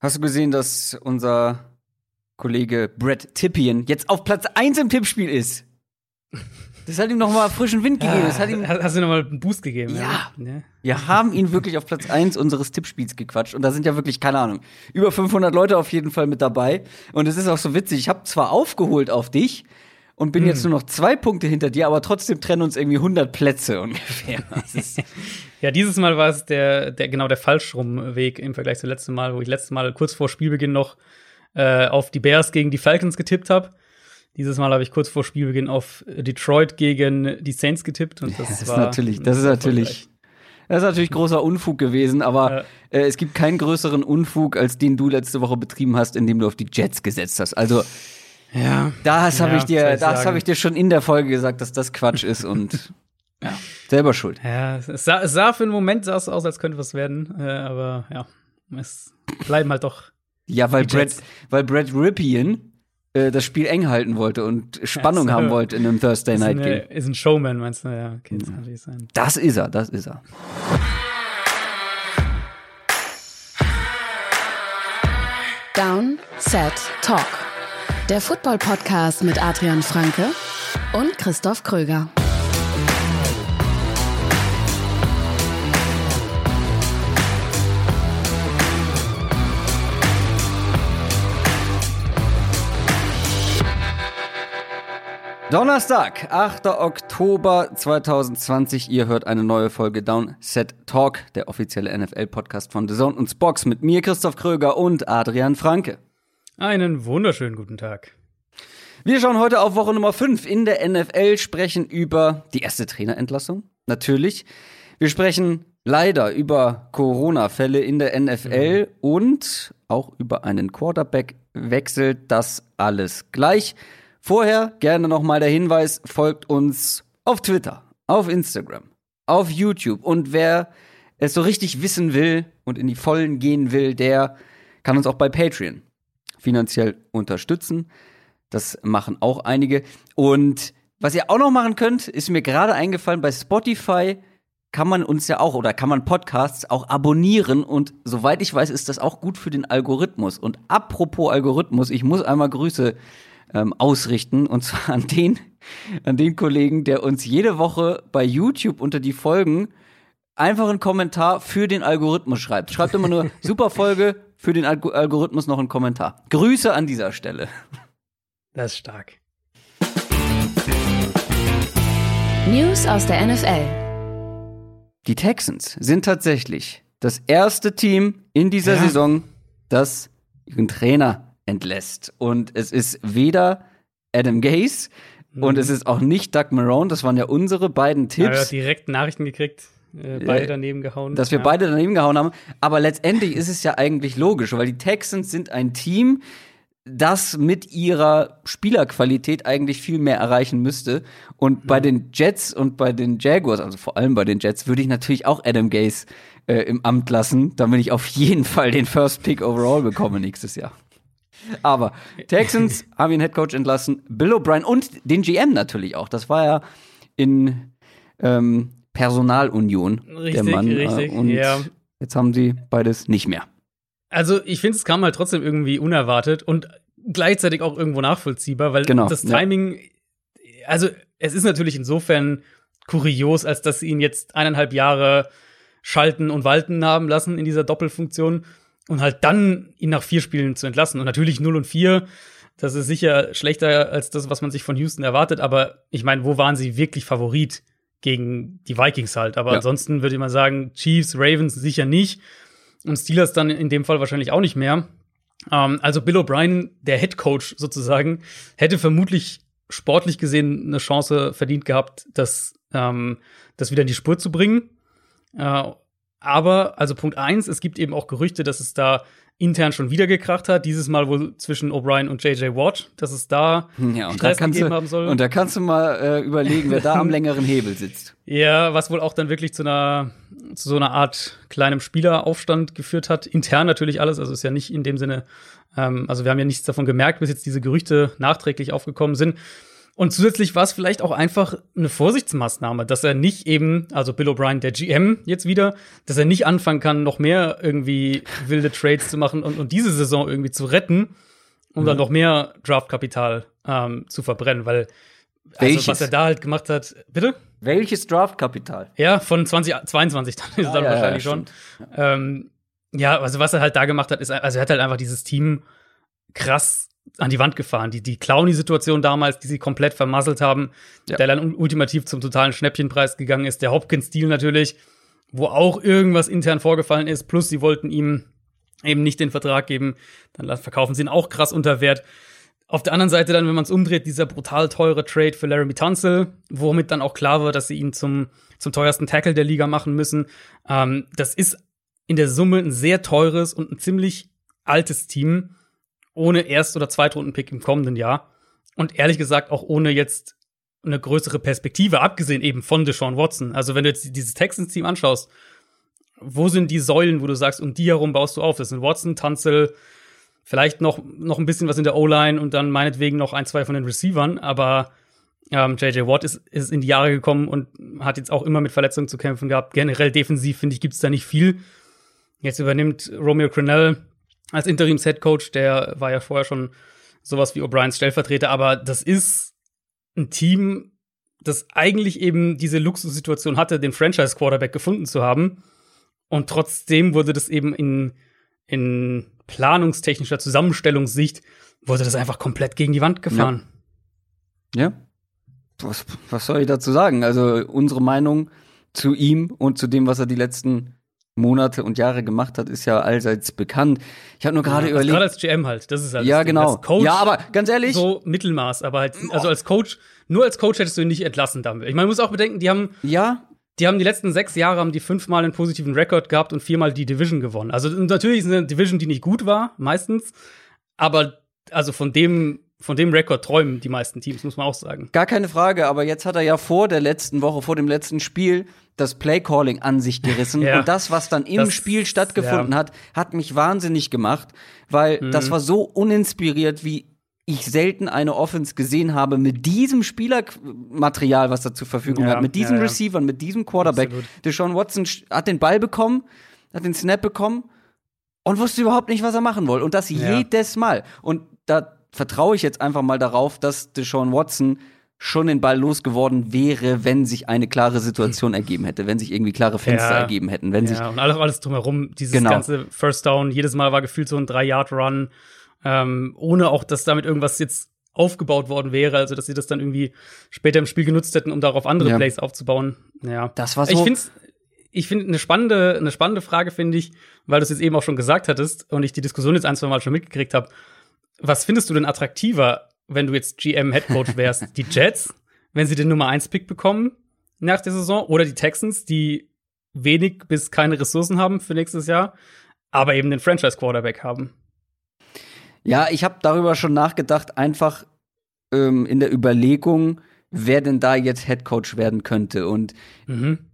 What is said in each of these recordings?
Hast du gesehen, dass unser Kollege Brett Tippien jetzt auf Platz 1 im Tippspiel ist? Das hat ihm nochmal frischen Wind gegeben. Das hat ihm Hast du nochmal einen Boost gegeben? Ja. ja. Wir haben ihn wirklich auf Platz 1 unseres Tippspiels gequatscht. Und da sind ja wirklich, keine Ahnung, über 500 Leute auf jeden Fall mit dabei. Und es ist auch so witzig. Ich habe zwar aufgeholt auf dich und bin jetzt nur noch zwei Punkte hinter dir, aber trotzdem trennen uns irgendwie 100 Plätze ungefähr. Das ist, Ja, dieses Mal war es der, der genau der Falschrumweg im Vergleich zum letzten Mal, wo ich letztes Mal kurz vor Spielbeginn noch äh, auf die Bears gegen die Falcons getippt habe. Dieses Mal habe ich kurz vor Spielbeginn auf Detroit gegen die Saints getippt und das, das ist war natürlich, das ist natürlich, das ist natürlich großer Unfug gewesen, aber Ja. äh, es gibt keinen größeren Unfug, als den du letzte Woche betrieben hast, indem du auf die Jets gesetzt hast. Also Ja. das habe Ja, ich dir, das habe ich dir schon in der Folge gesagt, dass das Quatsch ist und ja, selber schuld. Ja, es sah, es sah für einen Moment sah es aus, als könnte was werden, äh, aber ja, es bleiben halt doch. Ja, weil Die Brad, weil Brad Ripien äh, das Spiel eng halten wollte und Spannung Ja, so. haben wollte in einem Thursday Ist, Night eine, Game. ist ein Showman, meinst du? Ja, okay, das kann natürlich sein. Das ist er, das ist er. Down, Set, Talk. Der Football-Podcast mit Adrian Franke und Christoph Kröger. Donnerstag, 8. Oktober 2020. Ihr hört eine neue Folge Down Set Talk, der offizielle NFL-Podcast von The Zone und Spox mit mir, Christoph Kröger und Adrian Franke. Einen wunderschönen guten Tag. Wir schauen heute auf Woche Nummer 5 in der NFL, sprechen über die erste Trainerentlassung, natürlich. Wir sprechen leider über Corona-Fälle in der NFL und auch über einen Quarterback-Wechsel. Das alles gleich. Vorher gerne nochmal der Hinweis, folgt uns auf Twitter, auf Instagram, auf YouTube und wer es so richtig wissen will und in die Vollen gehen will, der kann uns auch bei Patreon finanziell unterstützen. Das machen auch einige. Und was ihr auch noch machen könnt, ist mir gerade eingefallen, bei Spotify kann man uns ja auch oder kann man Podcasts auch abonnieren und soweit ich weiß, ist das auch gut für den Algorithmus. Und apropos Algorithmus, ich muss einmal Grüße ähm, ausrichten und zwar an den, an den Kollegen, der uns jede Woche bei YouTube unter die Folgen einfach einen Kommentar für den Algorithmus schreibt. Schreibt immer nur super Folge für den Alg Algorithmus noch einen Kommentar. Grüße an dieser Stelle. Das ist stark. News aus der NFL. Die Texans sind tatsächlich das erste Team in dieser Ja. Saison, das ihren Trainer entlässt. Und es ist weder Adam Gase und es ist auch nicht Doug Marone. Das waren ja unsere beiden Ja, Tipps. haben direkt Nachrichten gekriegt, äh, beide daneben gehauen. dass wir ja. beide daneben gehauen haben. Aber letztendlich ist es ja eigentlich logisch, weil die Texans sind ein Team, das mit ihrer Spielerqualität eigentlich viel mehr erreichen müsste. Und bei den Jets und bei den Jaguars, also vor allem bei den Jets, würde ich natürlich auch Adam Gase äh, im Amt lassen, damit ich auf jeden Fall den First Pick overall bekomme nächstes Jahr. Aber Texans haben ihren Headcoach entlassen, Bill O'Brien und den GM natürlich auch. Das war ja in ähm, Personalunion der Richtig, Mann. richtig, äh, und ja. jetzt haben sie beides nicht mehr. Also, ich finde, es kam halt trotzdem irgendwie unerwartet und gleichzeitig auch irgendwo nachvollziehbar, weil Genau, das ja. Timing, also es ist natürlich insofern kurios, als dass sie ihn jetzt eineinhalb Jahre schalten und walten haben lassen in dieser Doppelfunktion und halt dann ihn nach vier Spielen zu entlassen. Und natürlich 0 und 4, das ist sicher schlechter als das, was man sich von Houston erwartet, aber ich meine, wo waren sie wirklich Favorit gegen die Vikings halt? Aber Ja. ansonsten würde ich mal sagen, Chiefs, Ravens sicher nicht und Steelers dann in dem Fall wahrscheinlich auch nicht mehr. Ähm, also Bill O'Brien, der Head Coach sozusagen, hätte vermutlich sportlich gesehen eine Chance verdient gehabt, das, ähm, das wieder in die Spur zu bringen. Äh, aber, also Punkt eins, es gibt eben auch Gerüchte, dass es da intern schon wieder gekracht hat. Dieses Mal wohl zwischen O'Brien und JJ Watt, dass es da Ja, und da, Stress gegeben du, haben soll. und da kannst du mal äh, überlegen, wer da am längeren Hebel sitzt. Ja, was wohl auch dann wirklich zu einer zu so einer Art kleinem Spieleraufstand geführt hat. Intern natürlich alles, also ist ja nicht in dem Sinne, ähm, also wir haben ja nichts davon gemerkt, bis jetzt diese Gerüchte nachträglich aufgekommen sind. Und zusätzlich war es vielleicht auch einfach eine Vorsichtsmaßnahme, dass er nicht eben, also Bill O'Brien, der GM jetzt wieder, dass er nicht anfangen kann, noch mehr irgendwie wilde Trades zu machen und, und diese Saison irgendwie zu retten, um mhm. dann noch mehr Draftkapital ähm, zu verbrennen, weil also, was er da halt gemacht hat, bitte? Welches Draftkapital? Ja, von 2022 dann ist es dann ja, wahrscheinlich ja, schon. Ähm, ja, also was er halt da gemacht hat, ist, also er hat halt einfach dieses Team krass an die Wand gefahren. Die, die Clowny-Situation damals, die sie komplett vermasselt haben, ja. der dann ultimativ zum totalen Schnäppchenpreis gegangen ist. Der Hopkins-Deal natürlich, wo auch irgendwas intern vorgefallen ist. Plus, sie wollten ihm eben nicht den Vertrag geben. Dann verkaufen sie ihn auch krass unter Wert. Auf der anderen Seite dann, wenn man es umdreht, dieser brutal teure Trade für Laramie Tunsil, womit dann auch klar war, dass sie ihn zum, zum teuersten Tackle der Liga machen müssen. Ähm, das ist in der Summe ein sehr teures und ein ziemlich altes Team ohne Erst- oder Zweitrunden-Pick im kommenden Jahr. Und ehrlich gesagt auch ohne jetzt eine größere Perspektive, abgesehen eben von Deshaun Watson. Also wenn du jetzt dieses Texans-Team anschaust, wo sind die Säulen, wo du sagst, um die herum baust du auf? Das sind Watson, Tanzel, vielleicht noch, noch ein bisschen was in der O-Line und dann meinetwegen noch ein, zwei von den Receivern, aber ähm, JJ Watt ist, ist in die Jahre gekommen und hat jetzt auch immer mit Verletzungen zu kämpfen gehabt. Generell defensiv, finde ich, gibt es da nicht viel. Jetzt übernimmt Romeo Crennel als Interims-Headcoach, der war ja vorher schon sowas wie O'Briens Stellvertreter, aber das ist ein Team, das eigentlich eben diese Luxussituation hatte, den Franchise-Quarterback gefunden zu haben. Und trotzdem wurde das eben in, in planungstechnischer Zusammenstellungssicht, wurde das einfach komplett gegen die Wand gefahren. Ja. ja. Was, was soll ich dazu sagen? Also unsere Meinung zu ihm und zu dem, was er die letzten Monate und Jahre gemacht hat, ist ja allseits bekannt. Ich habe nur gerade ja, überlegt. Gerade als GM halt, das ist halt. Ja, genau. Coach, ja, aber ganz ehrlich. So Mittelmaß, aber halt, also als Coach, nur als Coach hättest du ihn nicht entlassen damit. Ich meine, man muss auch bedenken, die haben. Ja. Die haben die letzten sechs Jahre haben die fünfmal einen positiven Rekord gehabt und viermal die Division gewonnen. Also natürlich ist eine Division, die nicht gut war, meistens. Aber also von dem von dem Rekord träumen die meisten Teams, muss man auch sagen. Gar keine Frage, aber jetzt hat er ja vor der letzten Woche, vor dem letzten Spiel, das Playcalling an sich gerissen. ja. Und das, was dann im das, Spiel stattgefunden ja. hat, hat mich wahnsinnig gemacht, weil mhm. das war so uninspiriert, wie ich selten eine Offense gesehen habe mit diesem Spielermaterial, was er zur Verfügung ja, hat, mit diesem ja. Receiver, mit diesem Quarterback. Absolut. Deshaun Watson hat den Ball bekommen, hat den Snap bekommen und wusste überhaupt nicht, was er machen wollte. Und das jedes Mal. Und da vertraue ich jetzt einfach mal darauf, dass Deshaun Watson schon den Ball losgeworden wäre, wenn sich eine klare Situation ergeben hätte, wenn sich irgendwie klare Fenster ja, ergeben hätten, wenn ja, sich und alles, alles drumherum, dieses genau. ganze First Down, jedes Mal war gefühlt so ein drei Yard Run, ähm, ohne auch, dass damit irgendwas jetzt aufgebaut worden wäre, also dass sie das dann irgendwie später im Spiel genutzt hätten, um darauf andere ja. Plays aufzubauen. Ja, das war so. Ich finde ich finde eine spannende, eine spannende Frage finde ich, weil du es jetzt eben auch schon gesagt hattest und ich die Diskussion jetzt ein, zwei Mal schon mitgekriegt habe. Was findest du denn attraktiver, wenn du jetzt GM Head Coach wärst? die Jets, wenn sie den Nummer 1 Pick bekommen nach der Saison oder die Texans, die wenig bis keine Ressourcen haben für nächstes Jahr, aber eben den Franchise Quarterback haben? Ja, ich habe darüber schon nachgedacht, einfach ähm, in der Überlegung, wer denn da jetzt Head Coach werden könnte und mhm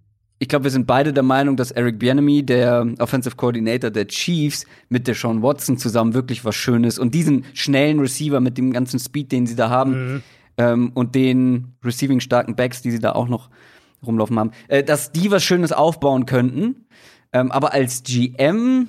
ich glaube, wir sind beide der Meinung, dass Eric Bieniemy, der Offensive Coordinator der Chiefs, mit der Sean Watson zusammen wirklich was Schönes und diesen schnellen Receiver mit dem ganzen Speed, den sie da haben mhm. ähm, und den receiving starken Backs, die sie da auch noch rumlaufen haben, äh, dass die was Schönes aufbauen könnten. Ähm, aber als GM,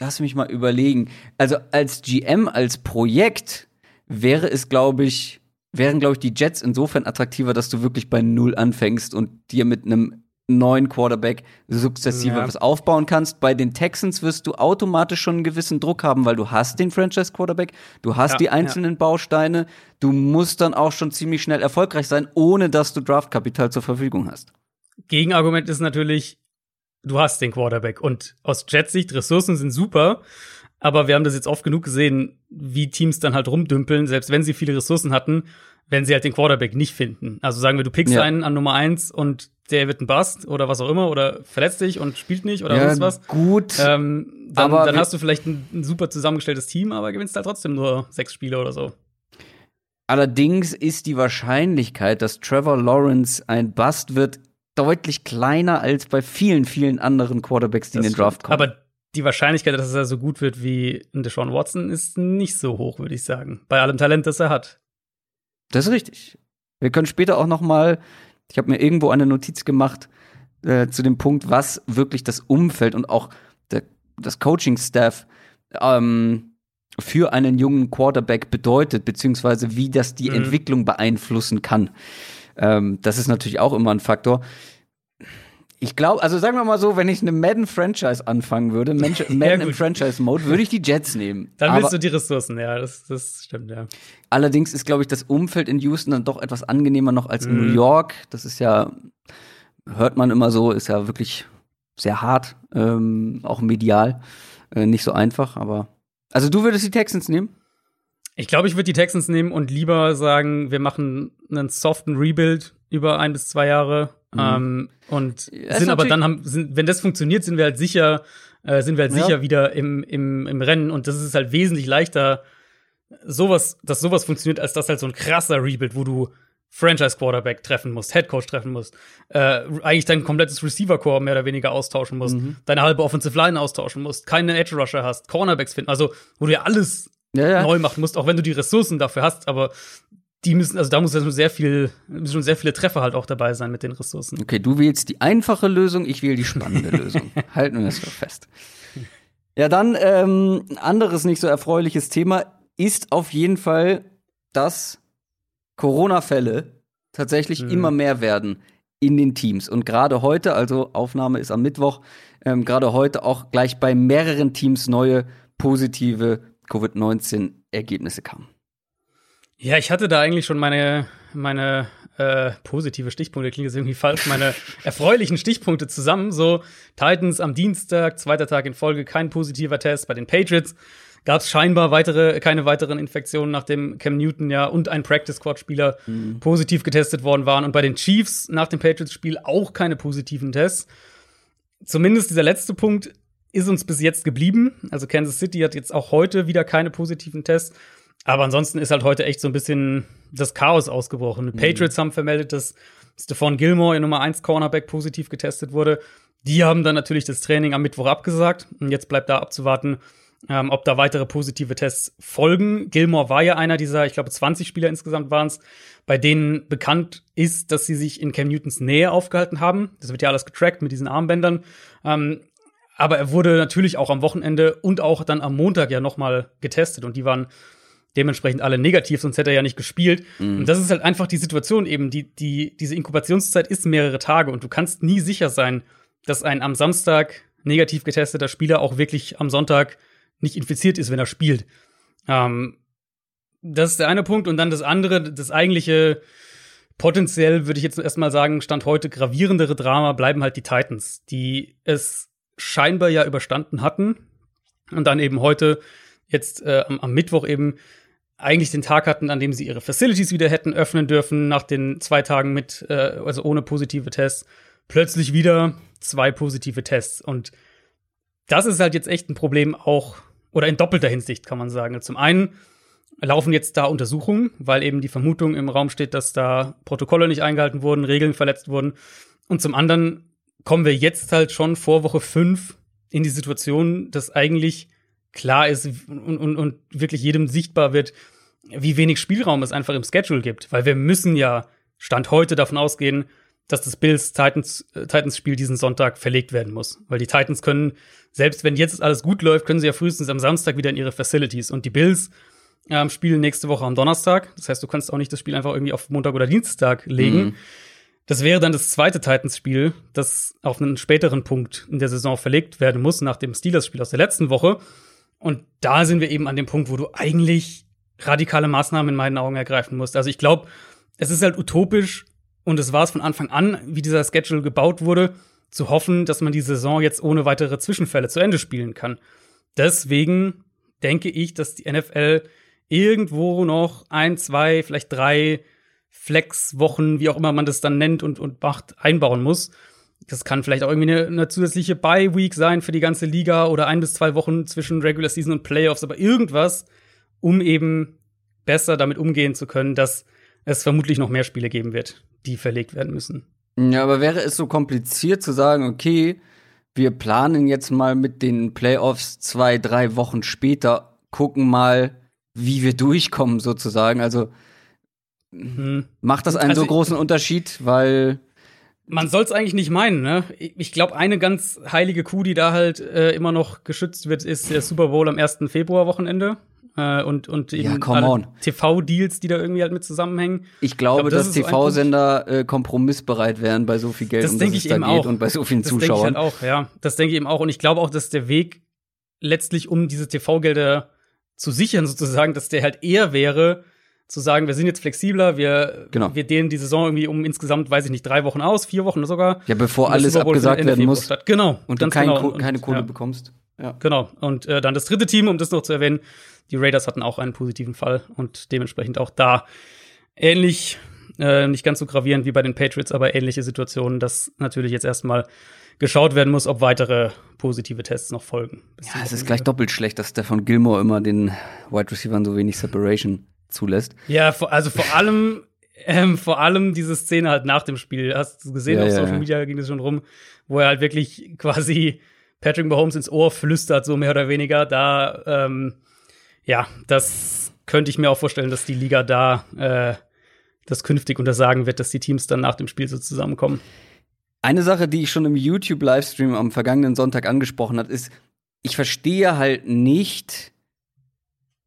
lass mich mal überlegen. Also als GM, als Projekt wäre es, glaube ich, wären, glaube ich, die Jets insofern attraktiver, dass du wirklich bei Null anfängst und dir mit einem neuen Quarterback sukzessive ja. was aufbauen kannst. Bei den Texans wirst du automatisch schon einen gewissen Druck haben, weil du hast den Franchise Quarterback, du hast ja, die einzelnen ja. Bausteine, du musst dann auch schon ziemlich schnell erfolgreich sein, ohne dass du Draftkapital zur Verfügung hast. Gegenargument ist natürlich, du hast den Quarterback und aus Jets Sicht Ressourcen sind super, aber wir haben das jetzt oft genug gesehen, wie Teams dann halt rumdümpeln, selbst wenn sie viele Ressourcen hatten, wenn sie halt den Quarterback nicht finden. Also sagen wir, du pickst einen an Nummer eins und der wird ein Bust oder was auch immer oder verletzt sich und spielt nicht oder ja, sonst was. Gut. Ähm, dann, aber dann hast du vielleicht ein, ein, super zusammengestelltes Team, aber gewinnst halt trotzdem nur sechs Spiele oder so. Allerdings ist die Wahrscheinlichkeit, dass Trevor Lawrence ein Bust wird, deutlich kleiner als bei vielen, vielen anderen Quarterbacks, die das in den Draft kommen. Aber die Wahrscheinlichkeit, dass er so gut wird wie Deshaun Watson, ist nicht so hoch, würde ich sagen. Bei allem Talent, das er hat. Das ist richtig. Wir können später auch noch mal, ich habe mir irgendwo eine Notiz gemacht äh, zu dem Punkt, was wirklich das Umfeld und auch der, das Coaching-Staff ähm, für einen jungen Quarterback bedeutet, beziehungsweise wie das die mhm. Entwicklung beeinflussen kann. Ähm, das ist natürlich auch immer ein Faktor. Ich glaube, also sagen wir mal so, wenn ich eine Madden-Franchise anfangen würde, Madden ja, im Franchise-Mode, würde ich die Jets nehmen. Dann Aber willst du die Ressourcen, ja, das, das stimmt, ja. Allerdings ist, glaube ich, das Umfeld in Houston dann doch etwas angenehmer noch als in mhm. New York. Das ist ja, hört man immer so, ist ja wirklich sehr hart, ähm, auch medial. Äh, nicht so einfach, aber. Also du würdest die Texans nehmen? Ich glaube, ich würde die Texans nehmen und lieber sagen, wir machen einen soften Rebuild über ein bis zwei Jahre. Mhm. Ähm, und ja, sind aber dann haben, sind, wenn das funktioniert, sind wir halt sicher, äh, sind wir halt ja. sicher wieder im, im, im Rennen. Und das ist halt wesentlich leichter, sowas, dass sowas funktioniert, als das halt so ein krasser Rebuild, wo du Franchise-Quarterback treffen musst, Headcoach treffen musst, äh, eigentlich dein komplettes Receiver-Core mehr oder weniger austauschen musst, mhm. deine halbe Offensive Line austauschen musst, keine Edge-Rusher hast, Cornerbacks finden, also wo du ja alles ja, ja. neu machen musst, auch wenn du die Ressourcen dafür hast, aber die müssen, also da muss schon sehr viel, müssen schon sehr viele Treffer halt auch dabei sein mit den Ressourcen. Okay, du wählst die einfache Lösung, ich wähle die spannende Lösung. Halten wir das doch fest. Ja, dann ähm, ein anderes nicht so erfreuliches Thema ist auf jeden Fall, dass Corona-Fälle tatsächlich mhm. immer mehr werden in den Teams. Und gerade heute, also Aufnahme ist am Mittwoch, ähm, gerade heute auch gleich bei mehreren Teams neue positive Covid-19-Ergebnisse kamen. Ja, ich hatte da eigentlich schon meine, meine äh, positive Stichpunkte, klingt jetzt irgendwie falsch, meine erfreulichen Stichpunkte zusammen. So, Titans am Dienstag, zweiter Tag in Folge, kein positiver Test bei den Patriots gab es scheinbar weitere, keine weiteren Infektionen, nachdem Cam Newton ja und ein Practice Squad Spieler mhm. positiv getestet worden waren. Und bei den Chiefs nach dem Patriots-Spiel auch keine positiven Tests. Zumindest dieser letzte Punkt ist uns bis jetzt geblieben. Also Kansas City hat jetzt auch heute wieder keine positiven Tests. Aber ansonsten ist halt heute echt so ein bisschen das Chaos ausgebrochen. Die mhm. Patriots haben vermeldet, dass Stephon Gilmore, ihr Nummer 1 Cornerback, positiv getestet wurde. Die haben dann natürlich das Training am Mittwoch abgesagt. Und jetzt bleibt da abzuwarten, ähm, ob da weitere positive Tests folgen. Gilmore war ja einer dieser, ich glaube, 20 Spieler insgesamt waren es, bei denen bekannt ist, dass sie sich in Cam Newtons Nähe aufgehalten haben. Das wird ja alles getrackt mit diesen Armbändern. Ähm, aber er wurde natürlich auch am Wochenende und auch dann am Montag ja nochmal getestet und die waren dementsprechend alle negativ, sonst hätte er ja nicht gespielt. Mhm. Und das ist halt einfach die Situation eben, die, die, diese Inkubationszeit ist mehrere Tage und du kannst nie sicher sein, dass ein am Samstag negativ getesteter Spieler auch wirklich am Sonntag nicht infiziert ist, wenn er spielt. Ähm, das ist der eine Punkt. Und dann das andere, das eigentliche potenziell, würde ich jetzt erstmal sagen, Stand heute gravierendere Drama bleiben halt die Titans, die es scheinbar ja überstanden hatten und dann eben heute, jetzt äh, am, am Mittwoch eben, eigentlich den Tag hatten, an dem sie ihre Facilities wieder hätten öffnen dürfen, nach den zwei Tagen mit, äh, also ohne positive Tests, plötzlich wieder zwei positive Tests. Und das ist halt jetzt echt ein Problem auch, oder in doppelter Hinsicht kann man sagen. Zum einen laufen jetzt da Untersuchungen, weil eben die Vermutung im Raum steht, dass da Protokolle nicht eingehalten wurden, Regeln verletzt wurden. Und zum anderen kommen wir jetzt halt schon vor Woche fünf in die Situation, dass eigentlich klar ist und, und, und wirklich jedem sichtbar wird, wie wenig Spielraum es einfach im Schedule gibt. Weil wir müssen ja Stand heute davon ausgehen, dass das Bills Titans, äh, Titans Spiel diesen Sonntag verlegt werden muss. Weil die Titans können, selbst wenn jetzt alles gut läuft, können sie ja frühestens am Samstag wieder in ihre Facilities. Und die Bills ähm, spielen nächste Woche am Donnerstag. Das heißt, du kannst auch nicht das Spiel einfach irgendwie auf Montag oder Dienstag legen. Mhm. Das wäre dann das zweite Titans-Spiel, das auf einen späteren Punkt in der Saison verlegt werden muss, nach dem Steelers-Spiel aus der letzten Woche. Und da sind wir eben an dem Punkt, wo du eigentlich radikale Maßnahmen in meinen Augen ergreifen musst. Also ich glaube, es ist halt utopisch, und es war es von Anfang an, wie dieser Schedule gebaut wurde, zu hoffen, dass man die Saison jetzt ohne weitere Zwischenfälle zu Ende spielen kann. Deswegen denke ich, dass die NFL irgendwo noch ein, zwei, vielleicht drei Flexwochen, wie auch immer man das dann nennt und, und macht, einbauen muss. Das kann vielleicht auch irgendwie eine, eine zusätzliche Bye-Week sein für die ganze Liga oder ein bis zwei Wochen zwischen Regular Season und Playoffs, aber irgendwas, um eben besser damit umgehen zu können, dass es vermutlich noch mehr Spiele geben wird, die verlegt werden müssen. Ja, aber wäre es so kompliziert zu sagen, okay, wir planen jetzt mal mit den Playoffs zwei, drei Wochen später, gucken mal, wie wir durchkommen sozusagen. Also hm. macht das einen also, so großen Unterschied, weil man soll es eigentlich nicht meinen, ne? Ich glaube, eine ganz heilige Kuh, die da halt äh, immer noch geschützt wird, ist der Super Bowl am 1. Februar-Wochenende. Äh, und, und eben ja, TV-Deals, die da irgendwie halt mit zusammenhängen. Ich glaube, ich glaub, das dass TV-Sender äh, kompromissbereit wären bei so viel Geld, das um denke ich eben auch. und bei so vielen das Zuschauern. Das denke ich halt auch, ja. Das denke ich eben auch. Und ich glaube auch, dass der Weg letztlich, um diese TV-Gelder zu sichern, sozusagen, dass der halt eher wäre, zu sagen, wir sind jetzt flexibler, wir, genau. wir dehnen die Saison irgendwie um insgesamt, weiß ich nicht, drei Wochen aus, vier Wochen sogar. Ja, bevor alles abgesagt werden muss. Statt. Genau. Und du kein genau. Keine Kohle ja. bekommst. Ja. Genau. Und äh, dann das dritte Team, um das noch zu erwähnen, die Raiders hatten auch einen positiven Fall und dementsprechend auch da ähnlich, äh, nicht ganz so gravierend wie bei den Patriots, aber ähnliche Situationen, dass natürlich jetzt erstmal geschaut werden muss, ob weitere positive Tests noch folgen. Ja, es ist gleich doppelt schlecht, dass Stefan Gilmore immer den Wide Receivers so wenig Separation zulässt. Ja, also vor allem, ähm, vor allem diese Szene halt nach dem Spiel. Hast du gesehen, ja, auf ja, Social ja. Media ging es schon rum, wo er halt wirklich quasi Patrick Mahomes ins Ohr flüstert, so mehr oder weniger. Da, ähm, ja, das könnte ich mir auch vorstellen, dass die Liga da äh, das künftig untersagen wird, dass die Teams dann nach dem Spiel so zusammenkommen. Eine Sache, die ich schon im YouTube-Livestream am vergangenen Sonntag angesprochen hat, ist, ich verstehe halt nicht,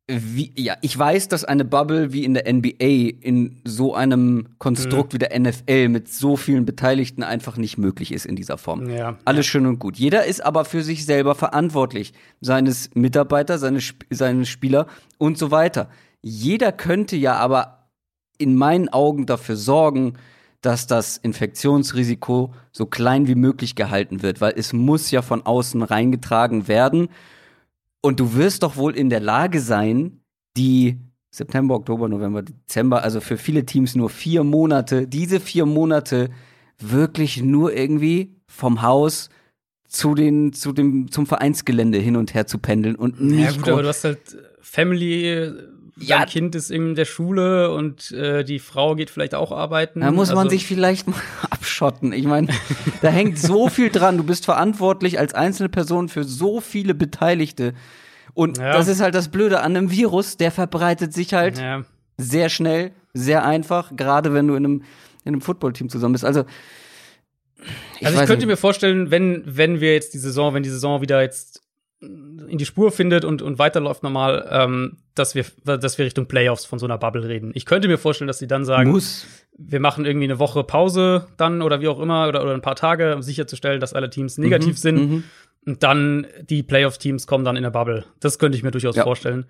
wie, ja, ich weiß, dass eine Bubble wie in der NBA in so einem Konstrukt mhm. wie der NFL mit so vielen Beteiligten einfach nicht möglich ist in dieser Form. Ja. Alles schön und gut. Jeder ist aber für sich selber verantwortlich. Seines Mitarbeiter, seine, seines Spieler und so weiter. Jeder könnte ja aber in meinen Augen dafür sorgen, dass das Infektionsrisiko so klein wie möglich gehalten wird, weil es muss ja von außen reingetragen werden. Und du wirst doch wohl in der Lage sein, die September, Oktober, November, Dezember, also für viele Teams nur vier Monate, diese vier Monate wirklich nur irgendwie vom Haus zu den, zu dem, zum Vereinsgelände hin und her zu pendeln und nicht. Ja, gut, aber du hast halt Family, ja. Dein Kind ist in der Schule und äh, die Frau geht vielleicht auch arbeiten. Da muss man also, sich vielleicht mal abschotten. Ich meine, da hängt so viel dran. Du bist verantwortlich als einzelne Person für so viele Beteiligte. Und Ja. das ist halt das Blöde an einem Virus, der verbreitet sich halt Ja. sehr schnell, sehr einfach, gerade wenn du in einem, in einem Footballteam zusammen bist. Also, ich also ich könnte nicht. mir vorstellen, wenn, wenn wir jetzt die Saison, wenn die Saison wieder jetzt in die Spur findet und, und weiterläuft normal, ähm, dass wir, dass wir Richtung Playoffs von so einer Bubble reden. Ich könnte mir vorstellen, dass sie dann sagen, muss. wir machen irgendwie eine Woche Pause dann oder wie auch immer oder, oder ein paar Tage, um sicherzustellen, dass alle Teams negativ Mhm, sind. mhm. Und dann die Playoff-Teams kommen dann in der Bubble. Das könnte ich mir durchaus Ja. vorstellen,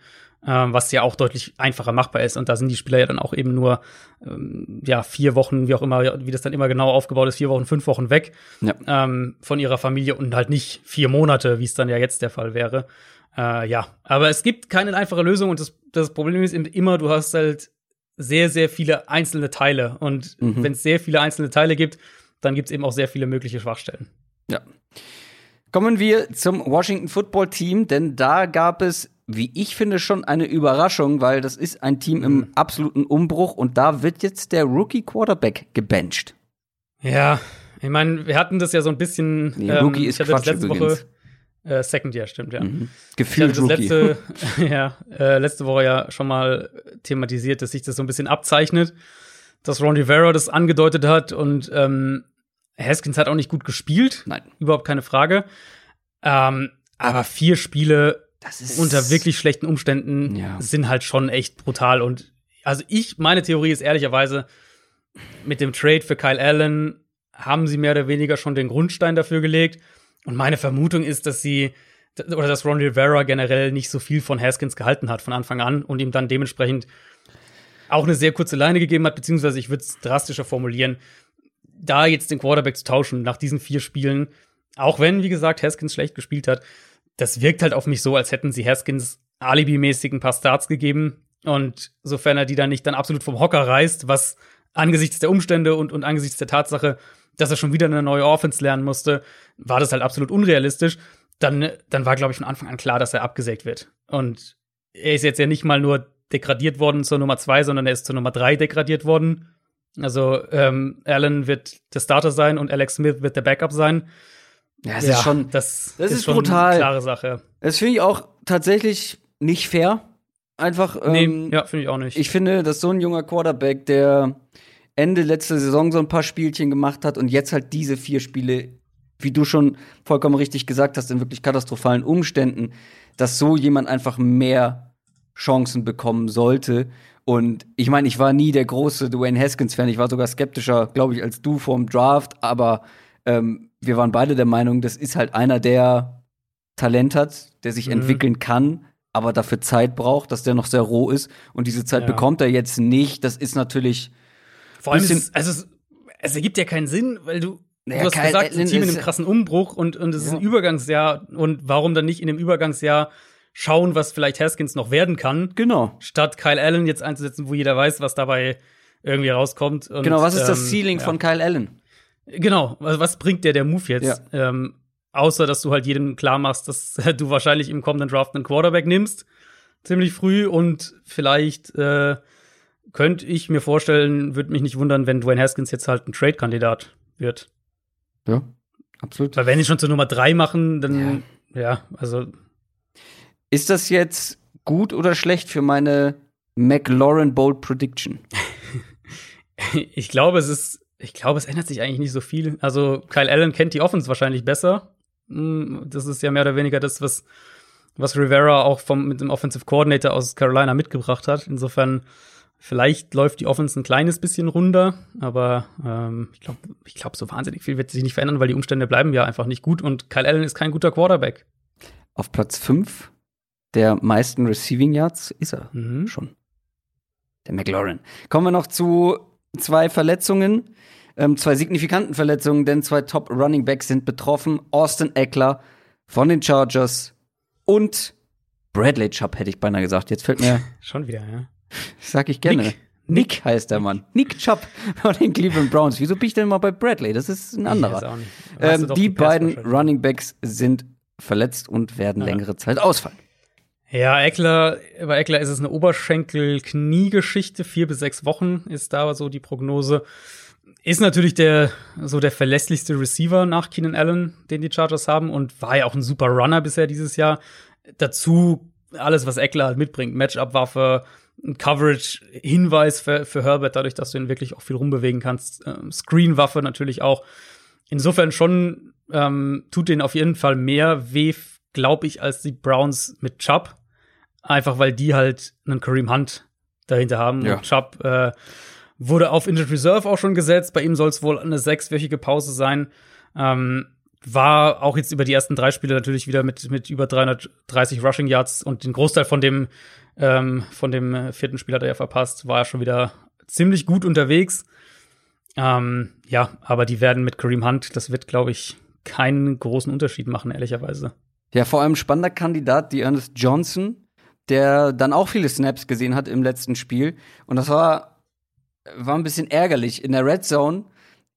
was ja auch deutlich einfacher machbar ist. Und da sind die Spieler ja dann auch eben nur ähm, ja vier Wochen, wie auch immer, wie das dann immer genau aufgebaut ist, vier Wochen, fünf Wochen weg Ja. ähm, von ihrer Familie und halt nicht vier Monate, wie es dann ja jetzt der Fall wäre. Äh, ja, aber es gibt keine einfache Lösung und das, das Problem ist eben immer, du hast halt sehr, sehr viele einzelne Teile. Und Mhm. wenn es sehr viele einzelne Teile gibt, dann gibt es eben auch sehr viele mögliche Schwachstellen. Ja. Kommen wir zum Washington Football Team, denn da gab es, wie ich finde, schon eine Überraschung, weil das ist ein Team im absoluten Umbruch und da wird jetzt der Rookie Quarterback gebencht. Ja, ich meine, wir hatten das ja so ein bisschen. Nee, Rookie ist Quatsch letzte übrigens. Woche. Äh, Second Year, stimmt, ja. Mhm. Gefühlt Rookie. letzte, ja, äh, letzte Woche ja schon mal thematisiert, dass sich das so ein bisschen abzeichnet, dass Ron Rivera das angedeutet hat und ähm, Haskins hat auch nicht gut gespielt, Nein. überhaupt keine Frage. Ähm, aber vier Spiele Das ist unter wirklich schlechten Umständen Ja. sind halt schon echt brutal. Und also ich, meine Theorie ist ehrlicherweise, mit dem Trade für Kyle Allen haben sie mehr oder weniger schon den Grundstein dafür gelegt. Und meine Vermutung ist, dass sie oder dass Ron Rivera generell nicht so viel von Haskins gehalten hat von Anfang an und ihm dann dementsprechend auch eine sehr kurze Leine gegeben hat, beziehungsweise ich würde es drastischer formulieren, da jetzt den Quarterback zu tauschen nach diesen vier Spielen, auch wenn, wie gesagt, Haskins schlecht gespielt hat, das wirkt halt auf mich so, als hätten sie Haskins alibimäßig ein paar Starts gegeben. Und sofern er die dann nicht dann absolut vom Hocker reißt, was angesichts der Umstände und, und angesichts der Tatsache, dass er schon wieder eine neue Offense lernen musste, war das halt absolut unrealistisch. Dann, dann war, glaube ich, von Anfang an klar, dass er abgesägt wird. Und er ist jetzt ja nicht mal nur degradiert worden zur Nummer zwei, sondern er ist zur Nummer drei degradiert worden. Also ähm, Allen wird der Starter sein und Alex Smith wird der Backup sein. Ja, es ist schon, das, das ist schon brutal. eine klare Sache. das finde ich auch tatsächlich nicht fair. einfach. Nee, Ähm, ja, finde ich auch nicht. Ich finde, dass so ein junger Quarterback, der Ende letzte Saison so ein paar Spielchen gemacht hat und jetzt halt diese vier Spiele, wie du schon vollkommen richtig gesagt hast, in wirklich katastrophalen Umständen, dass so jemand einfach mehr Chancen bekommen sollte. Und ich meine, ich war nie der große Dwayne Haskins-Fan. Ich war sogar skeptischer, glaube ich, als du vorm Draft. Aber ähm, wir waren beide der Meinung, das ist halt einer, der Talent hat, der sich Mhm. entwickeln kann, aber dafür Zeit braucht, dass der noch sehr roh ist. Und diese Zeit Ja. bekommt er jetzt nicht. Das ist natürlich. Vor allem, ist, also es, es ergibt ja keinen Sinn, weil du, Naja, du hast Kyle gesagt, ein Team in ist- einem krassen Umbruch und, und es ist Ja. ein Übergangsjahr. Und warum dann nicht in dem Übergangsjahr schauen, was vielleicht Haskins noch werden kann, Genau. statt Kyle Allen jetzt einzusetzen, wo jeder weiß, was dabei irgendwie rauskommt. Und, Genau, was ist das ähm, Ceiling ja. von Kyle Allen? Genau, also was bringt dir der Move jetzt? Ähm, außer, dass du halt jedem klar machst, dass du wahrscheinlich im kommenden Draft einen Quarterback nimmst, ziemlich früh und vielleicht äh, könnte ich mir vorstellen, würde mich nicht wundern, wenn Dwayne Haskins jetzt halt ein Trade-Kandidat wird. Ja, absolut. Weil wenn sie schon zur Nummer drei machen, dann ja, also Ist das jetzt gut oder schlecht für meine McLaurin Bold Prediction? ich glaube, es ist, ich glaube, es ändert sich eigentlich nicht so viel. Also Kyle Allen kennt die Offense wahrscheinlich besser. Mm, Das ist ja mehr oder weniger das, was, was Rivera auch vom, mit dem Offensive Coordinator aus Carolina mitgebracht hat. Insofern, vielleicht läuft die Offense ein kleines bisschen runter, aber ähm, ich glaube, ich glaub, so wahnsinnig viel wird sich nicht verändern, weil die Umstände bleiben ja einfach nicht gut und Kyle Allen ist kein guter Quarterback. Auf Platz 5 der meisten Receiving Yards ist er Mhm. schon. Der McLaurin. Kommen wir noch zu zwei Verletzungen, ähm, zwei signifikanten Verletzungen, denn zwei Top Running Backs sind betroffen. Austin Eckler von den Chargers und Bradley Chubb, hätte ich beinahe gesagt. Jetzt fällt mir, Schon wieder, ja. sag ich gerne. Nick. Nick heißt der Mann. Nick Chubb von den Cleveland Browns. Wieso bin ich denn immer bei Bradley? Das ist ein anderer. Ähm, die beiden. Running Backs sind verletzt und werden Ja. längere Zeit ausfallen. Ja, Eckler, bei Eckler ist es eine Oberschenkel-Knie-Geschichte. Vier bis sechs Wochen ist da so die Prognose. Ist natürlich der, so der verlässlichste Receiver nach Keenan Allen, den die Chargers haben und war ja auch ein super Runner bisher dieses Jahr. Dazu alles, was Eckler halt mitbringt. Matchup-Waffe, ein Coverage-Hinweis für, für Herbert, dadurch, dass du ihn wirklich auch viel rumbewegen kannst. Ähm, Screen-Waffe natürlich auch. Insofern schon ähm, tut denen auf jeden Fall mehr weh, glaube ich, als die Browns mit Chubb. Einfach weil die halt einen Kareem Hunt dahinter haben. Ja. Und Chubb äh, wurde auf Injured Reserve auch schon gesetzt. Bei ihm soll es wohl eine sechswöchige Pause sein. Ähm, war auch jetzt über die ersten drei Spiele natürlich wieder mit, mit über 330 Rushing Yards und den Großteil von dem, ähm, von dem äh, vierten Spiel hat er ja verpasst, war er schon wieder ziemlich gut unterwegs. Ähm, ja, aber die werden mit Kareem Hunt, das wird, glaube ich, keinen großen Unterschied machen, ehrlicherweise. Ja, vor allem spannender Kandidat, die Ernest Johnson, der dann auch viele Snaps gesehen hat im letzten Spiel. Und das war, war ein bisschen ärgerlich. In der Red Zone,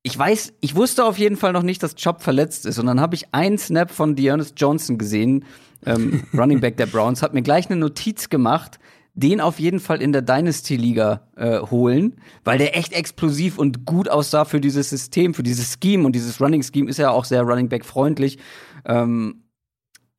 ich weiß, ich wusste auf jeden Fall noch nicht, dass Chubb verletzt ist. Und dann habe ich einen Snap von Dearness Johnson gesehen, ähm, Running Back der Browns, hat mir gleich eine Notiz gemacht, den auf jeden Fall in der Dynasty-Liga äh, holen, weil der echt explosiv und gut aussah für dieses System, für dieses Scheme. Und dieses Running-Scheme ist ja auch sehr Running Back-freundlich. Ähm,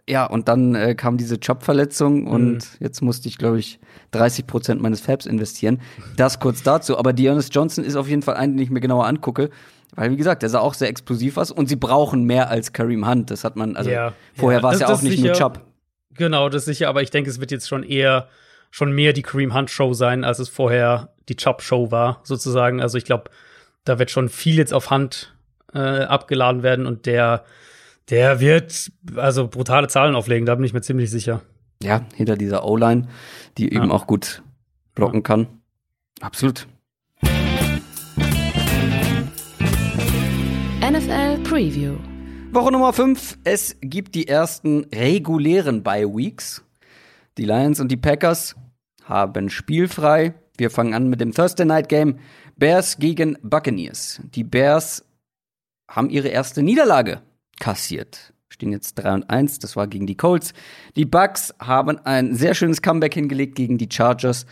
ja, und dann äh, kam diese Job-Verletzung und jetzt musste ich, glaube ich, 30 Prozent meines Fabs investieren. Das kurz dazu. Aber Dearness Johnson ist auf jeden Fall einen, den ich mir genauer angucke. Weil, wie gesagt, der sah auch sehr explosiv aus und sie brauchen mehr als Kareem Hunt. Das hat man, also Ja, vorher ja, war es ja auch nicht sicher. nur Chubb. Genau, das ist sicher, aber ich denke, es wird jetzt schon eher schon mehr die Kareem Hunt Show sein, als es vorher die Chubb Show war, sozusagen. Also ich glaube, da wird schon viel jetzt auf Hunt äh, abgeladen werden und der, der wird also brutale Zahlen auflegen, da bin ich mir ziemlich sicher. Ja, hinter dieser O-Line, die eben Ja. auch gut blocken kann. Absolut. NFL Preview. Woche Nummer 5. Es gibt die ersten regulären Bye-Weeks. Die Lions und die Packers haben spielfrei. Wir fangen an mit dem Thursday Night Game. Bears gegen Buccaneers. Die Bears haben ihre erste Niederlage kassiert. Stehen jetzt 3 und 1. Das war gegen die Colts. Die Bucks haben ein sehr schönes Comeback hingelegt gegen die Chargers.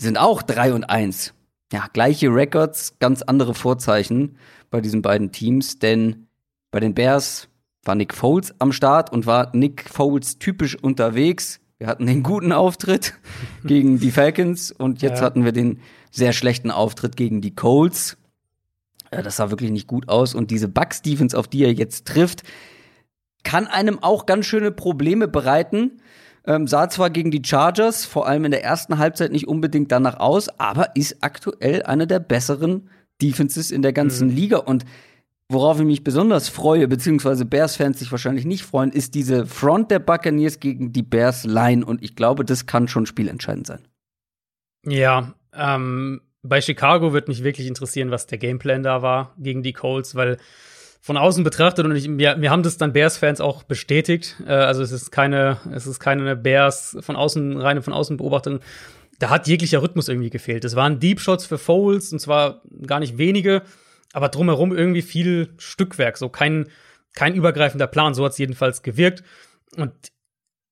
Sind auch 3 und 1. Ja, gleiche Records, ganz andere Vorzeichen bei diesen beiden Teams, denn bei den Bears war Nick Foles am Start und war Nick Foles typisch unterwegs. Wir hatten den guten Auftritt gegen die Falcons und jetzt Ja. hatten wir den sehr schlechten Auftritt gegen die Colts. Ja, das sah wirklich nicht gut aus und diese Bucks Defense, auf die er jetzt trifft, kann einem auch ganz schöne Probleme bereiten. Ähm, sah zwar gegen die Chargers, vor allem in der ersten Halbzeit nicht unbedingt danach aus, aber ist aktuell eine der besseren Defenses in der ganzen Liga. Und worauf ich mich besonders freue, beziehungsweise Bears-Fans sich wahrscheinlich nicht freuen, ist diese Front der Buccaneers gegen die Bears-Line. Und ich glaube, das kann schon spielentscheidend sein. Ja, ähm, bei Chicago wird mich wirklich interessieren, was der Gameplan da war gegen die Colts, weil von außen betrachtet und ich, mir, mir haben das dann Bears-Fans auch bestätigt. Äh, also es ist keine, es ist keine Bears von außen reine von außen Beobachtung. Da hat jeglicher Rhythmus irgendwie gefehlt. Es waren Deep Shots für Foles und zwar gar nicht wenige, aber drumherum irgendwie viel Stückwerk, so kein kein übergreifender Plan. So hat es jedenfalls gewirkt. Und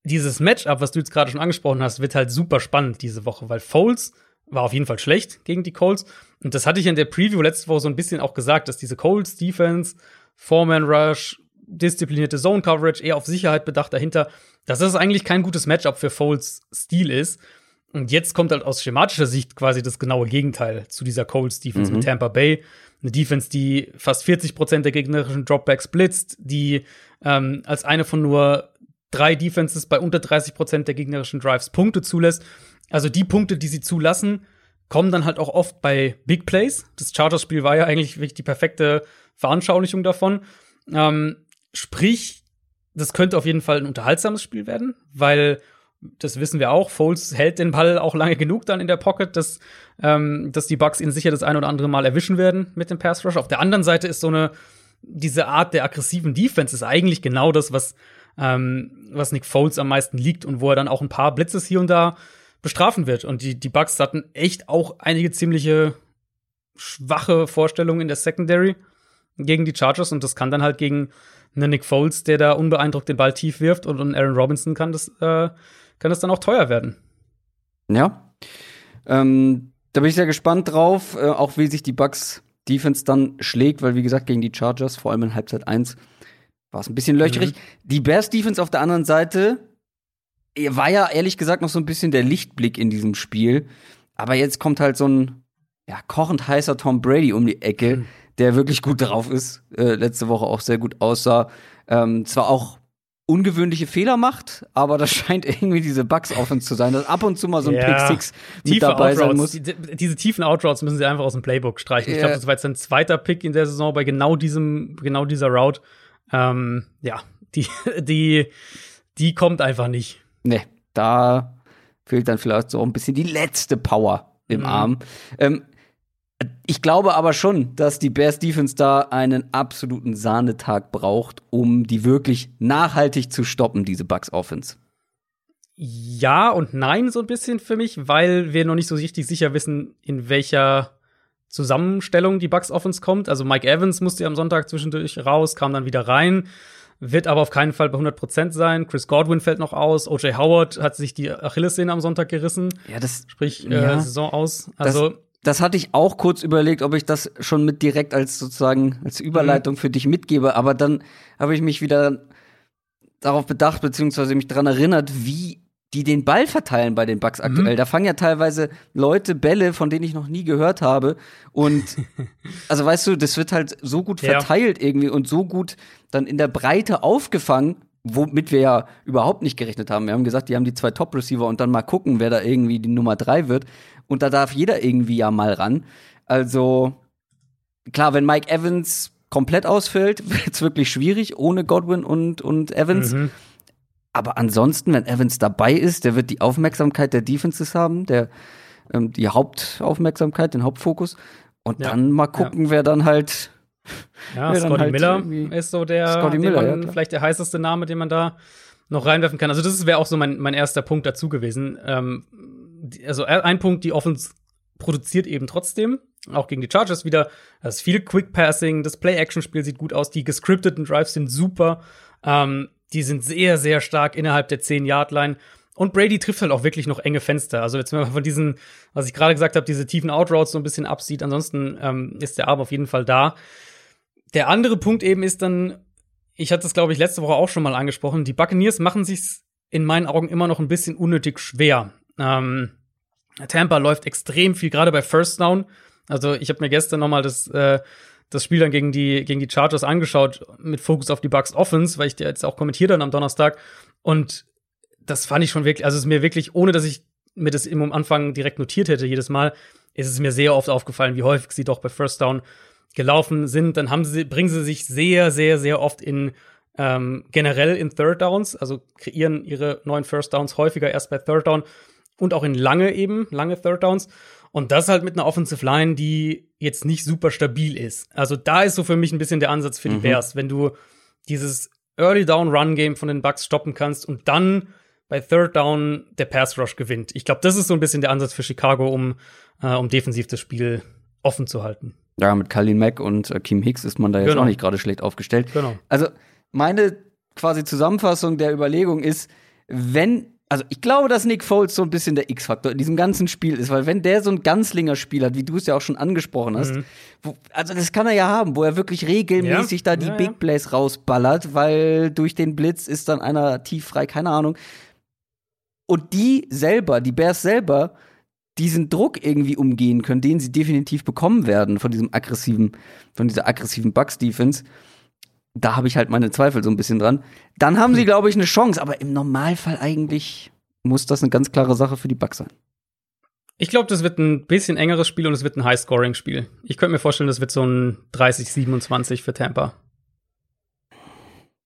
dieses Matchup, was du jetzt gerade schon angesprochen hast, wird halt super spannend diese Woche, weil Foles war auf jeden Fall schlecht gegen die Colts. Und das hatte ich in der Preview letzte Woche so ein bisschen auch gesagt, dass diese Colts Defense, Foreman Rush, disziplinierte Zone Coverage, eher auf Sicherheit bedacht dahinter, dass das eigentlich kein gutes Matchup für Foles Stil ist. Und jetzt kommt halt aus schematischer Sicht quasi das genaue Gegenteil zu dieser Colts Defense mit Tampa Bay. Eine Defense, die fast 40 Prozent der gegnerischen Dropbacks blitzt, die ähm, als eine von nur drei Defenses bei unter 30 Prozent der gegnerischen Drives Punkte zulässt. Also die Punkte, die sie zulassen, kommen dann halt auch oft bei Big Plays. Das Chargers-Spiel war ja eigentlich wirklich die perfekte Veranschaulichung davon. Ähm, sprich, das könnte auf jeden Fall ein unterhaltsames Spiel werden, weil das wissen wir auch. Foles hält den Ball auch lange genug dann in der Pocket, dass, ähm, dass die Bucks ihn sicher das ein oder andere Mal erwischen werden mit dem Pass Rush. Auf der anderen Seite ist so eine diese Art der aggressiven Defense ist eigentlich genau das, was ähm, was Nick Foles am meisten liegt und wo er dann auch ein paar Blitzes hier und da bestrafen wird. Und die die Bucks hatten echt auch einige ziemliche schwache Vorstellungen in der Secondary gegen die Chargers und das kann dann halt gegen einen Nick Foles, der da unbeeindruckt den Ball tief wirft und einen Aaron Robinson kann das äh, kann das dann auch teuer werden. Ja. Ähm, da bin ich sehr gespannt drauf, äh, auch wie sich die Bucks Defense dann schlägt, weil wie gesagt, gegen die Chargers, vor allem in Halbzeit 1, war es ein bisschen löcherig. Die Bears Defense auf der anderen Seite war ja ehrlich gesagt noch so ein bisschen der Lichtblick in diesem Spiel. Aber jetzt kommt halt so ein ja, kochend heißer Tom Brady um die Ecke, der wirklich gut drauf ist, äh, letzte Woche auch sehr gut aussah. Ähm, zwar auch ungewöhnliche Fehler macht, aber das scheint irgendwie diese Bugs Offense zu sein, dass ab und zu mal so ein Ja. Pick Six mit Tiefe dabei sein Outroutes, muss. die, diese tiefen Outroutes müssen sie einfach aus dem Playbook streichen. Ich Ja. glaube, das war jetzt ein zweiter Pick in der Saison bei genau diesem, genau dieser Route. Ähm, ja, die, die, die kommt einfach nicht. Nee, da fehlt dann vielleicht so ein bisschen die letzte Power im Mhm. Arm. Ähm, ich glaube aber schon, dass die Bears Defense da einen absoluten Sahnetag braucht, um die wirklich nachhaltig zu stoppen, diese Bucks Offense. Ja und nein, so ein bisschen für mich, weil wir noch nicht so richtig sicher wissen, in welcher Zusammenstellung die Bucks Offense kommt. Also Mike Evans musste ja am Sonntag zwischendurch raus, kam dann wieder rein, wird aber auf keinen Fall bei 100% sein. Chris Godwin fällt noch aus. OJ Howard hat sich die Achillessehne am Sonntag gerissen, Ja, das, sprich äh, Ja. Saison aus. Also das hatte ich auch kurz überlegt, ob ich das schon mit direkt als sozusagen als Überleitung für dich mitgebe, aber dann habe ich mich wieder darauf bedacht, beziehungsweise mich daran erinnert, wie die den Ball verteilen bei den Bucks aktuell. Da fangen ja teilweise Leute Bälle, von denen ich noch nie gehört habe. Und also weißt du, das wird halt so gut Ja. verteilt irgendwie und so gut dann in der Breite aufgefangen, womit wir ja überhaupt nicht gerechnet haben. Wir haben gesagt, die haben die zwei Top-Receiver und dann mal gucken, wer da irgendwie die Nummer drei wird. Und da darf jeder irgendwie ja mal ran. Also klar, wenn Mike Evans komplett ausfällt, wird's wirklich schwierig ohne Godwin und, und Evans. Mhm. Aber ansonsten, wenn Evans dabei ist, der wird die Aufmerksamkeit der Defenses haben, der ähm, die Hauptaufmerksamkeit, den Hauptfokus. Und Ja. dann mal gucken, wer dann halt Ja, Ja, dann Scotty halt Miller ist so der, Scotty Miller, man, ja, vielleicht der heißeste Name, den man da noch reinwerfen kann. Also das wäre auch so mein, mein erster Punkt dazu gewesen. Ähm, also ein Punkt, die Offense produziert eben trotzdem, auch gegen die Chargers wieder. Das ist viel Quick Passing, das Play-Action-Spiel sieht gut aus, die gescripteten Drives sind super, ähm, die sind sehr, sehr stark innerhalb der 10-Yard-Line. Und Brady trifft halt auch wirklich noch enge Fenster. Also jetzt, wenn man von diesen, was ich gerade gesagt habe, diese tiefen Outroutes so ein bisschen absieht, ansonsten ähm, ist der Arm auf jeden Fall da. Der andere Punkt eben ist dann, ich hatte das glaube ich letzte Woche auch schon mal angesprochen, die Buccaneers machen sich's in meinen Augen immer noch ein bisschen unnötig schwer. Ähm, Tampa läuft extrem viel, gerade bei First Down. Also ich habe mir gestern noch mal das, äh, das Spiel dann gegen die, gegen die Chargers angeschaut, mit Fokus auf die Bucks Offense, weil ich dir jetzt auch kommentiert dann am Donnerstag. Und das fand ich schon wirklich, also es ist mir wirklich, ohne dass ich mir das im Anfang direkt notiert hätte, jedes Mal, ist es mir sehr oft aufgefallen, wie häufig sie doch bei First Down gelaufen sind. Dann haben sie, bringen sie sich sehr, sehr, sehr oft in ähm, generell in Third Downs, also kreieren ihre neuen First Downs häufiger erst bei Third Down und auch in lange eben, lange Third Downs. Und das halt mit einer Offensive Line, die jetzt nicht super stabil ist. Also da ist so für mich ein bisschen der Ansatz für die mhm. Bears, wenn du dieses Early Down Run Game von den Bucks stoppen kannst und dann bei Third Down der Pass Rush gewinnt. Ich glaube, das ist so ein bisschen der Ansatz für Chicago, um, äh, um defensiv das Spiel offen zu halten. Ja, mit Kalin Mack und äh, Kim Hicks ist man da jetzt genau. auch nicht gerade schlecht aufgestellt. Genau. Also meine quasi Zusammenfassung der Überlegung ist, wenn also ich glaube, dass Nick Foles so ein bisschen der X-Faktor in diesem ganzen Spiel ist, weil wenn der so ein Ganzlinger Spiel hat, wie du es ja auch schon angesprochen hast, mhm. wo, also das kann er ja haben, wo er wirklich regelmäßig ja. da die ja, Big Plays rausballert, weil durch den Blitz ist dann einer tief frei, keine Ahnung. Und die selber, die Bears selber, diesen Druck irgendwie umgehen können, den sie definitiv bekommen werden von diesem aggressiven, von dieser aggressiven Bucks Defense da habe ich halt meine Zweifel so ein bisschen dran. Dann haben sie, hm. glaube ich, eine Chance, aber im Normalfall eigentlich muss das eine ganz klare Sache für die Bucks sein. Ich glaube, das wird ein bisschen engeres Spiel und es wird ein High-Scoring-Spiel. Ich könnte mir vorstellen, das wird so ein 30-27 für Tampa.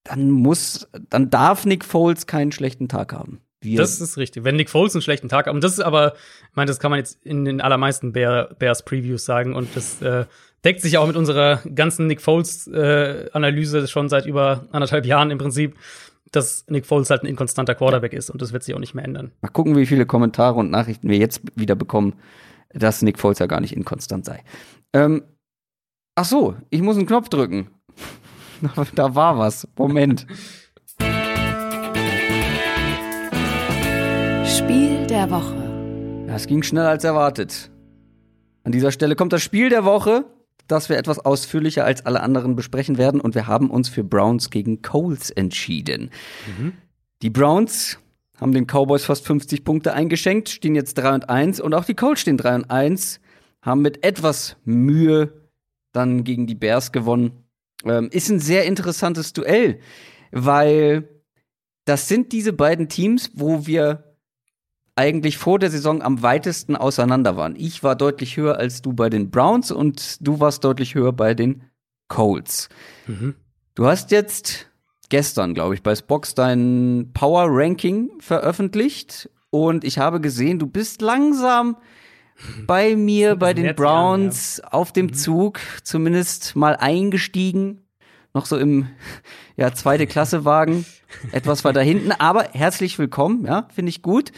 Dann muss, dann darf Nick Foles keinen schlechten Tag haben. Wir das ist richtig. Wenn Nick Foles einen schlechten Tag hat, und das ist aber, ich meine, das kann man jetzt in den allermeisten Bear, Bears Previews sagen und das äh, deckt sich auch mit unserer ganzen Nick Foles-Analyse äh, schon seit über anderthalb Jahren im Prinzip, dass Nick Foles halt ein inkonstanter Quarterback ist und das wird sich auch nicht mehr ändern. Mal gucken, wie viele Kommentare und Nachrichten wir jetzt wieder bekommen, dass Nick Foles ja gar nicht inkonstant sei. Ähm, ach so, ich muss einen Knopf drücken. da war was. Moment. Spiel der Woche. Das ging schneller als erwartet. An dieser Stelle kommt das Spiel der Woche das wir etwas ausführlicher als alle anderen besprechen werden. Und wir haben uns für Browns gegen Coles entschieden. Mhm. Die Browns haben den Cowboys fast 50 Punkte eingeschenkt, stehen jetzt 3 und 1 und auch die Colts stehen 3 und 1, haben mit etwas Mühe dann gegen die Bears gewonnen. Ähm, ist ein sehr interessantes Duell, weil das sind diese beiden Teams, wo wir eigentlich vor der Saison am weitesten auseinander waren. Ich war deutlich höher als du bei den Browns und du warst deutlich höher bei den Colts. Mhm. Du hast jetzt gestern, glaube ich, bei Spox dein Power Ranking veröffentlicht und ich habe gesehen, du bist langsam bei mir, bei den Browns, an, ja. auf dem mhm. Zug, zumindest mal eingestiegen. Noch so im ja, zweite Klasse Wagen, etwas weiter hinten, aber herzlich willkommen, ja, finde ich gut.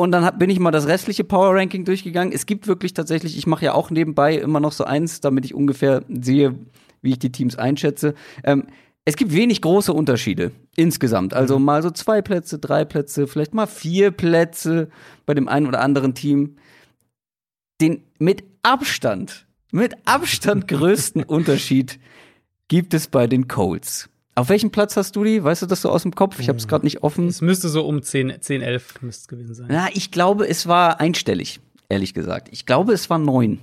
Und dann hab, bin ich mal das restliche Power Ranking durchgegangen. Es gibt wirklich tatsächlich, ich mache ja auch nebenbei immer noch so eins, damit ich ungefähr sehe, wie ich die Teams einschätze. Ähm, es gibt wenig große Unterschiede insgesamt. Also mhm. mal so zwei Plätze, drei Plätze, vielleicht mal vier Plätze bei dem einen oder anderen Team. Den mit Abstand, mit Abstand größten Unterschied gibt es bei den Colts. Auf welchem Platz hast du die? Weißt du das so aus dem Kopf? Ich habe es gerade nicht offen. Es müsste so um 10, 10 11 müsste es gewesen sein. Na, ich glaube, es war einstellig, ehrlich gesagt. Ich glaube, es war neun.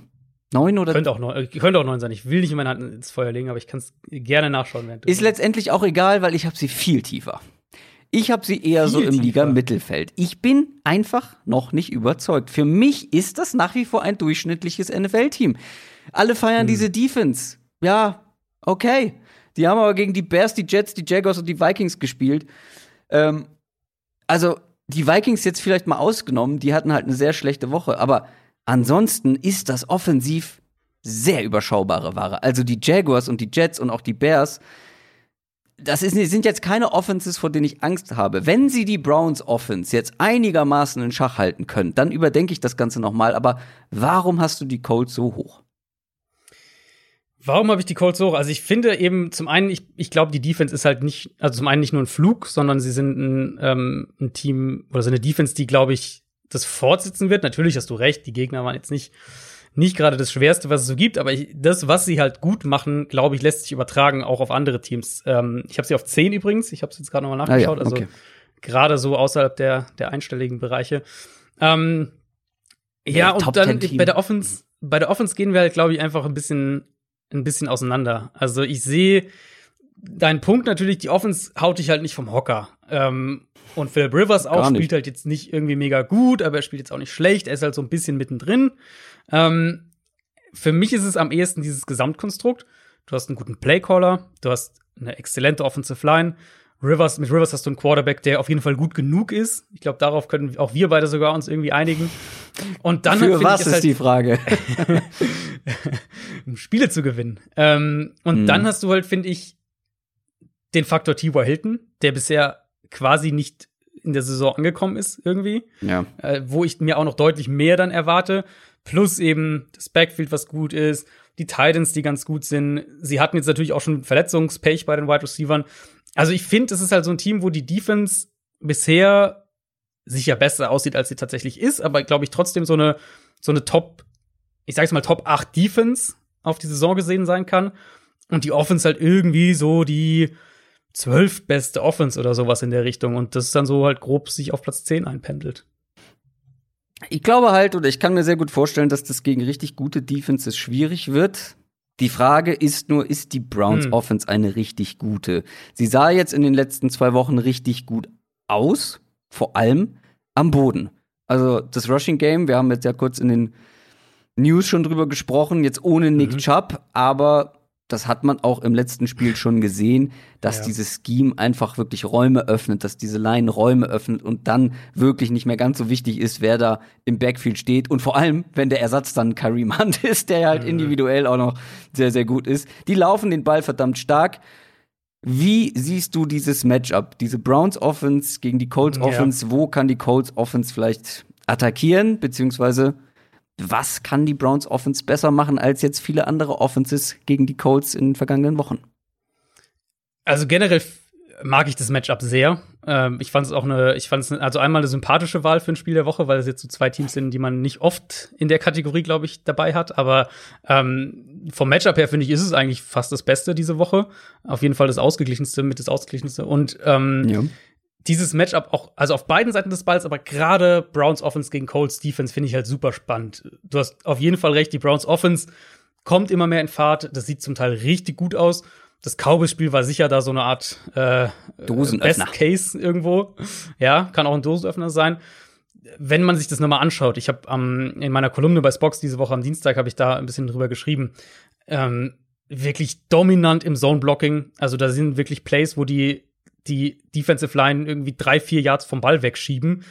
Neun oder? Könnte auch neun, äh, könnte auch neun sein. Ich will nicht in meine Hand ins Feuer legen, aber ich kann es gerne nachschauen. Ist letztendlich auch egal, weil ich habe sie viel tiefer. Ich habe sie eher viel so im Liga-Mittelfeld. Ich bin einfach noch nicht überzeugt. Für mich ist das nach wie vor ein durchschnittliches NFL-Team. Alle feiern hm. diese Defense. Ja, okay. Die haben aber gegen die Bears, die Jets, die Jaguars und die Vikings gespielt. Ähm, also die Vikings jetzt vielleicht mal ausgenommen, die hatten halt eine sehr schlechte Woche, aber ansonsten ist das offensiv sehr überschaubare Ware. Also die Jaguars und die Jets und auch die Bears, das ist, sind jetzt keine Offenses, vor denen ich Angst habe. Wenn sie die Browns Offense jetzt einigermaßen in Schach halten können, dann überdenke ich das Ganze nochmal. Aber warum hast du die Colts so hoch? Warum habe ich die Colts hoch? Also ich finde eben zum einen, ich, ich glaube, die Defense ist halt nicht, also zum einen nicht nur ein Flug, sondern sie sind ein, ähm, ein Team oder so eine Defense, die, glaube ich, das fortsetzen wird. Natürlich hast du recht, die Gegner waren jetzt nicht, nicht gerade das Schwerste, was es so gibt, aber ich, das, was sie halt gut machen, glaube ich, lässt sich übertragen auch auf andere Teams. Ähm, ich habe sie auf 10 übrigens, ich habe es jetzt gerade nochmal nachgeschaut. Ah, ja, okay. Also gerade so außerhalb der, der einstelligen Bereiche. Ähm, ja, Top und dann 10 Team. bei der Offense, bei der Offense gehen wir halt, glaube ich, einfach ein bisschen, ein bisschen auseinander. Also ich sehe deinen Punkt natürlich, die Offense haut dich halt nicht vom Hocker. Ähm, und Philip Rivers auch spielt halt jetzt nicht irgendwie mega gut, aber er spielt jetzt auch nicht schlecht. Er ist halt so ein bisschen mittendrin. Ähm, für mich ist es am ehesten dieses Gesamtkonstrukt. Du hast einen guten Playcaller, du hast eine exzellente Offensive Line. Rivers, mit Rivers hast du einen Quarterback, der auf jeden Fall gut genug ist. Ich glaube, darauf können auch wir beide sogar uns irgendwie einigen. Und dann Für was ich, ist halt, die Frage? um Spiele zu gewinnen. Ähm, und Mhm. dann hast du halt, finde ich, den Faktor T.Y. Hilton, der bisher quasi nicht in der Saison angekommen ist, irgendwie ja. äh, wo ich mir auch noch deutlich mehr dann erwarte. Plus eben das Backfield, was gut ist, die Titans, die ganz gut sind. Sie hatten jetzt natürlich auch schon Verletzungspech bei den Wide Receivers. Also ich finde, es ist halt so ein Team, wo die Defense bisher sicher besser aussieht, als sie tatsächlich ist, aber glaube ich trotzdem so eine, so eine Top, ich sag's mal Top 8 Defense auf die Saison gesehen sein kann. Und die Offense halt irgendwie so die zwölf beste Offense oder sowas in der Richtung. Und das ist dann so halt grob sich auf Platz 10 einpendelt. Ich glaube halt, oder ich kann mir sehr gut vorstellen, dass das gegen richtig gute Defenses schwierig wird. Die Frage ist nur, ist die Browns Hm. Offense eine richtig gute? Sie sah jetzt in den letzten zwei Wochen richtig gut aus, vor allem am Boden. Also das Rushing Game, wir haben jetzt ja kurz in den News schon drüber gesprochen, jetzt ohne Nick Mhm. Chubb, aber das hat man auch im letzten Spiel schon gesehen, dass Ja. dieses Scheme einfach wirklich Räume öffnet, dass diese Line Räume öffnet und dann wirklich nicht mehr ganz so wichtig ist, wer da im Backfield steht. Und vor allem, wenn der Ersatz dann Kareem Hunt ist, der halt individuell auch noch sehr, sehr gut ist. Die laufen den Ball verdammt stark. Wie siehst du dieses Matchup? Diese Browns Offense gegen die Colts Ja. Offense? Wo kann die Colts Offense vielleicht attackieren? Beziehungsweise was kann die Browns Offense besser machen als jetzt viele andere Offenses gegen die Colts in den vergangenen Wochen? Also generell mag ich das Matchup sehr. Ähm, ich fand es auch eine, ich fand es also einmal eine sympathische Wahl für ein Spiel der Woche, weil es jetzt so zwei Teams sind, die man nicht oft in der Kategorie, glaube ich, dabei hat. Aber ähm, vom Matchup her finde ich, ist es eigentlich fast das Beste diese Woche. Auf jeden Fall das ausgeglichenste mit das ausgeglichenste. Und ähm, Ja. Dieses Matchup auch, also auf beiden Seiten des Balls, aber gerade Browns Offense gegen Colts Defense finde ich halt super spannend. Du hast auf jeden Fall recht, die Browns Offense kommt immer mehr in Fahrt. Das sieht zum Teil richtig gut aus. Das Cowboys-Spiel war sicher da so eine Art äh, Dosenöffner. Best Case irgendwo. Ja, kann auch ein Dosenöffner sein. Wenn man sich das nochmal anschaut, ich habe ähm, in meiner Kolumne bei Spox diese Woche am Dienstag habe ich da ein bisschen drüber geschrieben. Ähm, wirklich dominant im Zone-Blocking. Also da sind wirklich Plays, wo die die Defensive Line irgendwie drei, vier Yards vom Ball wegschieben.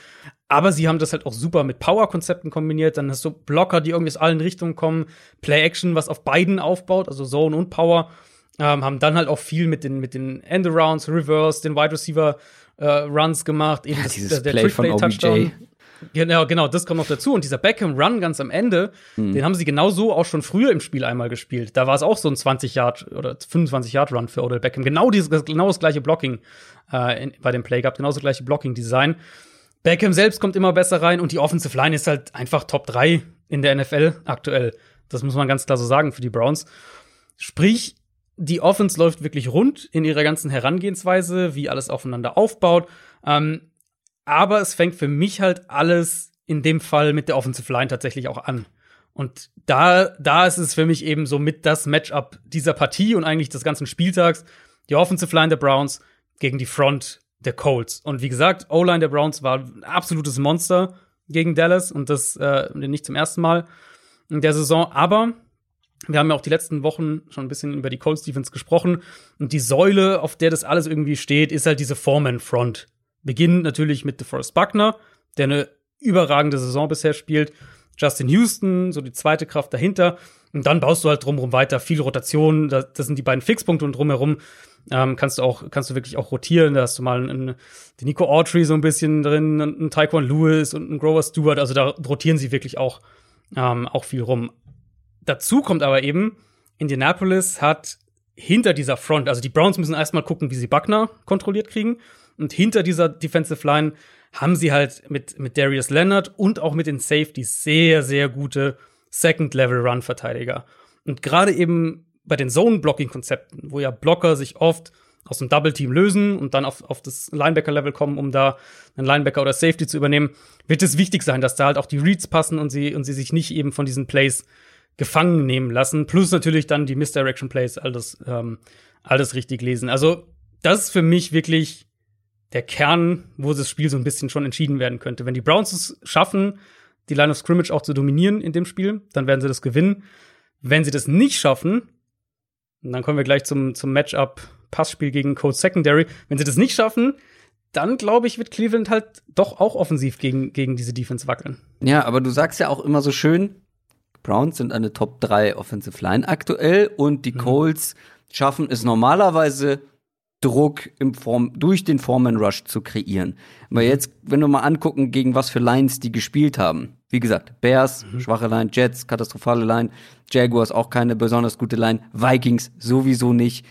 Aber sie haben das halt auch super mit Power-Konzepten kombiniert. Dann hast du Blocker, die irgendwie aus allen Richtungen kommen. Play-Action, was auf beiden aufbaut, also Zone und Power. Ähm, haben dann halt auch viel mit den, mit den Endarounds, Reverse, den Wide Receiver äh, Runs gemacht. Eben Ja, das- dieses der Play Trick von Play OBJ. Genau, genau, das kommt noch dazu. Und dieser Beckham Run ganz am Ende, Hm. den haben sie genau so auch schon früher im Spiel einmal gespielt. Da war es auch so ein 20 Yard oder 25 Yard Run für Odell Beckham. Genau dieses, genau das gleiche Blocking äh, in, bei dem Play gehabt, genau das gleiche Blocking Design. Beckham selbst kommt immer besser rein und die Offensive Line ist halt einfach Top 3 in der NFL aktuell. Das muss man ganz klar so sagen für die Browns. Sprich, die Offense läuft wirklich rund in ihrer ganzen Herangehensweise, wie alles aufeinander aufbaut. Ähm, aber es fängt für mich halt alles in dem Fall mit der Offensive Line tatsächlich auch an. Und da, da ist es für mich eben so mit das Matchup dieser Partie und eigentlich des ganzen Spieltags. Die Offensive Line der Browns gegen die Front der Colts. Und wie gesagt, O-Line der Browns war ein absolutes Monster gegen Dallas und das äh, nicht zum ersten Mal in der Saison. Aber wir haben ja auch die letzten Wochen schon ein bisschen über die Colts Defense gesprochen. Und die Säule, auf der das alles irgendwie steht, ist halt diese Foreman-Front. Beginnen natürlich mit DeForest Buckner, der eine überragende Saison bisher spielt. Justin Houston, so die zweite Kraft dahinter. Und dann baust du halt drumherum weiter, viel Rotation. Das, das sind die beiden Fixpunkte und drumherum ähm, kannst du auch, kannst du wirklich auch rotieren. Da hast du mal einen den Nico Autry so ein bisschen drin, einen Taekwon Lewis und einen Grover Stewart. Also da rotieren sie wirklich auch, ähm, auch viel rum. Dazu kommt aber eben, Indianapolis hat hinter dieser Front, also die Browns müssen erstmal gucken, wie sie Buckner kontrolliert kriegen. Und hinter dieser Defensive Line haben sie halt mit, mit Darius Leonard und auch mit den Safeties sehr, sehr gute Second-Level-Run-Verteidiger. Und gerade eben bei den Zone-Blocking-Konzepten, wo ja Blocker sich oft aus dem Double-Team lösen und dann auf, auf das Linebacker-Level kommen, um da einen Linebacker oder Safety zu übernehmen, wird es wichtig sein, dass da halt auch die Reads passen und sie, und sie sich nicht eben von diesen Plays gefangen nehmen lassen. Plus natürlich dann die Misdirection Plays, alles, ähm, alles richtig lesen. Also, das ist für mich wirklich der Kern, wo das Spiel so ein bisschen schon entschieden werden könnte. Wenn die Browns es schaffen, die Line of Scrimmage auch zu dominieren in dem Spiel, dann werden sie das gewinnen. Wenn sie das nicht schaffen, dann kommen wir gleich zum, zum Matchup Passspiel gegen Code Secondary. Wenn sie das nicht schaffen, dann glaube ich, wird Cleveland halt doch auch offensiv gegen, gegen diese Defense wackeln. Ja, aber du sagst ja auch immer so schön, Browns sind eine Top 3 Offensive Line aktuell und die mhm. Colts schaffen es normalerweise Druck im Form, durch den Foreman Rush zu kreieren. Aber mhm. jetzt, wenn wir mal angucken, gegen was für Lines die gespielt haben. Wie gesagt, Bears, mhm. schwache Line, Jets, katastrophale Line, Jaguars auch keine besonders gute Line, Vikings sowieso nicht.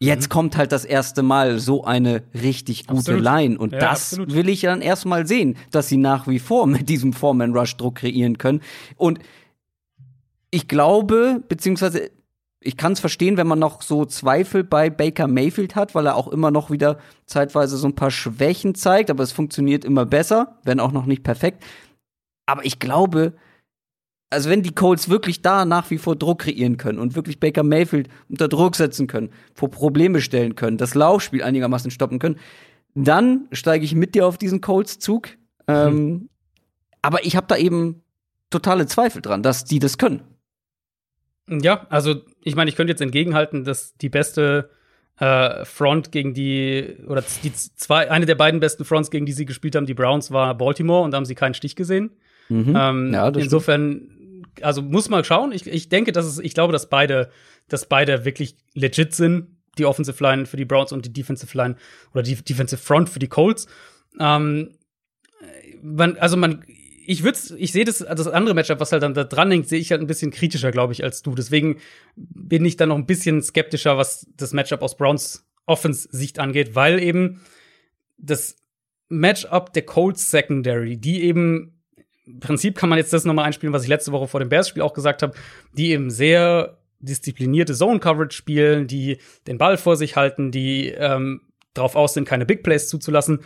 Jetzt mhm. kommt halt das erste Mal so eine richtig gute absolut. Line. Und ja, das absolut. will ich dann erstmal sehen, dass sie nach wie vor mit diesem Foreman Rush Druck kreieren können. Und ich glaube, beziehungsweise ich kann es verstehen, wenn man noch so Zweifel bei Baker Mayfield hat, weil er auch immer noch wieder zeitweise so ein paar Schwächen zeigt, aber es funktioniert immer besser, wenn auch noch nicht perfekt. Aber ich glaube, also wenn die Colts wirklich da nach wie vor Druck kreieren können und wirklich Baker Mayfield unter Druck setzen können, vor Probleme stellen können, das Laufspiel einigermaßen stoppen können, dann steige ich mit dir auf diesen Colts-Zug. Mhm. Ähm, aber ich habe da eben totale Zweifel dran, dass die das können. Ja, also ich meine, ich könnte jetzt entgegenhalten, dass die beste äh, Front gegen die, oder die zwei, eine der beiden besten Fronts, gegen die sie gespielt haben, die Browns, war Baltimore und da haben sie keinen Stich gesehen. Mhm. Ähm, ja, insofern stimmt also muss man schauen. Ich, ich denke, dass es, ich glaube, dass beide, dass beide wirklich legit sind. Die Offensive Line für die Browns und die Defensive Line oder die Defensive Front für die Colts. Ähm, man, also man, ich würde, ich sehe das, also das andere Matchup, was halt dann da dran hängt, sehe ich halt ein bisschen kritischer, glaube ich, als du. Deswegen bin ich dann noch ein bisschen skeptischer, was das Matchup aus Browns Offense-Sicht angeht, weil eben das Matchup der Colts Secondary, die eben im Prinzip kann man jetzt das nochmal einspielen, was ich letzte Woche vor dem Bears-Spiel auch gesagt habe, die eben sehr disziplinierte Zone-Coverage spielen, die den Ball vor sich halten, die ähm, darauf aus sind, keine Big Plays zuzulassen.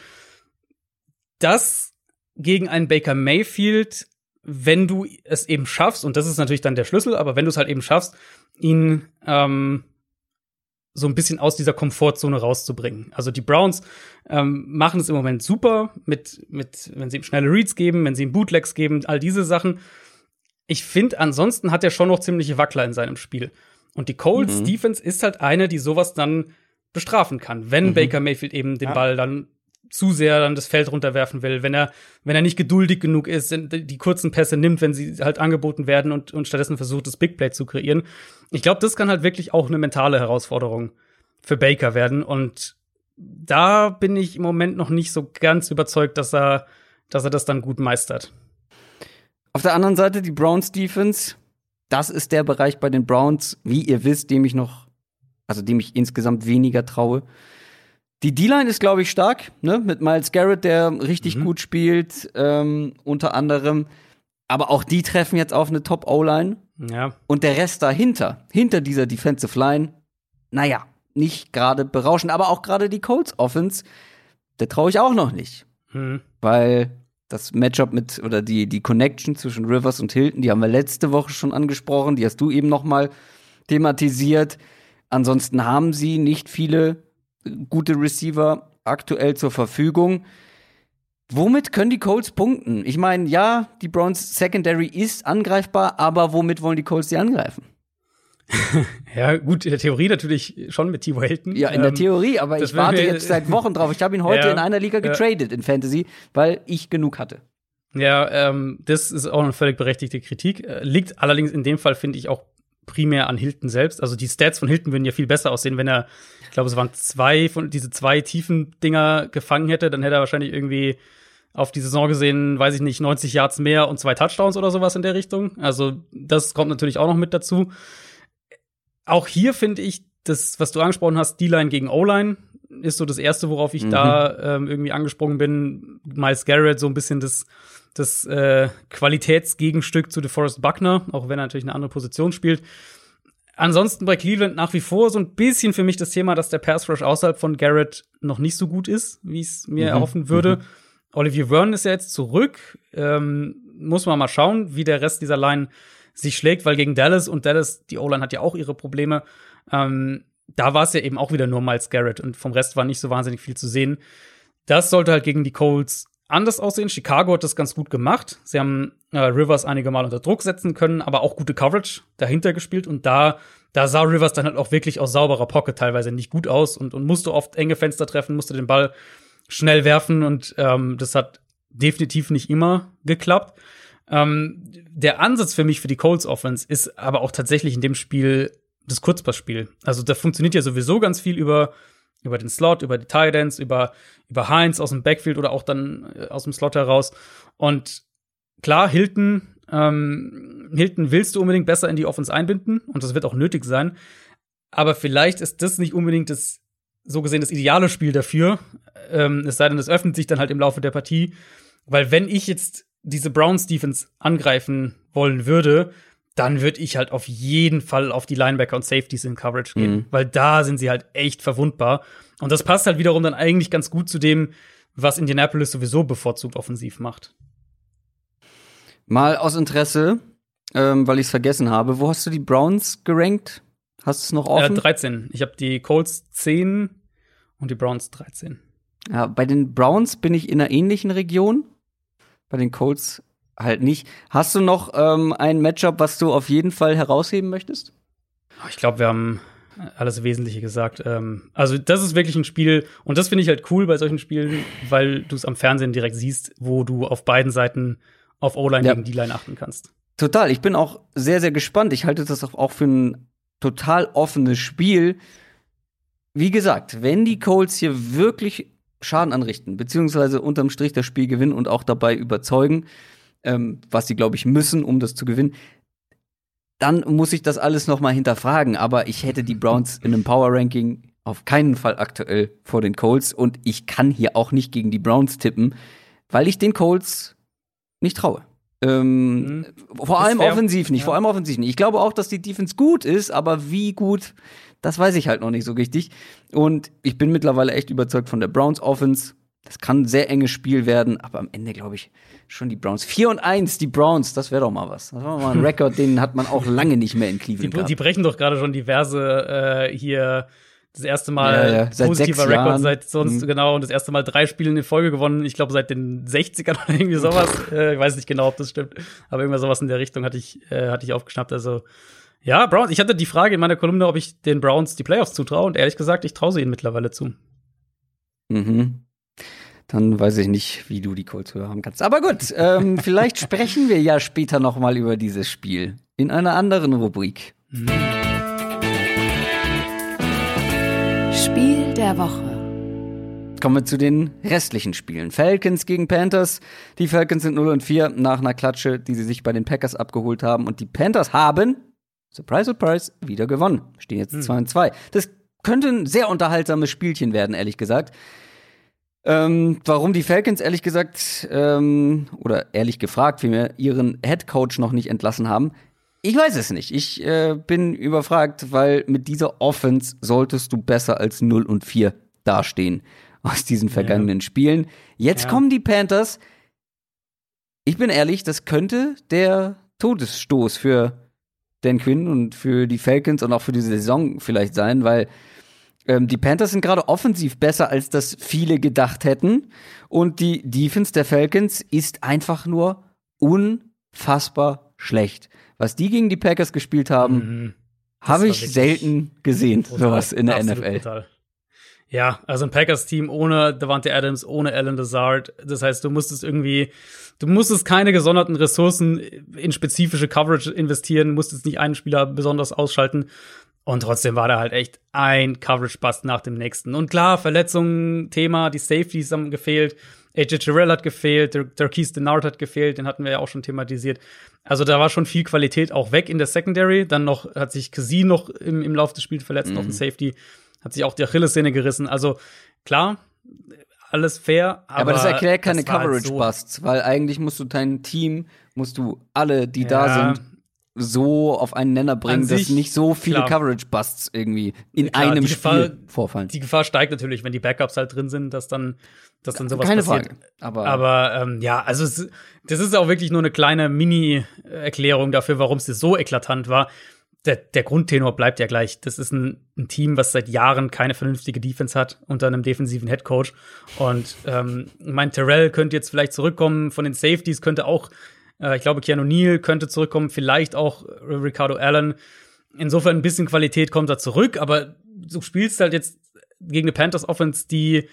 Das gegen einen Baker Mayfield, wenn du es eben schaffst, und das ist natürlich dann der Schlüssel, aber wenn du es halt eben schaffst, ihn ähm, so ein bisschen aus dieser Komfortzone rauszubringen. Also die Browns ähm, machen es im Moment super mit, mit, wenn sie ihm schnelle Reads geben, wenn sie ihm Bootlegs geben, all diese Sachen. Ich finde, ansonsten hat er schon noch ziemliche Wackler in seinem Spiel. Und die Colts mhm. Defense ist halt eine, die sowas dann bestrafen kann, wenn mhm. Baker Mayfield eben den ja. Ball dann zu sehr dann das Feld runterwerfen will, wenn er, wenn er nicht geduldig genug ist, die kurzen Pässe nimmt, wenn sie halt angeboten werden und, und stattdessen versucht, das Big Play zu kreieren. Ich glaube, das kann halt wirklich auch eine mentale Herausforderung für Baker werden. Und da bin ich im Moment noch nicht so ganz überzeugt, dass er, dass er das dann gut meistert. Auf der anderen Seite die Browns Defense. Das ist der Bereich bei den Browns, wie ihr wisst, dem ich noch, also dem ich insgesamt weniger traue. Die D-Line ist, glaube ich, stark, ne? Mit Miles Garrett, der richtig mhm. gut spielt, ähm, unter anderem. Aber auch die treffen jetzt auf eine Top-O-Line. Ja. Und der Rest dahinter, hinter dieser Defensive Line, naja, nicht gerade berauschend. Aber auch gerade die Colts Offense, der traue ich auch noch nicht. Mhm. Weil das Matchup mit oder die, die Connection zwischen Rivers und Hilton, die haben wir letzte Woche schon angesprochen, die hast du eben noch mal thematisiert. Ansonsten haben sie nicht viele gute Receiver aktuell zur Verfügung. Womit können die Colts punkten? Ich meine, ja, die Browns Secondary ist angreifbar, aber womit wollen die Colts sie angreifen? ja, gut, in der Theorie natürlich schon mit T. Hilton. Ja, in der ähm, Theorie, aber ich warte jetzt seit Wochen drauf. Ich habe ihn heute ja, in einer Liga getradet ja. in Fantasy, weil ich genug hatte. Ja, ähm, das ist auch eine völlig berechtigte Kritik. Äh, liegt allerdings in dem Fall, finde ich, auch primär an Hilton selbst. Also die Stats von Hilton würden ja viel besser aussehen, wenn er, ich glaube, es waren zwei von diese zwei tiefen Dinger gefangen hätte, dann hätte er wahrscheinlich irgendwie auf die Saison gesehen, weiß ich nicht, 90 Yards mehr und zwei Touchdowns oder sowas in der Richtung. Also das kommt natürlich auch noch mit dazu. Auch hier finde ich, das, was du angesprochen hast, D-Line gegen O-Line, ist so das erste, worauf ich mhm. da ähm, irgendwie angesprungen bin. Miles Garrett, so ein bisschen das das äh, Qualitätsgegenstück zu DeForest Buckner, auch wenn er natürlich eine andere Position spielt. ansonsten bei Cleveland nach wie vor so ein bisschen für mich das Thema, dass der Pass Rush außerhalb von Garrett noch nicht so gut ist, wie es mir Mhm. erhoffen würde. Olivier Vernon ist ja jetzt zurück. Ähm, muss man mal schauen, wie der Rest dieser Line sich schlägt, weil gegen Dallas und Dallas, die O-Line hat ja auch ihre Probleme. Ähm, da war es ja eben auch wieder nur Miles Garrett und vom Rest war nicht so wahnsinnig viel zu sehen. Das sollte halt gegen die Colts anders aussehen. Chicago hat das ganz gut gemacht. Sie haben äh, Rivers einige Mal unter Druck setzen können, aber auch gute Coverage dahinter gespielt. Und da, da sah Rivers dann halt auch wirklich aus sauberer Pocket teilweise nicht gut aus und, und musste oft enge Fenster treffen, musste den Ball schnell werfen und ähm, das hat definitiv nicht immer geklappt. Ähm, der Ansatz für mich für die Colts Offense ist aber auch tatsächlich in dem Spiel das Kurzpassspiel. Also da funktioniert ja sowieso ganz viel über über den Slot, über die Tight Ends, über über Heinz aus dem Backfield oder auch dann äh, aus dem Slot heraus. Und klar, Hilton ähm, Hilton willst du unbedingt besser in die Offense einbinden und das wird auch nötig sein. Aber vielleicht ist das nicht unbedingt das so gesehen das ideale Spiel dafür. Ähm, es sei denn, es öffnet sich dann halt im Laufe der Partie. Weil wenn ich jetzt diese Browns Defense angreifen wollen würde, dann würde ich halt auf jeden Fall auf die Linebacker und Safeties in Coverage gehen, Mhm. weil da sind sie halt echt verwundbar. Und das passt halt wiederum dann eigentlich ganz gut zu dem, was Indianapolis sowieso bevorzugt offensiv macht. Mal aus Interesse, ähm, weil ich es vergessen habe, wo hast du die Browns gerankt? Hast du es noch Äh, offen? 13. Ich habe die Colts 10 und die Browns 13. ja, bei den Browns bin ich in einer ähnlichen Region. Bei den Colts halt nicht. Hast du noch ähm, ein Matchup, was du auf jeden Fall herausheben möchtest? Ich glaube, wir haben alles Wesentliche gesagt. Ähm, also, das ist wirklich ein Spiel, und das finde ich halt cool bei solchen Spielen, weil du es am Fernsehen direkt siehst, wo du auf beiden Seiten auf O-Line Ja. gegen D-Line achten kannst. Total. Ich bin auch sehr, sehr gespannt. Ich halte das auch auch für ein total offenes Spiel. Wie gesagt, wenn die Colts hier wirklich Schaden anrichten, beziehungsweise unterm Strich das Spiel gewinnen und auch dabei überzeugen, ähm, was sie, glaube ich, müssen, um das zu gewinnen, dann muss ich das alles noch mal hinterfragen. Aber ich hätte die Browns in einem Power Ranking auf keinen Fall aktuell vor den Colts und ich kann hier auch nicht gegen die Browns tippen, weil ich den Colts nicht traue. Ähm, Mhm. Vor allem offensiv nicht, Ja. vor allem offensiv nicht. Ich glaube auch, dass die Defense gut ist, aber wie gut, das weiß ich halt noch nicht so richtig. Und ich bin mittlerweile echt überzeugt von der Browns Offense. Das kann ein sehr enges Spiel werden, aber am Ende glaube ich schon die Browns. 4 und 1, die Browns, das wäre doch mal was. Das war mal ein Rekord, den hat man auch lange nicht mehr in Die, Cleveland die gehabt. brechen doch gerade schon diverse äh, hier das erste Mal Ja, ja. Positiver Rekord seit sonst, Mhm. genau, und das erste Mal drei Spiele in Folge gewonnen. Ich glaube, seit den 60ern oder irgendwie sowas. äh, ich weiß nicht genau, ob das stimmt, aber irgendwas sowas in der Richtung hatte ich, äh, hatte ich aufgeschnappt. Also, ja, Browns. Ich hatte die Frage in meiner Kolumne, ob ich den Browns die Playoffs zutraue, und ehrlich gesagt, ich traue sie ihnen mittlerweile zu. Mhm. Dann weiß ich nicht, wie du die Colts höher haben kannst. Aber gut, ähm, vielleicht sprechen wir ja später noch mal über dieses Spiel in einer anderen Rubrik. Spiel der Woche. Kommen wir zu den restlichen Spielen. Falcons gegen Panthers. Die Falcons sind 0 und 4 nach einer Klatsche, die sie sich bei den Packers abgeholt haben. Und die Panthers haben, surprise, surprise, wieder gewonnen. Stehen jetzt 2 und 2. Das könnte ein sehr unterhaltsames Spielchen werden, ehrlich gesagt. Ähm, warum die Falcons, ehrlich gesagt, ähm, oder ehrlich gefragt, vielmehr, ihren Head Coach noch nicht entlassen haben, ich weiß es nicht. Ich äh, bin überfragt, weil mit dieser Offense solltest du besser als 0 und 4 dastehen aus diesen vergangenen Spielen. Jetzt Ja. kommen die Panthers. Ich bin ehrlich, das könnte der Todesstoß für Dan Quinn und für die Falcons und auch für diese Saison vielleicht sein, weil ähm, die Panthers sind gerade offensiv besser, als das viele gedacht hätten. Und die Defense der Falcons ist einfach nur unfassbar schlecht. Was die gegen die Packers gespielt haben, Mhm. habe ich selten gesehen, Brutal. sowas in der Absolut NFL. brutal. Ja, also ein Packers-Team ohne Devante Adams, ohne Alan Lazard. Das heißt, du musstest irgendwie, du musstest keine gesonderten Ressourcen in spezifische Coverage investieren, musstest nicht einen Spieler besonders ausschalten. Und trotzdem war da halt echt ein Coverage-Bust nach dem nächsten. Und klar, Verletzungen, Thema, die Safeties haben gefehlt. AJ Terrell hat gefehlt, der Darquise Denard hat gefehlt, den hatten wir ja auch schon thematisiert. Also da war schon viel Qualität auch weg in der Secondary. Dann noch hat sich Kasi noch im, im Laufe des Spiels verletzt, auf dem Safety. Hat sich auch die Achillessehne gerissen. Also klar, alles fair. Aber, Aber, das erklärt keine war halt so- Coverage-Busts, weil eigentlich musst du dein Team, musst du alle, die da Ja. sind, so auf einen Nenner bringen, An dass sich, nicht so viele klar. Coverage-Busts irgendwie in Klar, einem Gefahr- Spiel vorfallen. Die Gefahr steigt natürlich, wenn die Backups halt drin sind, dass dann, dass dann sowas Keine passiert. Frage. Aber, Aber ähm, ja, also es, das ist auch wirklich nur eine kleine Mini-Erklärung dafür, warum es so eklatant war. Der, der Grundtenor bleibt ja gleich. Das ist ein, ein Team, was seit Jahren keine vernünftige Defense hat unter einem defensiven Headcoach. Und ähm, mein Terrell könnte jetzt vielleicht zurückkommen von den Safeties, könnte auch, äh, ich glaube, Keanu Neal könnte zurückkommen, vielleicht auch Ricardo Allen. Insofern ein bisschen Qualität kommt da zurück, aber du spielst halt jetzt gegen eine Panthers Offense, die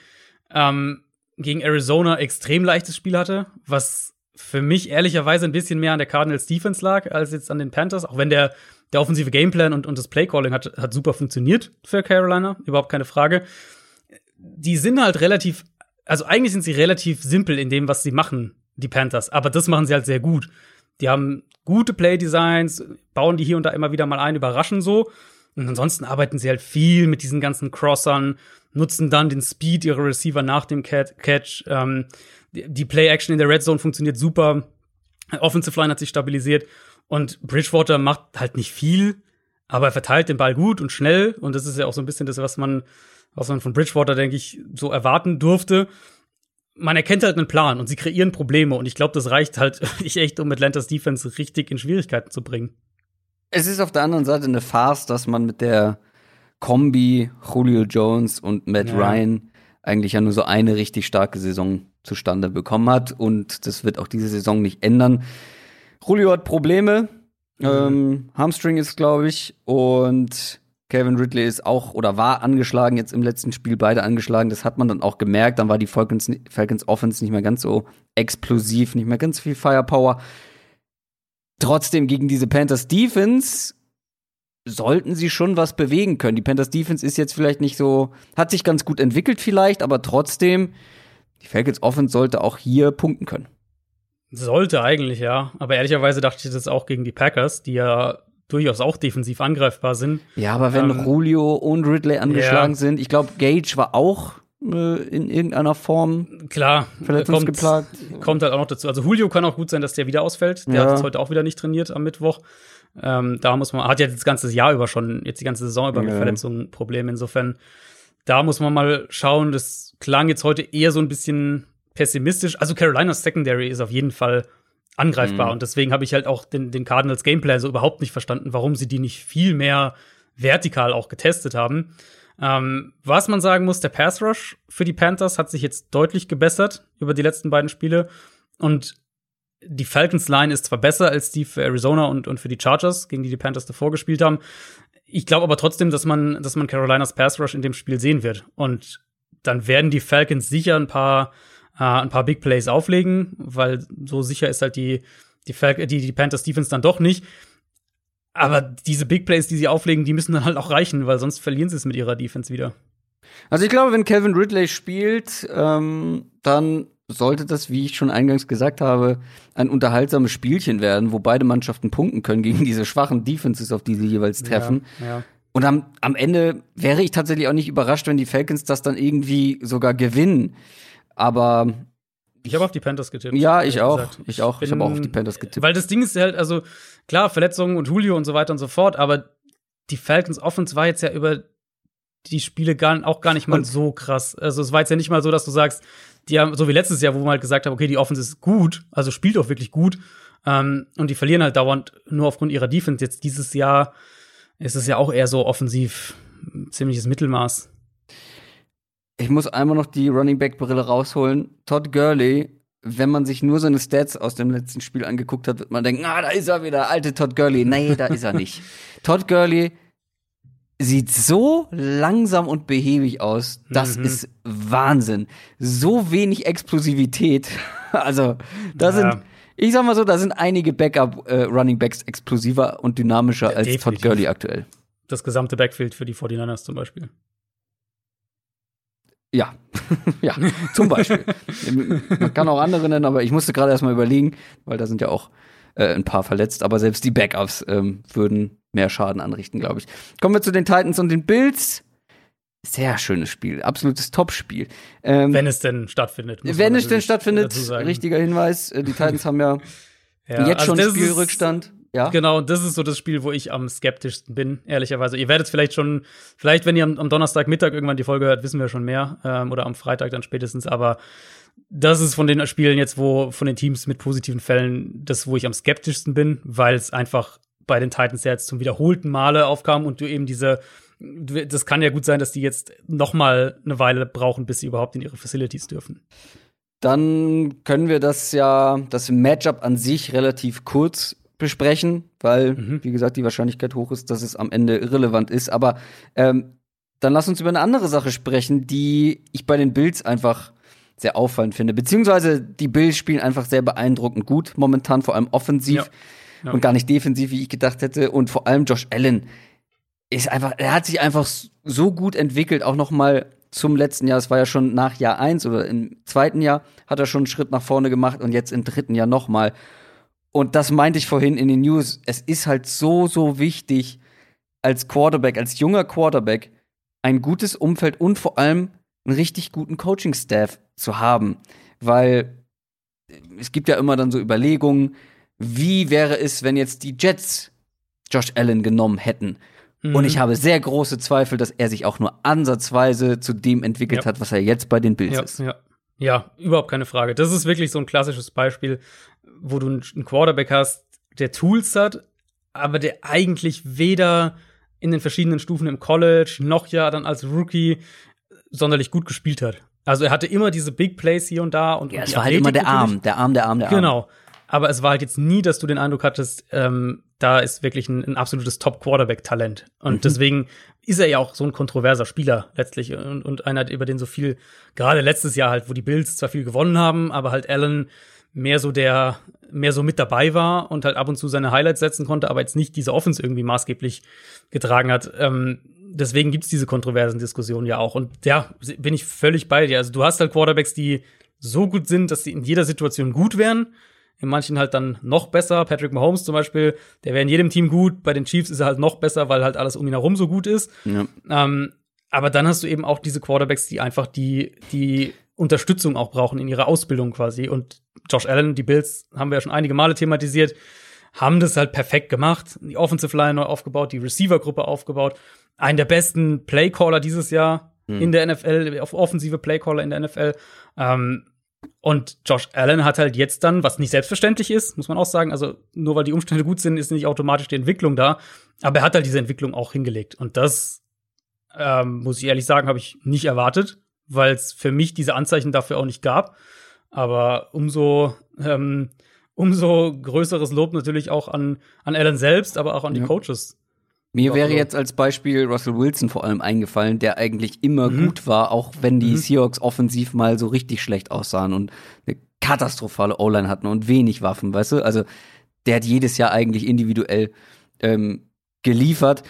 ähm, gegen Arizona extrem leichtes Spiel hatte, was für mich ehrlicherweise ein bisschen mehr an der Cardinals Defense lag als jetzt an den Panthers, auch wenn der, der offensive Gameplan und, und das Playcalling hat, hat super funktioniert für Carolina, überhaupt keine Frage. Die sind halt relativ, also eigentlich sind sie relativ simpel in dem, was sie machen, die Panthers, aber das machen sie halt sehr gut. Die haben gute Play-Designs, bauen die hier und da immer wieder mal ein, überraschen so. Und ansonsten arbeiten sie halt viel mit diesen ganzen Crossern, nutzen dann den Speed ihrer Receiver nach dem Cat Catch. Ähm, die die Play-Action in der Red Zone funktioniert super. Offensive Line hat sich stabilisiert. Und Bridgewater macht halt nicht viel, aber er verteilt den Ball gut und schnell. Und das ist ja auch so ein bisschen das, was man, was man von Bridgewater, denke ich, so erwarten durfte. Man erkennt halt einen Plan und sie kreieren Probleme. Und ich glaube, das reicht halt ich echt, um Atlantas Defense richtig in Schwierigkeiten zu bringen. es ist auf der anderen Seite eine Farce, dass man mit der Kombi Julio Jones und Matt Ja. Ryan eigentlich ja nur so eine richtig starke Saison zustande bekommen hat. Und das wird auch diese Saison nicht ändern. Julio hat Probleme. Ähm, Hamstring ist, glaube ich. Und Kevin Ridley ist auch oder war angeschlagen, jetzt im letzten Spiel beide angeschlagen. Das hat man dann auch gemerkt. Dann war die Falcons, Falcons Offense nicht mehr ganz so explosiv, nicht mehr ganz viel Firepower. Trotzdem gegen diese Panthers Defense sollten sie schon was bewegen können. Die Panthers Defense ist jetzt vielleicht nicht so, hat sich ganz gut entwickelt vielleicht, aber trotzdem, die Falcons Offense sollte auch hier punkten können. Sollte eigentlich, ja. Aber ehrlicherweise dachte ich das auch gegen die Packers, die ja durchaus auch defensiv angreifbar sind. Ja, aber wenn Ähm, Julio und Ridley angeschlagen ja. sind, ich glaube, Gage war auch äh, in irgendeiner Form Klar, verletzungsgeplagt. Kommt, kommt halt auch noch dazu. Also Julio kann auch gut sein, dass der wieder ausfällt. Der Ja. hat jetzt heute auch wieder nicht trainiert am Mittwoch. Ähm, da muss man, hat ja das ganze Jahr über schon, jetzt die ganze Saison über mit Ja. Verletzungen Probleme. Insofern, da muss man mal schauen. Das klang jetzt heute eher so ein bisschen pessimistisch. Also Carolinas Secondary ist auf jeden Fall angreifbar. Mhm. Und deswegen habe ich halt auch den, den Cardinals Gameplan so überhaupt nicht verstanden, warum sie die nicht viel mehr vertikal auch getestet haben. Ähm, was man sagen muss, der Pass Rush für die Panthers hat sich jetzt deutlich gebessert über die letzten beiden Spiele. Und die Falcons Line ist zwar besser als die für Arizona und, und für die Chargers, gegen die die Panthers davor gespielt haben. Ich glaube aber trotzdem, dass man, dass man Carolinas Pass Rush in dem Spiel sehen wird. Und dann werden die Falcons sicher ein paar, äh, ein paar Big Plays auflegen, weil so sicher ist halt die, die, Fal die, die Panthers Defense dann doch nicht. Aber diese Big Plays, die sie auflegen, die müssen dann halt auch reichen, weil sonst verlieren sie es mit ihrer Defense wieder. Also ich glaube, wenn Kevin Ridley spielt, ähm, dann sollte das, wie ich schon eingangs gesagt habe, ein unterhaltsames Spielchen werden, wo beide Mannschaften punkten können gegen diese schwachen Defenses, auf die sie jeweils treffen. Ja, ja. Und am, am Ende wäre ich tatsächlich auch nicht überrascht, wenn die Falcons das dann irgendwie sogar gewinnen. Aber Ich habe auf die Panthers getippt. ja, ich auch. gesagt. Ich auch. Ich habe auch auf die Panthers getippt. Weil das Ding ist halt, also klar, Verletzungen und Julio und so weiter und so fort, aber die Falcons Offense war jetzt ja über die Spiele gar, auch gar nicht mal Und- so krass. Also es war jetzt ja nicht mal so, dass du sagst, die haben, so wie letztes Jahr, wo man halt gesagt hat, okay, die Offense ist gut, also spielt auch wirklich gut, ähm, und die verlieren halt dauernd nur aufgrund ihrer Defense. Jetzt dieses Jahr ist es ja auch eher so offensiv ziemliches Mittelmaß. Ich muss einmal noch die Running Back Brille rausholen. Todd Gurley, wenn man sich nur seine Stats aus dem letzten Spiel angeguckt hat, wird man denken, ah, da ist er wieder, alte Todd Gurley. Nee, da ist er nicht. Todd Gurley sieht so langsam und behäbig aus. Das Mhm. ist Wahnsinn. So wenig Explosivität. Also, da Ja. sind ich sag mal so, da sind einige Backup äh, Running Backs explosiver und dynamischer als Todd. Gurley aktuell. Das gesamte Backfield für die 49ers zum Beispiel. Ja, ja, zum Beispiel. Man kann auch andere nennen, aber ich musste gerade erstmal überlegen, weil da sind ja auch äh, ein paar verletzt, aber selbst die Backups ähm, würden mehr Schaden anrichten, glaube ich. Kommen wir zu den Titans und den Bills. Sehr schönes Spiel, absolutes Topspiel. Ähm, Wenn es denn stattfindet. muss wenn es denn stattfindet, richtiger Hinweis, äh, die Titans haben ja, Ja, jetzt also schon Spielrückstand. Ja. Genau, und das ist so das Spiel, wo ich am skeptischsten bin, ehrlicherweise. Ihr werdet vielleicht schon, vielleicht, wenn ihr am, am Donnerstagmittag irgendwann die Folge hört, wissen wir schon mehr. Ähm, oder am Freitag dann spätestens, aber das ist von den Spielen jetzt, wo von den Teams mit positiven Fällen das, wo ich am skeptischsten bin, weil es einfach bei den Titans ja jetzt zum wiederholten Male aufkam und du eben diese das kann ja gut sein, dass die jetzt noch mal eine Weile brauchen, bis sie überhaupt in ihre Facilities dürfen. Dann können wir das ja, das Matchup an sich relativ kurz besprechen, weil, mhm. wie gesagt, die Wahrscheinlichkeit hoch ist, dass es am Ende irrelevant ist. Aber ähm, dann lass uns über eine andere Sache sprechen, die ich bei den Bills einfach sehr auffallend finde. Beziehungsweise die Bills spielen einfach sehr beeindruckend gut, momentan vor allem offensiv ja. Ja. und gar nicht defensiv, wie ich gedacht hätte. Und vor allem Josh Allen ist einfach, er hat sich einfach so gut entwickelt, auch noch mal zum letzten Jahr. Es war ja schon nach Jahr eins oder im zweiten Jahr hat er schon einen Schritt nach vorne gemacht und jetzt im dritten Jahr noch mal. Und das meinte ich vorhin in den News. Es ist halt so, so wichtig, als Quarterback, als junger Quarterback, ein gutes Umfeld und vor allem einen richtig guten Coaching-Staff zu haben. Weil es gibt ja immer dann so Überlegungen, wie wäre es, wenn jetzt die Jets Josh Allen genommen hätten? Mhm. Und ich habe sehr große Zweifel, dass er sich auch nur ansatzweise zu dem entwickelt ja. hat, was er jetzt bei den Bills ja, ist. Ja. ja, überhaupt keine Frage. Das ist wirklich so ein klassisches Beispiel, wo du einen Quarterback hast, der Tools hat, aber der eigentlich weder in den verschiedenen Stufen im College noch ja dann als Rookie sonderlich gut gespielt hat. Also er hatte immer diese Big Plays hier und da und ja, es war halt immer der Arm, der Arm, der Arm, der Arm. Genau. Aber es war halt jetzt nie, dass du den Eindruck hattest, ähm, da ist wirklich ein, ein absolutes Top-Quarterback-Talent. Und mhm. deswegen ist er ja auch so ein kontroverser Spieler letztlich und, und einer, über den so viel, gerade letztes Jahr halt, wo die Bills zwar viel gewonnen haben, aber halt Allen mehr so der, mehr so mit dabei war und halt ab und zu seine Highlights setzen konnte, aber jetzt nicht diese Offense irgendwie maßgeblich getragen hat. Ähm, deswegen gibt's diese kontroversen Diskussionen ja auch. Und ja, bin ich völlig bei dir. Also du hast halt Quarterbacks, die so gut sind, dass sie in jeder Situation gut wären in manchen halt dann noch besser. Patrick Mahomes zum Beispiel, der wäre in jedem Team gut. Bei den Chiefs ist er halt noch besser, weil halt alles um ihn herum so gut ist. Ja. Ähm, aber dann hast du eben auch diese Quarterbacks, die einfach die, die Unterstützung auch brauchen in ihrer Ausbildung quasi. Und Josh Allen, die Bills haben wir ja schon einige Male thematisiert, haben das halt perfekt gemacht. Die Offensive Line neu aufgebaut, die Receiver-Gruppe aufgebaut. Einen der besten Playcaller dieses Jahr mhm. in der NFL, auf offensive Playcaller in der NFL. Ähm, und Josh Allen hat halt jetzt dann, was nicht selbstverständlich ist, muss man auch sagen, also nur weil die Umstände gut sind, ist nicht automatisch die Entwicklung da. Aber er hat halt diese Entwicklung auch hingelegt. Und das, ähm, muss ich ehrlich sagen, habe ich nicht erwartet, weil es für mich diese Anzeichen dafür auch nicht gab. Aber umso, ähm, umso größeres Lob natürlich auch an, an Allen selbst, aber auch an die ja. Coaches, mir wäre jetzt als Beispiel Russell Wilson vor allem eingefallen, der eigentlich immer mhm. gut war, auch wenn die mhm. Seahawks offensiv mal so richtig schlecht aussahen und eine katastrophale O-Line hatten und wenig Waffen, weißt du? Also der hat jedes Jahr eigentlich individuell ähm, geliefert.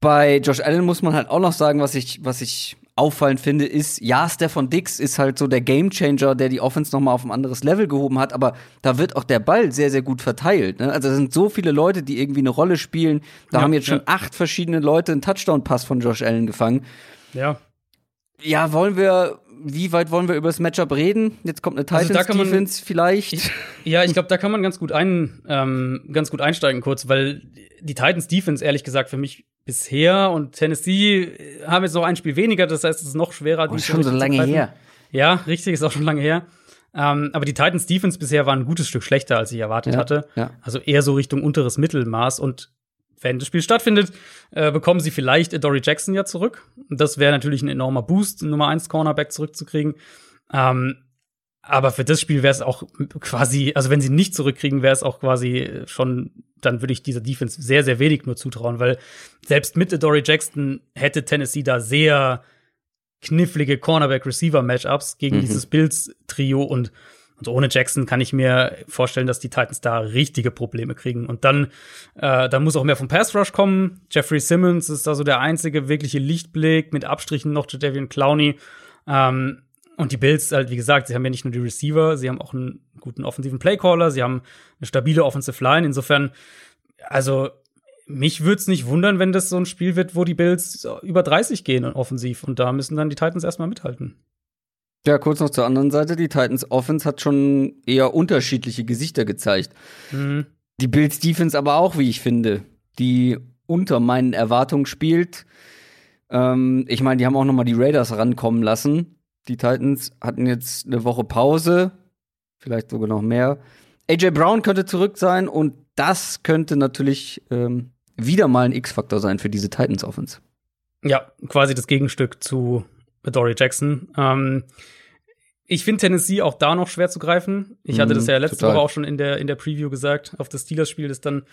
Bei Josh Allen muss man halt auch noch sagen, was ich, was ich auffallend finde, ist, ja, Stefan Dix ist halt so der Gamechanger, der die Offense noch mal auf ein anderes Level gehoben hat, aber da wird auch der Ball sehr, sehr gut verteilt. Ne? Also es sind so viele Leute, die irgendwie eine Rolle spielen. Da ja, haben jetzt schon acht verschiedene Leute einen Touchdown-Pass von Josh Allen gefangen. Ja. Ja, wollen wir, wie weit wollen wir über das Matchup reden? Jetzt kommt eine Titans-Defense also vielleicht. Ich, ja, ich glaube, da kann man ganz gut, ein, ähm, ganz gut einsteigen kurz, weil die Titans-Defense, ehrlich gesagt, für mich bisher und Tennessee haben jetzt noch ein Spiel weniger, das heißt, es ist noch schwerer. Oh, ist schon so lange her. Ja, richtig, ist auch schon lange her. Ähm, aber die Titans Defense bisher waren ein gutes Stück schlechter, als ich erwartet ja, hatte. Ja. Also eher so Richtung unteres Mittelmaß. Und wenn das Spiel stattfindet, äh, bekommen sie vielleicht Dory Jackson ja zurück. Das wäre natürlich ein enormer Boost, Nummer 1 Cornerback zurückzukriegen. Ähm, aber für das Spiel wäre es auch quasi, also wenn sie nicht zurückkriegen, wäre es auch quasi schon, dann würde ich dieser Defense sehr, sehr wenig nur zutrauen, weil selbst mit Dory Jackson hätte Tennessee da sehr knifflige Cornerback-Receiver-Matchups gegen mhm. dieses Bills-Trio und, und ohne Jackson kann ich mir vorstellen, dass die Titans da richtige Probleme kriegen. Und dann, äh, dann muss auch mehr vom Pass-Rush kommen. Jeffrey Simmons ist da so der einzige wirkliche Lichtblick, mit Abstrichen noch Jadavian Clowney. Ähm, und die Bills halt, wie gesagt, sie haben ja nicht nur die Receiver, sie haben auch einen guten offensiven Playcaller, sie haben eine stabile Offensive Line. Insofern, also mich würde es nicht wundern, wenn das so ein Spiel wird, wo die Bills über 30 gehen offensiv. Und da müssen dann die Titans erstmal mithalten. Ja, kurz noch zur anderen Seite. Die Titans Offense hat schon eher unterschiedliche Gesichter gezeigt. Mhm. die Bills Defense aber auch, wie ich finde, die unter meinen Erwartungen spielt. Ähm, ich meine, die haben auch noch mal die Raiders rankommen lassen. Die Titans hatten jetzt eine Woche Pause, vielleicht sogar noch mehr. AJ Brown könnte zurück sein und das könnte natürlich ähm, wieder mal ein X-Faktor sein für diese Titans Offense. Ja, quasi das Gegenstück zu Dory Jackson. Ähm, ich finde Tennessee auch da noch schwer zu greifen. Ich hatte das ja letzte total. Woche auch schon in der, in der Preview gesagt, auf das Steelers-Spiel, das dann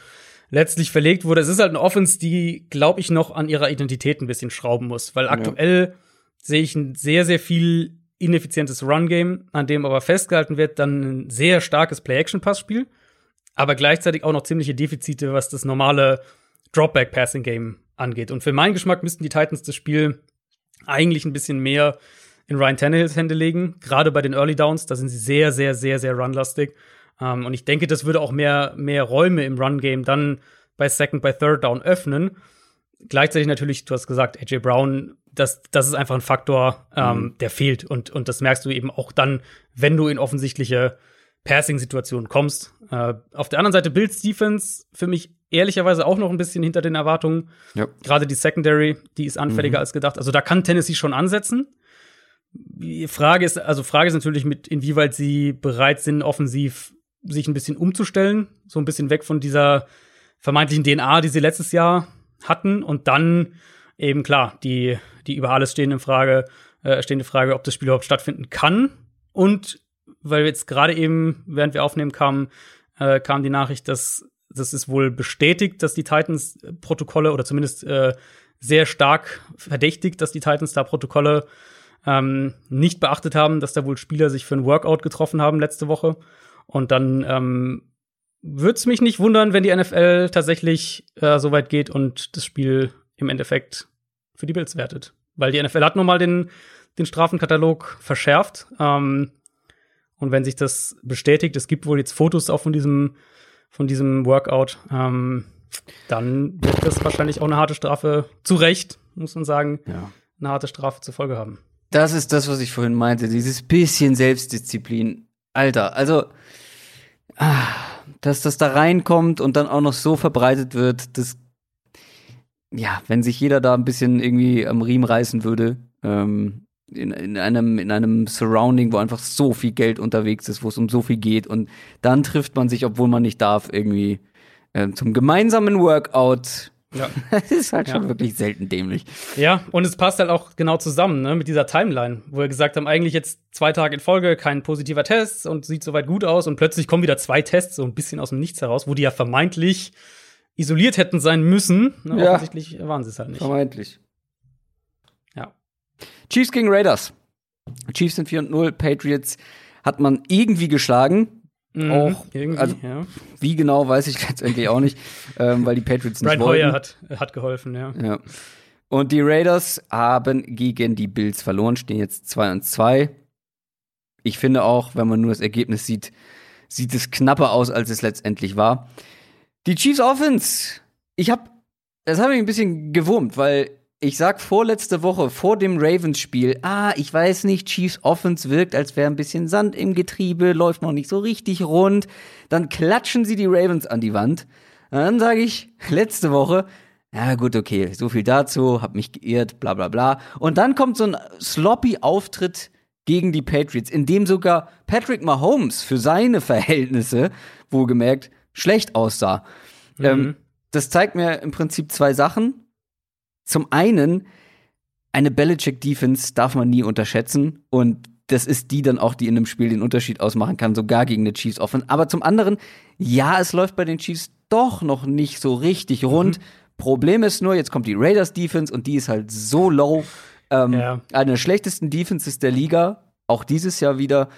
letztlich verlegt wurde. Es ist halt eine Offense, die, glaube ich, noch an ihrer Identität ein bisschen schrauben muss, weil aktuell sehe ich ein sehr, sehr viel ineffizientes Run-Game, an dem aber festgehalten wird, dann ein sehr starkes Play-Action-Pass-Spiel, aber gleichzeitig auch noch ziemliche Defizite, was das normale Dropback-Passing-Game angeht. Und für meinen Geschmack müssten die Titans das Spiel eigentlich ein bisschen mehr in Ryan Tannehills Hände legen, gerade bei den Early Downs, da sind sie sehr, sehr, sehr, sehr runlastig. Ähm, und ich denke, das würde auch mehr, mehr Räume im Run-Game dann bei Second, bei Third Down öffnen. Gleichzeitig natürlich, du hast gesagt, AJ Brown, das, das ist einfach ein Faktor, ähm, der fehlt. Und, und das merkst du eben auch dann, wenn du in offensichtliche Passing-Situationen kommst. Äh, auf der anderen Seite Bills Defense für mich ehrlicherweise auch noch ein bisschen hinter den Erwartungen. Ja. Gerade die Secondary, die ist anfälliger als gedacht. Also da kann Tennessee schon ansetzen. Frage ist, also Frage ist natürlich mit, inwieweit sie bereit sind, offensiv sich ein bisschen umzustellen, so ein bisschen weg von dieser vermeintlichen DNA, die sie letztes Jahr hatten. Und dann eben klar, die, die über alles stehende Frage, äh, stehende Frage, ob das Spiel überhaupt stattfinden kann. Und weil jetzt gerade eben, während wir aufnehmen kamen, äh, kam die Nachricht, dass das ist wohl bestätigt, dass die Titans äh, Protokolle oder zumindest äh, sehr stark verdächtigt, dass die Titans da Protokolle ähm, nicht beachtet haben, dass da wohl Spieler sich für ein Workout getroffen haben letzte Woche. Und dann ähm, würde es mich nicht wundern, wenn die NFL tatsächlich äh, so weit geht und das Spiel im Endeffekt für die Bills wertet. Weil die NFL hat nun mal den, den Strafenkatalog verschärft. Ähm, und wenn sich das bestätigt, es gibt wohl jetzt Fotos auch von diesem, von diesem Workout, ähm, dann wird das wahrscheinlich auch eine harte Strafe, zu Recht, muss man sagen, Ja. eine harte Strafe zur Folge haben. Das ist das, was ich vorhin meinte, dieses bisschen Selbstdisziplin. Alter, also, ah, dass das da reinkommt und dann auch noch so verbreitet wird, das, ja, wenn sich jeder da ein bisschen irgendwie am Riemen reißen würde, ähm, in, in einem, in einem Surrounding, wo einfach so viel Geld unterwegs ist, wo es um so viel geht und dann trifft man sich, obwohl man nicht darf, irgendwie ähm, zum gemeinsamen Workout. Ja. Das ist halt schon Ja. wirklich selten dämlich. Ja, und es passt halt auch genau zusammen, ne, mit dieser Timeline, wo wir gesagt haben, eigentlich jetzt zwei Tage in Folge kein positiver Test und sieht soweit gut aus und plötzlich kommen wieder zwei Tests so ein bisschen aus dem Nichts heraus, wo die ja vermeintlich isoliert hätten sein müssen. Ne, Ja. Offensichtlich waren sie es halt nicht. Vermeintlich. Ja. Chiefs gegen Raiders. Chiefs sind 4 und 0, Patriots hat man irgendwie geschlagen. Mhm, Auch, irgendwie, also- ja. Wie genau, weiß ich letztendlich auch nicht, ähm, weil die Patriots nicht Brian wollten. Hoyer hat, hat geholfen, ja. Ja. Und die Raiders haben gegen die Bills verloren, stehen jetzt 2 und 2. Ich finde auch, wenn man nur das Ergebnis sieht, sieht es knapper aus, als es letztendlich war. Die Chiefs Offense, ich habe, das hat mich ein bisschen gewurmt, weil ich sag vorletzte Woche, vor dem Ravens-Spiel, ah, ich weiß nicht, Chiefs Offense wirkt, als wäre ein bisschen Sand im Getriebe, läuft noch nicht so richtig rund. Dann klatschen sie die Ravens an die Wand. Und dann sage ich, letzte Woche, ja gut, okay, so viel dazu, hab mich geirrt, bla bla bla. Und dann kommt so ein sloppy Auftritt gegen die Patriots, in dem sogar Patrick Mahomes für seine Verhältnisse, wohlgemerkt, schlecht aussah. Ähm, das zeigt mir im Prinzip zwei Sachen. Zum einen, eine Belichick-Defense darf man nie unterschätzen und das ist die dann auch, die in einem Spiel den Unterschied ausmachen kann, sogar gegen eine Chiefs Offense. Aber zum anderen, ja, es läuft bei den Chiefs doch noch nicht so richtig rund. Problem ist nur, jetzt kommt die Raiders Defense und die ist halt so low. Ähm, Ja. Eine der schlechtesten Defenses der Liga, auch dieses Jahr wieder.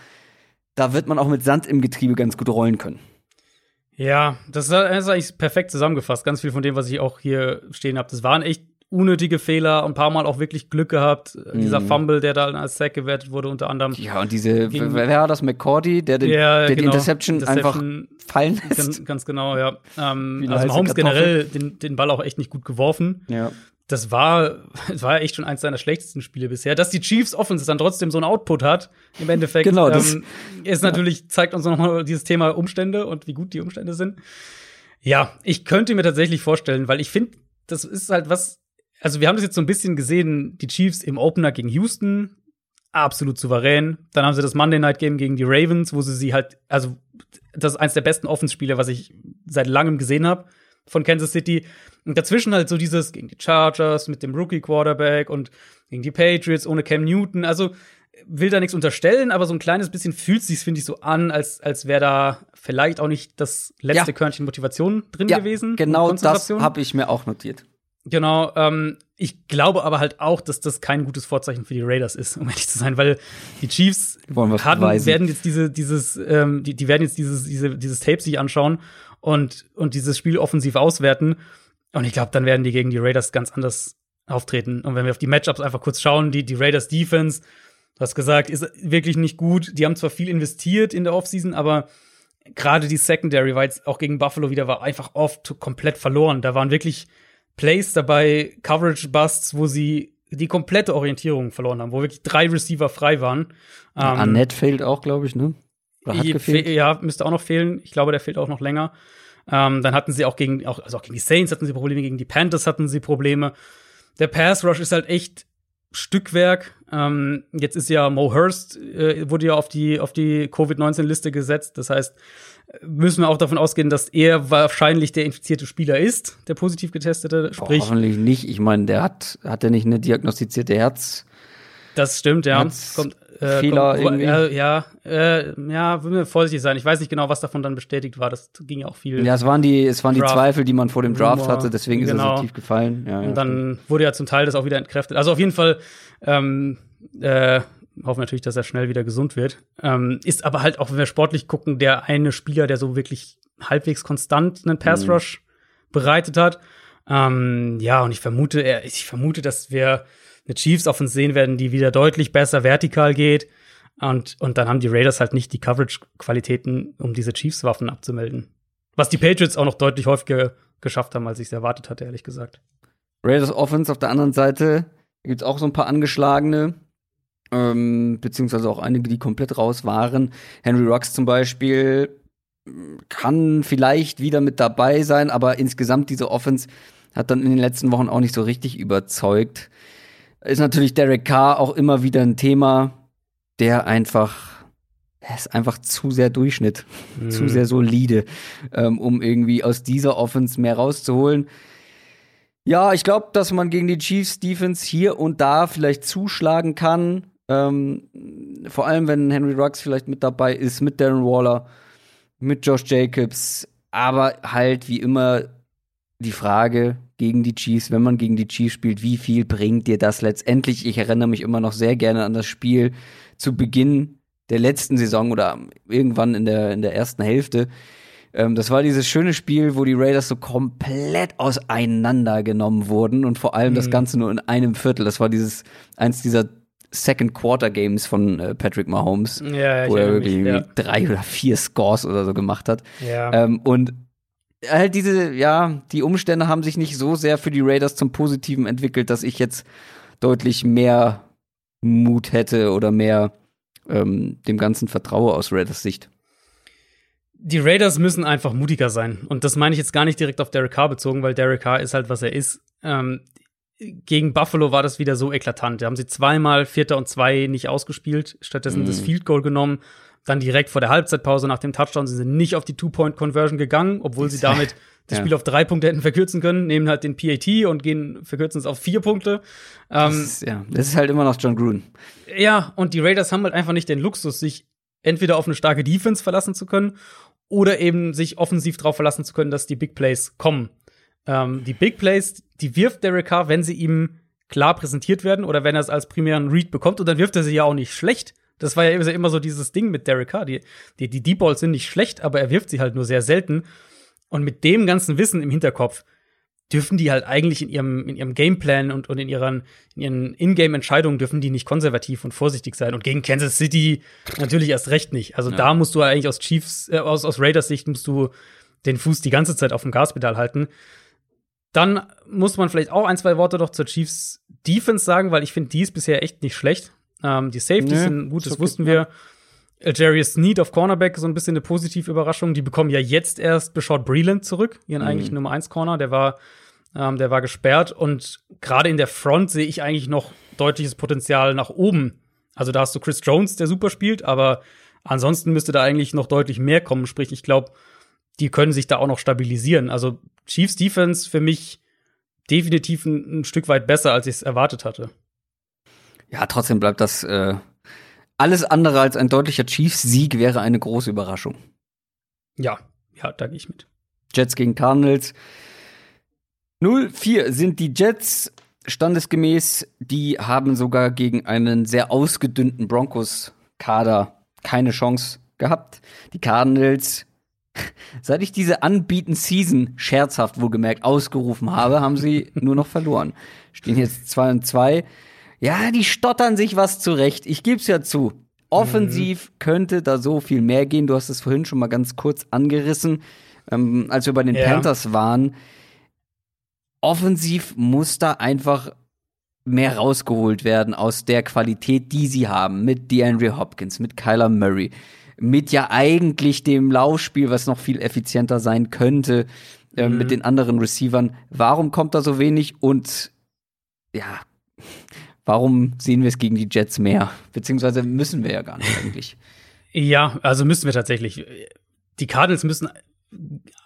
Da wird man auch mit Sand im Getriebe ganz gut rollen können. Ja, das ist eigentlich perfekt zusammengefasst. Ganz viel von dem, was ich auch hier stehen habe. Das waren echt unnötige Fehler, ein paar Mal auch wirklich Glück gehabt. Dieser Fumble, der da als Sack gewertet wurde, unter anderem. Ja, und diese, Gegen- wer war das, McCordy, der, den, Ja, der die genau. Interception, einfach Interception, fallen lässt? Ganz, ganz genau, ja. Ähm, also Mahomes generell den, den Ball auch echt nicht gut geworfen. Ja. Das war, das war echt schon eins seiner schlechtesten Spiele bisher. Dass die Chiefs Offense dann trotzdem so einen Output hat, im Endeffekt, Genau, das- ähm, ist natürlich, zeigt uns nochmal dieses Thema Umstände und wie gut die Umstände sind. Ja, ich könnte mir tatsächlich vorstellen, weil ich finde, das ist halt was. Also, wir haben das jetzt so ein bisschen gesehen, die Chiefs im Opener gegen Houston, absolut souverän. Dann haben sie das Monday Night Game gegen die Ravens, wo sie sie halt, also, das ist eins der besten Offenspiele, was ich seit langem gesehen habe von Kansas City. Und dazwischen halt so dieses gegen die Chargers mit dem Rookie Quarterback und gegen die Patriots ohne Cam Newton. Also, will da nichts unterstellen, aber so ein kleines bisschen fühlt sich finde ich so an, als als wäre da vielleicht auch nicht das letzte Ja. Körnchen Motivation drin Ja, gewesen. genau das habe ich mir auch notiert. Genau, ähm, ich glaube aber halt auch, dass das kein gutes Vorzeichen für die Raiders ist, um ehrlich zu sein, weil die Chiefs hatten, werden jetzt diese, dieses, ähm, die, die werden jetzt dieses, diese, dieses Tape sich anschauen und, und dieses Spiel offensiv auswerten. Und ich glaube, dann werden die gegen die Raiders ganz anders auftreten. Und wenn wir auf die Matchups einfach kurz schauen, die, die Raiders Defense, du hast gesagt, ist wirklich nicht gut. Die haben zwar viel investiert in der Offseason, aber gerade die Secondary war jetzt auch gegen Buffalo wieder, war einfach oft komplett verloren. Da waren wirklich Plays dabei, Coverage-Busts, wo sie die komplette Orientierung verloren haben, wo wirklich drei Receiver frei waren. Ähm, Annette fehlt auch, glaube ich, ne? Oder hat gefehlt? fe- Ja, müsste auch noch fehlen. Ich glaube, der fehlt auch noch länger. Ähm, dann hatten sie auch gegen, auch, also auch gegen die Saints hatten sie Probleme, gegen die Panthers hatten sie Probleme. Der Pass Rush ist halt echt Stückwerk. Ähm, jetzt ist ja Mo Hurst, äh, wurde ja auf die, auf die Covid-19-Liste gesetzt. Das heißt, müssen wir auch davon ausgehen, dass er wahrscheinlich der infizierte Spieler ist, der positiv getestete. Boah, Sprich, hoffentlich nicht. Ich meine, der hat, hat er nicht eine diagnostizierte Herz. Das stimmt, ja. Hat's Kommt, äh, Fehler kommt, irgendwie? äh, ja, äh, ja, will mir vorsichtig sein. Ich weiß nicht genau, was davon dann bestätigt war. Das ging ja auch viel. Ja, es waren die, es waren die Draft. Zweifel, die man vor dem Draft Rumor. hatte, deswegen ist er Genau. so tief gefallen. Ja, ja, Und dann wurde ja zum Teil das auch wieder entkräftet. Also auf jeden Fall ähm, äh, hoffen natürlich, dass er schnell wieder gesund wird. Ähm, ist aber halt auch, wenn wir sportlich gucken, der eine Spieler, der so wirklich halbwegs konstant einen Pass Mhm. Rush bereitet hat. Ähm, ja, und ich vermute, er, ich vermute, dass wir eine Chiefs uns sehen werden, die wieder deutlich besser vertikal geht. Und, und dann haben die Raiders halt nicht die Coverage-Qualitäten, um diese Chiefs-Waffen abzumelden. Was die Patriots auch noch deutlich häufiger geschafft haben, als ich es erwartet hatte, ehrlich gesagt. Raiders Offense auf der anderen Seite gibt es auch so ein paar angeschlagene, ähm, beziehungsweise auch einige, die komplett raus waren. Henry Rux zum Beispiel mh, kann vielleicht wieder mit dabei sein, aber insgesamt diese Offense hat dann in den letzten Wochen auch nicht so richtig überzeugt. Ist natürlich Derek Carr auch immer wieder ein Thema, der einfach, er ist einfach zu sehr Durchschnitt, zu sehr solide, ähm, um irgendwie aus dieser Offense mehr rauszuholen. Ja, ich glaube, dass man gegen die Chiefs Defense hier und da vielleicht zuschlagen kann. Ähm, vor allem, wenn Henry Ruggs vielleicht mit dabei ist, mit Darren Waller, mit Josh Jacobs. Aber halt wie immer die Frage gegen die Chiefs, wenn man gegen die Chiefs spielt, wie viel bringt dir das letztendlich? Ich erinnere mich immer noch sehr gerne an das Spiel zu Beginn der letzten Saison oder irgendwann in der, in der ersten Hälfte. Ähm, das war dieses schöne Spiel, wo die Raiders so komplett auseinandergenommen wurden und vor allem das Mhm. Ganze nur in einem Viertel. Das war dieses, eins dieser Second Quarter Games von äh, Patrick Mahomes, Ja, wo er wirklich irgendwie drei oder vier Scores oder so gemacht hat. ja. Ähm, und halt diese, ja, die Umstände haben sich nicht so sehr für die Raiders zum Positiven entwickelt, dass ich jetzt deutlich mehr Mut hätte oder mehr ähm, dem Ganzen vertraue aus Raiders Sicht. Die Raiders müssen einfach mutiger sein. Und das meine ich jetzt gar nicht direkt auf Derek Carr bezogen, weil Derek Carr ist halt, was er ist. Ähm, gegen Buffalo war das wieder so eklatant. Da haben sie zweimal Vierter und Zwei nicht ausgespielt, stattdessen das Field Goal genommen. Dann direkt vor der Halbzeitpause nach dem Touchdown sind sie nicht auf die Two-Point-Conversion gegangen, obwohl sie damit das Ja. Spiel auf drei Punkte hätten verkürzen können, nehmen halt den PAT und gehen, verkürzen es auf vier Punkte. Das Ähm, ist, ja, das ist halt immer noch John Gruden. ja, und die Raiders haben halt einfach nicht den Luxus, sich entweder auf eine starke Defense verlassen zu können oder eben sich offensiv darauf verlassen zu können, dass die Big Plays kommen. Ähm, die Big Plays, die wirft Derek Carr, wenn sie ihm klar präsentiert werden oder wenn er es als primären Read bekommt und dann wirft er sie ja auch nicht schlecht. Das war ja immer so dieses Ding mit Derek Carr. Die, die, die Deep Balls sind nicht schlecht, aber er wirft sie halt nur sehr selten. Und mit dem ganzen Wissen im Hinterkopf dürfen die halt eigentlich in ihrem, in ihrem Gameplan und, und in ihren, in ihren Ingame-Entscheidungen dürfen die nicht konservativ und vorsichtig sein. Und gegen Kansas City natürlich erst recht nicht. Also da musst du eigentlich aus Chiefs, äh, aus, aus Raiders Sicht musst du den Fuß die ganze Zeit auf dem Gaspedal halten. Dann muss man vielleicht auch ein, zwei Worte doch zur Chiefs Defense sagen, weil ich finde, die ist bisher echt nicht schlecht. Ähm, die Safeties Nee, sind gut, das okay, wussten wir. Algerius Sneed auf Cornerback, so ein bisschen eine positive Überraschung. Die bekommen ja jetzt erst Beshaut Breland zurück, ihren mhm. eigentlichen Nummer 1 Corner. Der war, ähm, der war gesperrt. Und gerade in der Front sehe ich eigentlich noch deutliches Potenzial nach oben. Also da hast du Chris Jones, der super spielt, aber ansonsten müsste da eigentlich noch deutlich mehr kommen. Sprich, ich glaube, die können sich da auch noch stabilisieren. Also Chiefs Defense für mich definitiv ein, ein Stück weit besser, als ich es erwartet hatte. Ja, trotzdem bleibt das äh, alles andere als ein deutlicher Chiefs-Sieg wäre eine große Überraschung. Ja, ja, da gehe ich mit. Jets gegen Cardinals. 0-4 sind die Jets standesgemäß. Die haben sogar gegen einen sehr ausgedünnten Broncos-Kader keine Chance gehabt. Die Cardinals Seit ich diese Unbeaten Season scherzhaft wohlgemerkt ausgerufen habe, haben sie nur noch verloren. Stehen jetzt 2 und 2. Ja, die stottern sich was zurecht. Ich geb's ja zu. Offensiv mhm. könnte da so viel mehr gehen. Du hast es vorhin schon mal ganz kurz angerissen, ähm, als wir bei den ja. Panthers waren. Offensiv muss da einfach mehr rausgeholt werden aus der Qualität, die sie haben. Mit DeAndre Hopkins, mit Kyler Murray mit ja eigentlich dem Laufspiel, was noch viel effizienter sein könnte, äh, mhm. mit den anderen Receivern. Warum kommt da so wenig und ja, warum sehen wir es gegen die Jets mehr? Beziehungsweise müssen wir ja gar nicht eigentlich. Ja, also müssen wir tatsächlich. Die Cardinals müssen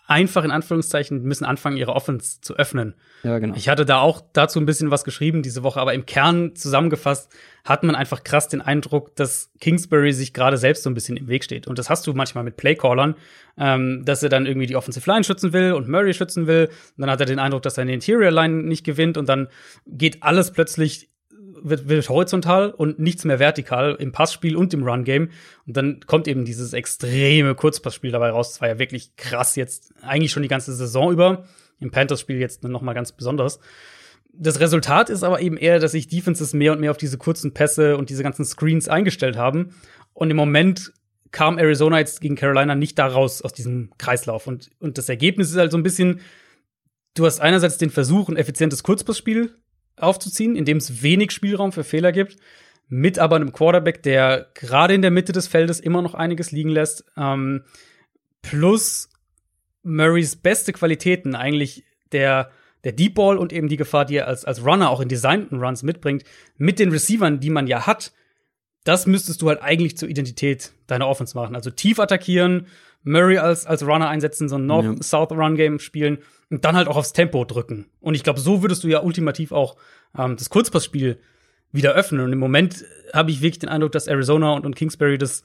einfach in Anführungszeichen müssen anfangen, ihre Offense zu öffnen. Ja, genau. Ich hatte da auch dazu ein bisschen was geschrieben diese Woche, aber im Kern zusammengefasst hat man einfach krass den Eindruck, dass Kingsbury sich gerade selbst so ein bisschen im Weg steht. Und das hast du manchmal mit Playcallern, ähm, dass er dann irgendwie die Offensive Line schützen will und Murray schützen will. Und dann hat er den Eindruck, dass er eine Interior Line nicht gewinnt und dann geht alles plötzlich wird, wird horizontal und nichts mehr vertikal im Passspiel und im Run-Game. Und dann kommt eben dieses extreme Kurzpassspiel dabei raus. Das war ja wirklich krass jetzt, eigentlich schon die ganze Saison über. Im Panthers-Spiel jetzt noch mal ganz besonders. Das Resultat ist aber eben eher, dass sich Defenses mehr und mehr auf diese kurzen Pässe und diese ganzen Screens eingestellt haben. Und im Moment kam Arizona jetzt gegen Carolina nicht da raus aus diesem Kreislauf. Und, und das Ergebnis ist halt so ein bisschen, du hast einerseits den Versuch, ein effizientes Kurzpassspiel aufzuziehen, indem es wenig Spielraum für Fehler gibt, mit aber einem Quarterback, der gerade in der Mitte des Feldes immer noch einiges liegen lässt, ähm, plus Murrays beste Qualitäten, eigentlich der, der Deep Ball und eben die Gefahr, die er als, als Runner auch in designten Runs mitbringt, mit den Receivern, die man ja hat, das müsstest du halt eigentlich zur Identität deiner Offense machen. Also tief attackieren, Murray als, als Runner einsetzen, so ein North-South-Run-Game spielen und dann halt auch aufs Tempo drücken. Und ich glaube, so würdest du ja ultimativ auch ähm, das Kurzpassspiel wieder öffnen. Und im Moment habe ich wirklich den Eindruck, dass Arizona und, und Kingsbury das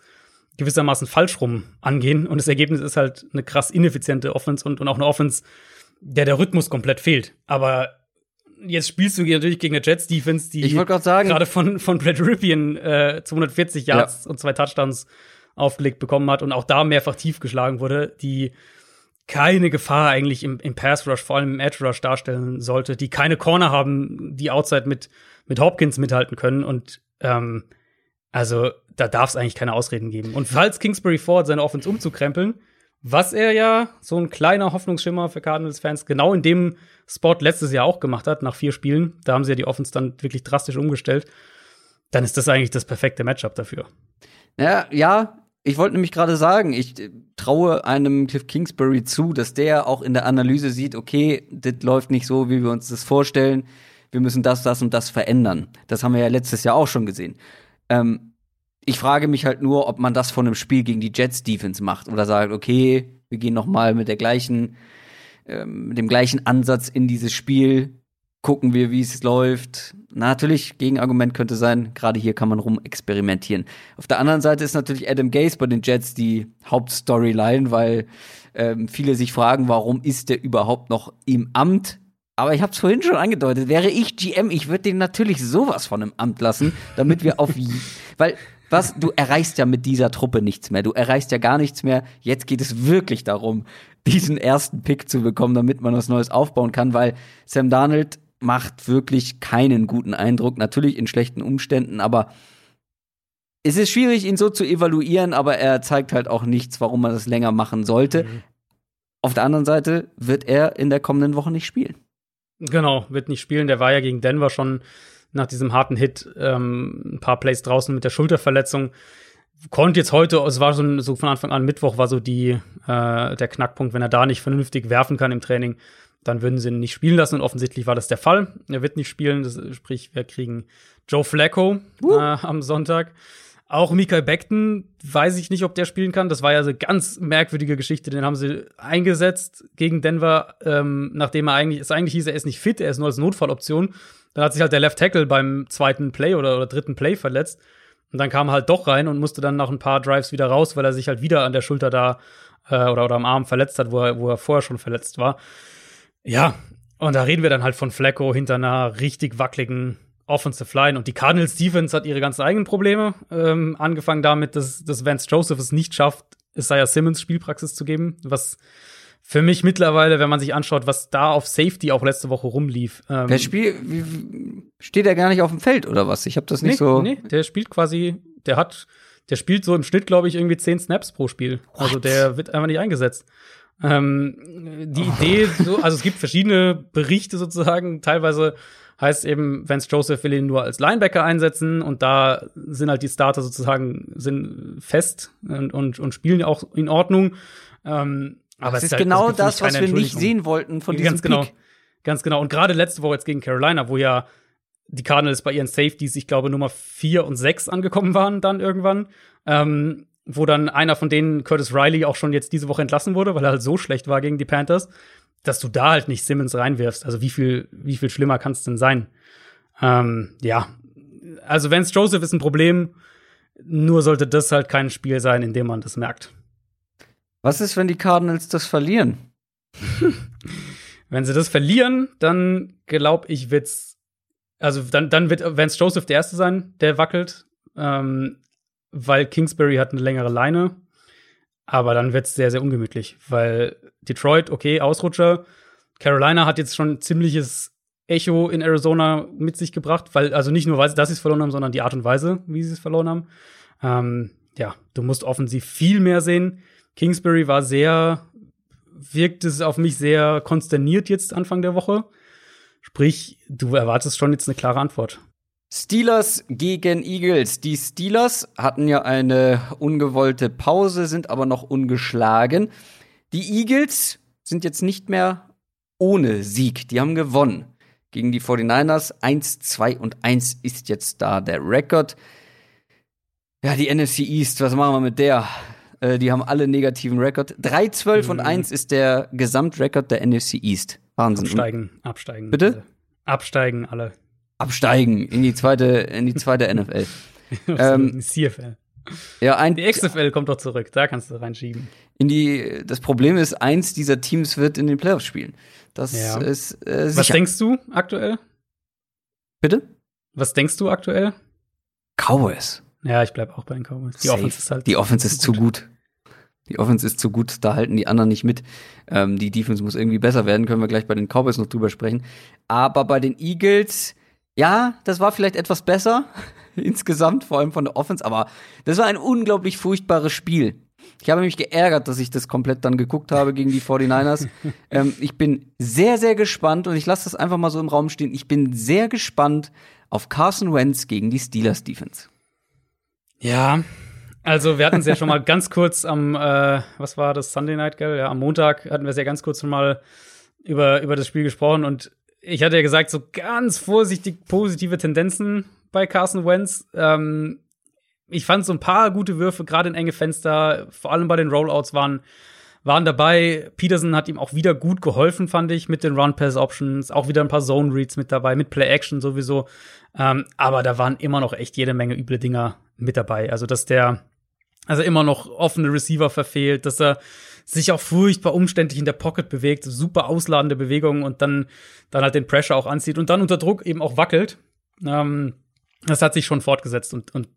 gewissermaßen falsch rum angehen. Und das Ergebnis ist halt eine krass ineffiziente Offense und, und auch eine Offense, der der Rhythmus komplett fehlt. Aber jetzt spielst du natürlich gegen eine Jets-Defense, die gerade von, von Brad Ripien äh, 240 Yards ja. und zwei Touchdowns aufgelegt bekommen hat und auch da mehrfach tief geschlagen wurde, die keine Gefahr eigentlich im, im Pass Rush, vor allem im Edge Rush darstellen sollte, die keine Corner haben, die Outside mit, mit Hopkins mithalten können und ähm, also da darf es eigentlich keine Ausreden geben. Und falls Kingsbury Ford seine Offense umzukrempeln, was er ja so ein kleiner Hoffnungsschimmer für Cardinals-Fans genau in dem Spot letztes Jahr auch gemacht hat, nach vier Spielen, da haben sie ja die Offense dann wirklich drastisch umgestellt, dann ist das eigentlich das perfekte Matchup dafür. Ja, ja, ich wollte nämlich gerade sagen, ich äh, traue einem Cliff Kingsbury zu, dass der auch in der Analyse sieht, okay, das läuft nicht so, wie wir uns das vorstellen. Wir müssen das, das und das verändern. Das haben wir ja letztes Jahr auch schon gesehen. Ähm, ich frage mich halt nur, ob man das von einem Spiel gegen die Jets Defense macht oder sagt, okay, wir gehen noch mal mit der gleichen, ähm, mit dem gleichen Ansatz in dieses Spiel gucken wir, wie es läuft. natürlich, Gegenargument könnte sein, gerade hier kann man rumexperimentieren. Auf der anderen Seite ist natürlich Adam Gase bei den Jets die Hauptstoryline, weil ähm, viele sich fragen, warum ist der überhaupt noch im Amt? Aber ich habe es vorhin schon angedeutet, wäre ich GM, ich würde den natürlich sowas von im Amt lassen, damit wir auf weil was du erreichst ja mit dieser Truppe nichts mehr. Du erreichst ja gar nichts mehr. Jetzt geht es wirklich darum, diesen ersten Pick zu bekommen, damit man was Neues aufbauen kann, weil Sam Darnold macht wirklich keinen guten Eindruck. Natürlich in schlechten Umständen, aber es ist schwierig, ihn so zu evaluieren, aber er zeigt halt auch nichts, warum man das länger machen sollte. Mhm. Auf der anderen Seite wird er in der kommenden Woche nicht spielen. Genau, wird nicht spielen. Der war ja gegen Denver schon nach diesem harten Hit ähm, ein paar Plays draußen mit der Schulterverletzung. konnte jetzt heute, es war so, so von Anfang an Mittwoch war so die äh, der Knackpunkt, wenn er da nicht vernünftig werfen kann im Training, dann würden sie ihn nicht spielen lassen und offensichtlich war das der Fall. Er wird nicht spielen, das, sprich wir kriegen Joe Flacco uh. äh, am Sonntag. Auch Mikael Beckton, weiß ich nicht, ob der spielen kann. Das war ja so eine ganz merkwürdige Geschichte. Den haben sie eingesetzt gegen Denver, ähm, nachdem er eigentlich, es eigentlich hieß, er ist nicht fit, er ist nur als Notfalloption. Dann hat sich halt der Left Tackle beim zweiten Play oder, oder dritten Play verletzt. Und dann kam er halt doch rein und musste dann nach ein paar Drives wieder raus, weil er sich halt wieder an der Schulter da äh, oder, oder am Arm verletzt hat, wo er, wo er vorher schon verletzt war. Ja, und da reden wir dann halt von Flecko hinter einer richtig wackeligen Offensive Line. Und die Cardinals Defense hat ihre ganz eigenen Probleme. Ähm, angefangen damit, dass, dass Vance Joseph es nicht schafft, Isaiah Simmons Spielpraxis zu geben, was für mich mittlerweile, wenn man sich anschaut, was da auf Safety auch letzte Woche rumlief. Ähm, der Spiel steht er gar nicht auf dem Feld oder was? Ich habe das nicht nee, so. Nee, der spielt quasi, der hat, der spielt so im Schnitt, glaube ich, irgendwie zehn Snaps pro Spiel. What? Also der wird einfach nicht eingesetzt. Ähm, die oh. Idee, so, also es gibt verschiedene Berichte sozusagen. Teilweise heißt eben, Vance Joseph will ihn nur als Linebacker einsetzen und da sind halt die Starter sozusagen sind fest und, und, und spielen auch in Ordnung. Ähm, aber das ist halt, genau das, was wir nicht sehen wollten von diesem Ganz genau. Pick. Ganz genau. Und gerade letzte Woche jetzt gegen Carolina, wo ja die Cardinals bei ihren Safeties, ich glaube, Nummer 4 und 6 angekommen waren dann irgendwann. Ähm, wo dann einer von denen, Curtis Riley, auch schon jetzt diese Woche entlassen wurde, weil er halt so schlecht war gegen die Panthers, dass du da halt nicht Simmons reinwirfst. Also wie viel, wie viel schlimmer kann es denn sein? Ähm, ja, also Vance Joseph ist ein Problem, nur sollte das halt kein Spiel sein, in dem man das merkt. Was ist, wenn die Cardinals das verlieren? wenn sie das verlieren, dann glaube ich, wird's also dann, dann wird Vance Joseph der Erste sein, der wackelt. Ähm, weil Kingsbury hat eine längere Leine. Aber dann wird es sehr, sehr ungemütlich, weil Detroit, okay, Ausrutscher. Carolina hat jetzt schon ziemliches Echo in Arizona mit sich gebracht, weil, also nicht nur, weil sie das es verloren haben, sondern die Art und Weise, wie sie es verloren haben. Ähm, ja, du musst offensiv viel mehr sehen. Kingsbury war sehr, wirkt es auf mich sehr konsterniert jetzt Anfang der Woche. Sprich, du erwartest schon jetzt eine klare Antwort. Steelers gegen Eagles. Die Steelers hatten ja eine ungewollte Pause, sind aber noch ungeschlagen. Die Eagles sind jetzt nicht mehr ohne Sieg. Die haben gewonnen gegen die 49ers. 1, 2 und 1 ist jetzt da der Rekord. Ja, die NFC East, was machen wir mit der? Äh, die haben alle negativen Rekord. 3, 12 mhm. und 1 ist der Gesamtrekord der NFC East. Wahnsinn. Absteigen, absteigen. Bitte? Absteigen alle absteigen in die zweite, in die zweite NFL. ähm, CFL. Ja, ein, die XFL kommt doch zurück, da kannst du reinschieben. In die, das Problem ist, eins dieser Teams wird in den Playoffs spielen. Das ja. ist äh, sicher. Was denkst du aktuell? Bitte? Was denkst du aktuell? Cowboys. Ja, ich bleib auch bei den Cowboys. Die Safe. Offense ist halt. Die Offense ist zu gut. gut. Die Offense ist zu gut, da halten die anderen nicht mit. Ähm, die Defense muss irgendwie besser werden, können wir gleich bei den Cowboys noch drüber sprechen. Aber bei den Eagles, ja, das war vielleicht etwas besser insgesamt, vor allem von der Offense, aber das war ein unglaublich furchtbares Spiel. Ich habe mich geärgert, dass ich das komplett dann geguckt habe gegen die 49ers. ähm, ich bin sehr, sehr gespannt und ich lasse das einfach mal so im Raum stehen. Ich bin sehr gespannt auf Carson Wentz gegen die Steelers Defense. Ja, also wir hatten es ja schon mal ganz kurz am, äh, was war das, Sunday Night, gell? Ja, am Montag hatten wir es ja ganz kurz schon mal über, über das Spiel gesprochen und ich hatte ja gesagt, so ganz vorsichtig positive Tendenzen bei Carson Wentz. Ähm, ich fand so ein paar gute Würfe, gerade in enge Fenster, vor allem bei den Rollouts waren, waren dabei. Peterson hat ihm auch wieder gut geholfen, fand ich, mit den Run-Pass-Options, auch wieder ein paar Zone-Reads mit dabei, mit Play-Action sowieso. Ähm, aber da waren immer noch echt jede Menge üble Dinger mit dabei. Also, dass der, also immer noch offene Receiver verfehlt, dass er sich auch furchtbar umständlich in der Pocket bewegt, super ausladende Bewegungen und dann, dann halt den Pressure auch anzieht und dann unter Druck eben auch wackelt. Ähm, das hat sich schon fortgesetzt und, und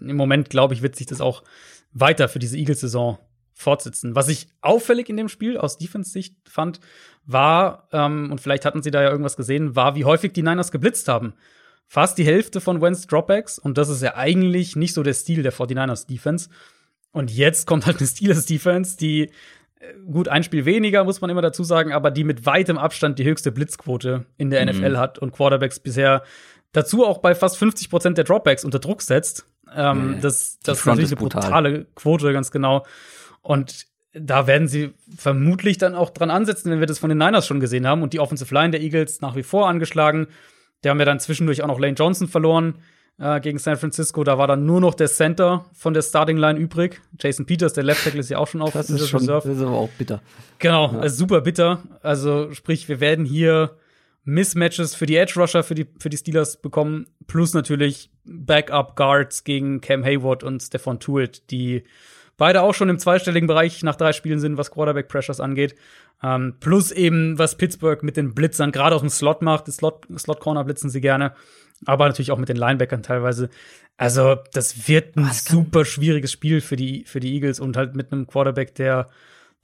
im Moment, glaube ich, wird sich das auch weiter für diese Eagles-Saison fortsetzen. Was ich auffällig in dem Spiel aus Defense-Sicht fand, war, ähm, und vielleicht hatten sie da ja irgendwas gesehen, war, wie häufig die Niners geblitzt haben. Fast die Hälfte von Wentz Dropbacks, und das ist ja eigentlich nicht so der Stil der 49ers Defense. Und jetzt kommt halt eine Steelers Defense, die gut, ein Spiel weniger, muss man immer dazu sagen, aber die mit weitem Abstand die höchste Blitzquote in der mhm. NFL hat und Quarterbacks bisher dazu auch bei fast 50 Prozent der Dropbacks unter Druck setzt. Ähm, Nee, das das ist natürlich ist eine brutal. brutale Quote, ganz genau. Und da werden sie vermutlich dann auch dran ansetzen, wenn wir das von den Niners schon gesehen haben und die Offensive Line der Eagles nach wie vor angeschlagen. Die haben ja dann zwischendurch auch noch Lane Johnson verloren äh, gegen San Francisco. Da war dann nur noch der Center von der Starting Line übrig. Jason Peters, der Left Tackle, ist ja auch schon auf Das ist schon, das ist aber auch bitter. Genau, also super bitter. Also sprich, wir werden hier Mismatches für die Edge Rusher für die für die Steelers bekommen, plus natürlich Backup Guards gegen Cam Hayward und Stephon Tuitt, die beide auch schon im zweistelligen Bereich nach drei Spielen sind, was Quarterback Pressures angeht. Ähm, plus eben was Pittsburgh mit den Blitzern gerade aus dem Slot macht, die Slot Slot Corner blitzen sie gerne, aber natürlich auch mit den Linebackern teilweise. Also das wird ein Was super schwieriges Spiel für die für die Eagles und halt mit einem Quarterback, der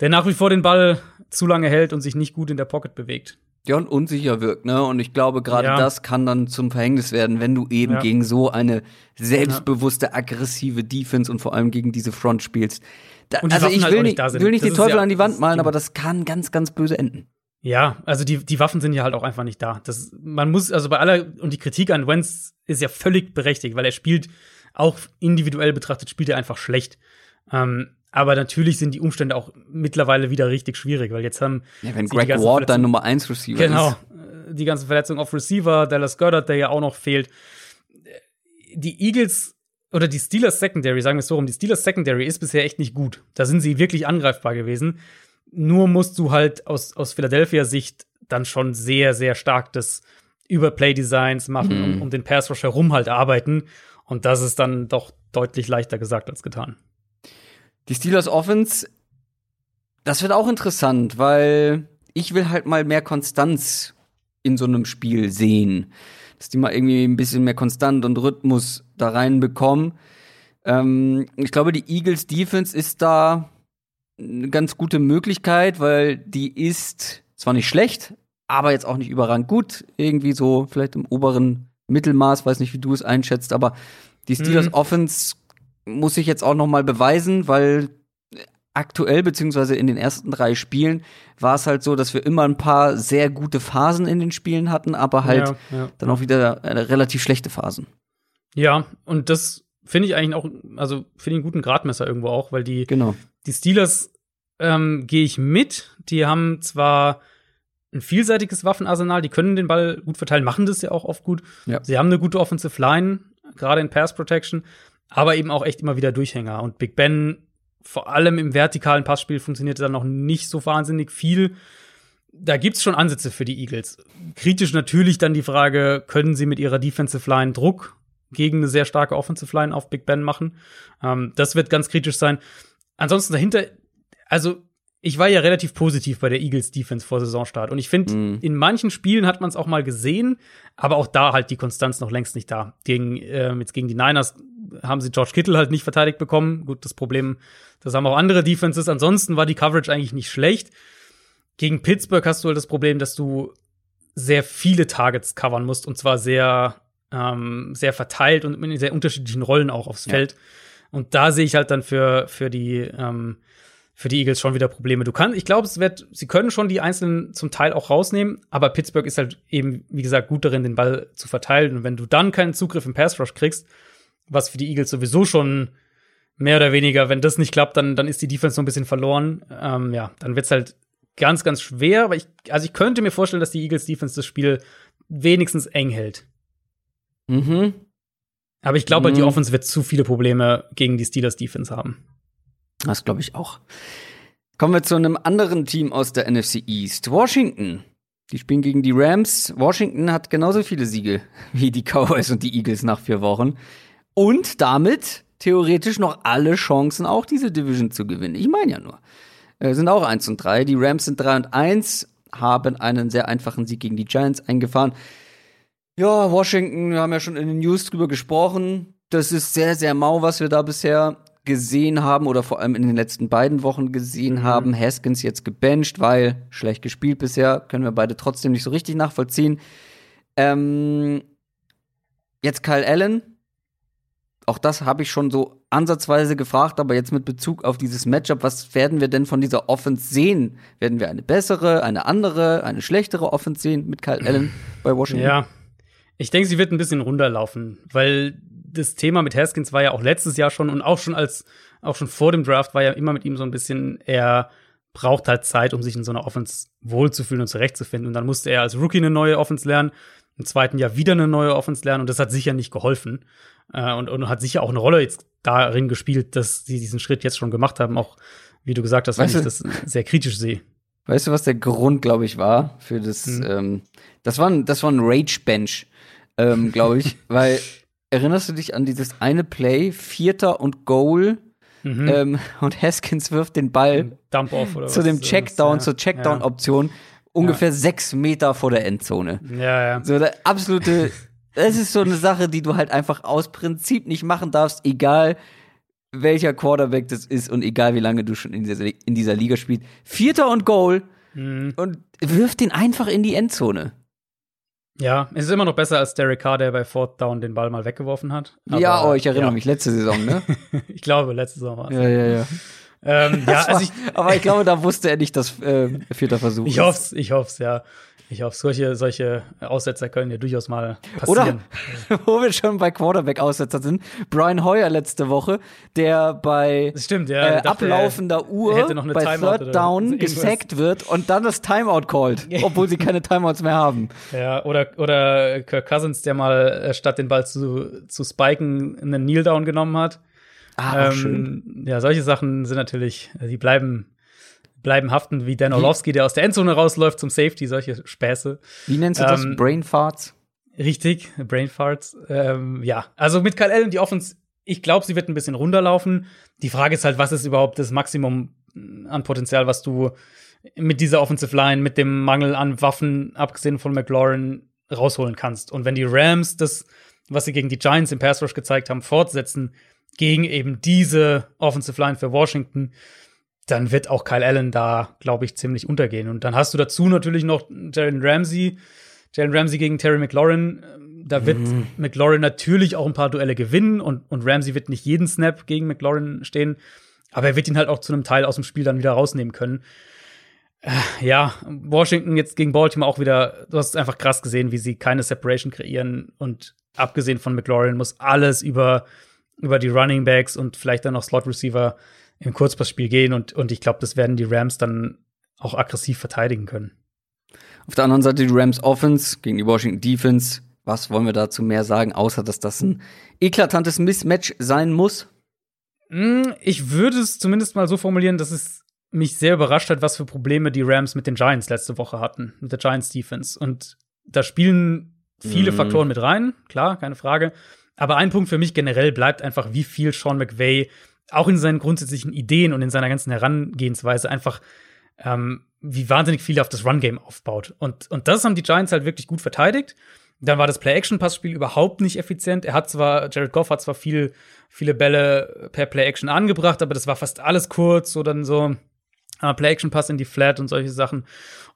der nach wie vor den Ball zu lange hält und sich nicht gut in der Pocket bewegt. Ja, und unsicher wirkt, ne? Und ich glaube, gerade Ja. das kann dann zum Verhängnis werden, wenn du eben Ja. gegen so eine selbstbewusste, aggressive Defense und vor allem gegen diese Front spielst. Da, Und die also Waffen ich halt will auch nicht nicht, da sind. will nicht Das den Teufel ja an die Wand malen, aber das kann ganz, ganz böse enden. Ja, also die, die Waffen sind ja halt auch einfach nicht da. Das, man muss, also bei aller, und die Kritik an Wentz ist ja völlig berechtigt, weil er spielt, auch individuell betrachtet, spielt er einfach schlecht. Ähm, aber natürlich sind die Umstände auch mittlerweile wieder richtig schwierig, weil jetzt haben Ja, wenn Greg Ward dein Nummer 1 Receiver Genau. ist. Äh, Die ganzen Verletzungen auf Receiver, Dallas Goddard, der ja auch noch fehlt. Die Eagles oder die Steelers Secondary, sagen wir es so rum, die Steelers Secondary ist bisher echt nicht gut. Da sind sie wirklich angreifbar gewesen. Nur musst du halt aus, aus Philadelphia Sicht dann schon sehr, sehr stark das Überplay-Designs machen, Mhm. um, um den Pass Rush herum halt arbeiten. Und das ist dann doch deutlich leichter gesagt als getan. Die Steelers Offense, das wird auch interessant, weil ich will halt mal mehr Konstanz in so einem Spiel sehen. Dass die mal irgendwie ein bisschen mehr Konstant und Rhythmus da reinbekommen. Ähm, ich glaube, die Eagles Defense ist da eine ganz gute Möglichkeit, weil die ist zwar nicht schlecht, aber jetzt auch nicht überragend gut. Irgendwie so vielleicht im oberen Mittelmaß, weiß nicht, wie du es einschätzt, aber die Steelers Mhm. Offense muss ich jetzt auch noch mal beweisen, weil aktuell beziehungsweise in den ersten drei Spielen war es halt so, dass wir immer ein paar sehr gute Phasen in den Spielen hatten, aber halt ja, ja. dann auch wieder äh, relativ schlechte Phasen. ja, und das finde ich eigentlich auch, also finde ich einen guten Gradmesser irgendwo auch, weil die Genau. Die Steelers ähm, gehe ich mit. Die haben zwar ein vielseitiges Waffenarsenal, die können den Ball gut verteilen, machen das ja auch oft gut. Ja. Sie haben eine gute Offensive Line, gerade in Pass Protection, aber eben auch echt immer wieder Durchhänger. Und Big Ben, vor allem im vertikalen Passspiel, funktioniert dann noch nicht so wahnsinnig viel. Da gibt's schon Ansätze für die Eagles. Kritisch natürlich dann die Frage, können sie mit ihrer Defensive Line Druck gegen eine sehr starke Offensive Line auf Big Ben machen? Ähm, das wird ganz kritisch sein. Ansonsten dahinter, also ich war ja relativ positiv bei der Eagles Defense vor Saisonstart und ich finde, Mhm. in manchen Spielen hat man es auch mal gesehen, aber auch da halt die Konstanz noch längst nicht da. Gegen, ähm, jetzt gegen die Niners haben sie George Kittle halt nicht verteidigt bekommen. Gut, das Problem, das haben auch andere Defenses. Ansonsten war die Coverage eigentlich nicht schlecht. Gegen Pittsburgh hast du halt das Problem, dass du sehr viele Targets covern musst und zwar sehr, ähm, sehr verteilt und in sehr unterschiedlichen Rollen auch aufs Ja. Feld. Und da sehe ich halt dann für, für die, ähm, für die Eagles schon wieder Probleme. Du kannst, ich glaube, es wird, sie können schon die einzelnen zum Teil auch rausnehmen, aber Pittsburgh ist halt eben, wie gesagt, gut darin, den Ball zu verteilen. Und wenn du dann keinen Zugriff im Pass Rush kriegst, was für die Eagles sowieso schon mehr oder weniger, wenn das nicht klappt, dann, dann ist die Defense so ein bisschen verloren. Ähm, ja, dann wird's halt ganz, ganz schwer. Aber ich, also ich könnte mir vorstellen, dass die Eagles Defense das Spiel wenigstens eng hält. Mhm. Aber ich glaube, halt, die Mhm. Offense wird zu viele Probleme gegen die Steelers Defense haben. Das glaube ich auch. Kommen wir zu einem anderen Team aus der NFC East. Washington. Die spielen gegen die Rams. Washington hat genauso viele Siege wie die Cowboys und die Eagles nach vier Wochen. Und damit theoretisch noch alle Chancen, auch diese Division zu gewinnen. Ich meine ja nur. Äh, sind auch 1 und 3. Die Rams sind 3 und 1, haben einen sehr einfachen Sieg gegen die Giants eingefahren. Ja, Washington, wir haben ja schon in den News drüber gesprochen. Das ist sehr, sehr mau, was wir da bisher gesehen haben oder vor allem in den letzten beiden Wochen gesehen haben. Haskins jetzt gebencht, weil schlecht gespielt bisher, können wir beide trotzdem nicht so richtig nachvollziehen. Ähm, jetzt Kyle Allen. Auch das habe ich schon so ansatzweise gefragt, aber jetzt mit Bezug auf dieses Matchup, was werden wir denn von dieser Offense sehen? Werden wir eine bessere, eine andere, eine schlechtere Offense sehen mit Kyle Allen bei Washington? Ja. Ich denke, sie wird ein bisschen runterlaufen, weil das Thema mit Haskins war ja auch letztes Jahr schon und auch schon als, auch schon vor dem Draft war ja immer mit ihm so ein bisschen, er braucht halt Zeit, um sich in so einer Offense wohlzufühlen und zurechtzufinden. Und dann musste er als Rookie eine neue Offense lernen, im zweiten Jahr wieder eine neue Offense lernen und das hat sicher nicht geholfen. Äh, und, und hat sicher auch eine Rolle jetzt darin gespielt, dass sie diesen Schritt jetzt schon gemacht haben, auch wie du gesagt hast, weil ich das sehr kritisch sehe. Weißt du, was der Grund, glaube ich, war für das? Hm. Ähm, das war ein, das war ein Rage-Bench, ähm, glaube ich, weil erinnerst du dich an dieses eine Play, Vierter und Goal? Mhm. Ähm, und Haskins wirft den Ball zu dem Checkdown, ja. zur Checkdown-Option, ja. ungefähr ja. sechs Meter vor der Endzone. Ja, ja. So der absolute, das ist so eine Sache, die du halt einfach aus Prinzip nicht machen darfst, egal welcher Quarterback das ist und egal wie lange du schon in dieser, in dieser Liga spielst. Vierter und Goal mhm. und wirft den einfach in die Endzone. Ja, es ist immer noch besser als Derek Carr, der bei Fourth Down den Ball mal weggeworfen hat. Aber, ja, oh, ich erinnere ja. mich, letzte Saison, ne? ich glaube, letzte Saison war es. Ja, ja, ja. Ähm, ja, also ich, aber ich glaube, da wusste er nicht, dass äh, vierter Versuch. Ich hoffe es, ich hoffe es, ja. Ich hoffe, solche, solche Aussetzer können ja durchaus mal passieren. Oder, wo wir schon bei Quarterback-Aussetzer sind, Brian Hoyer letzte Woche, der bei stimmt, ja, äh, ablaufender Uhr bei Timeout Third Down gesackt wird und dann das Timeout callt, obwohl sie keine Timeouts mehr haben. Ja, oder, oder Kirk Cousins, der mal äh, statt den Ball zu, zu spiken einen Kneel-Down genommen hat. Ah, ähm, schön. Ja, solche Sachen sind natürlich, die bleiben bleiben haften, wie Dan Orlovsky, der aus der Endzone rausläuft zum Safety, solche Späße. Wie nennst du das? Ähm, Brain Farts? Richtig, Brain Farts. Ähm, ja, also mit Kyle Allen, die Offense, ich glaube, sie wird ein bisschen runterlaufen. Die Frage ist halt, was ist überhaupt das Maximum an Potenzial, was du mit dieser Offensive Line, mit dem Mangel an Waffen, abgesehen von McLaurin, rausholen kannst. Und wenn die Rams das, was sie gegen die Giants im Pass Rush gezeigt haben, fortsetzen, gegen eben diese Offensive Line für Washington, dann wird auch Kyle Allen da, glaube ich, ziemlich untergehen. Und dann hast du dazu natürlich noch Jalen Ramsey. Jalen Ramsey gegen Terry McLaurin. Da wird mhm. McLaurin natürlich auch ein paar Duelle gewinnen und, und Ramsey wird nicht jeden Snap gegen McLaurin stehen. Aber er wird ihn halt auch zu einem Teil aus dem Spiel dann wieder rausnehmen können. Äh, ja, Washington jetzt gegen Baltimore auch wieder, du hast es einfach krass gesehen, wie sie keine Separation kreieren und abgesehen von McLaurin muss alles über, über die Running Backs und vielleicht dann noch Slot Receiver im Kurzpassspiel gehen und, und ich glaube, das werden die Rams dann auch aggressiv verteidigen können. Auf der anderen Seite die Rams Offense gegen die Washington Defense. Was wollen wir dazu mehr sagen, außer dass das ein eklatantes Mismatch sein muss? Hm, ich würde es zumindest mal so formulieren, dass es mich sehr überrascht hat, was für Probleme die Rams mit den Giants letzte Woche hatten, mit der Giants Defense. Und da spielen viele mm. Faktoren mit rein, klar, keine Frage. Aber ein Punkt für mich generell bleibt einfach, wie viel Sean McVay auch in seinen grundsätzlichen Ideen und in seiner ganzen Herangehensweise einfach, ähm, wie wahnsinnig viel auf das Run-Game aufbaut. Und, und das haben die Giants halt wirklich gut verteidigt. Dann war das Play-Action-Passspiel überhaupt nicht effizient. Er hat zwar, Jared Goff hat zwar viel, viele Bälle per Play-Action angebracht, aber das war fast alles kurz, so dann so Play-Action-Pass in die Flat und solche Sachen.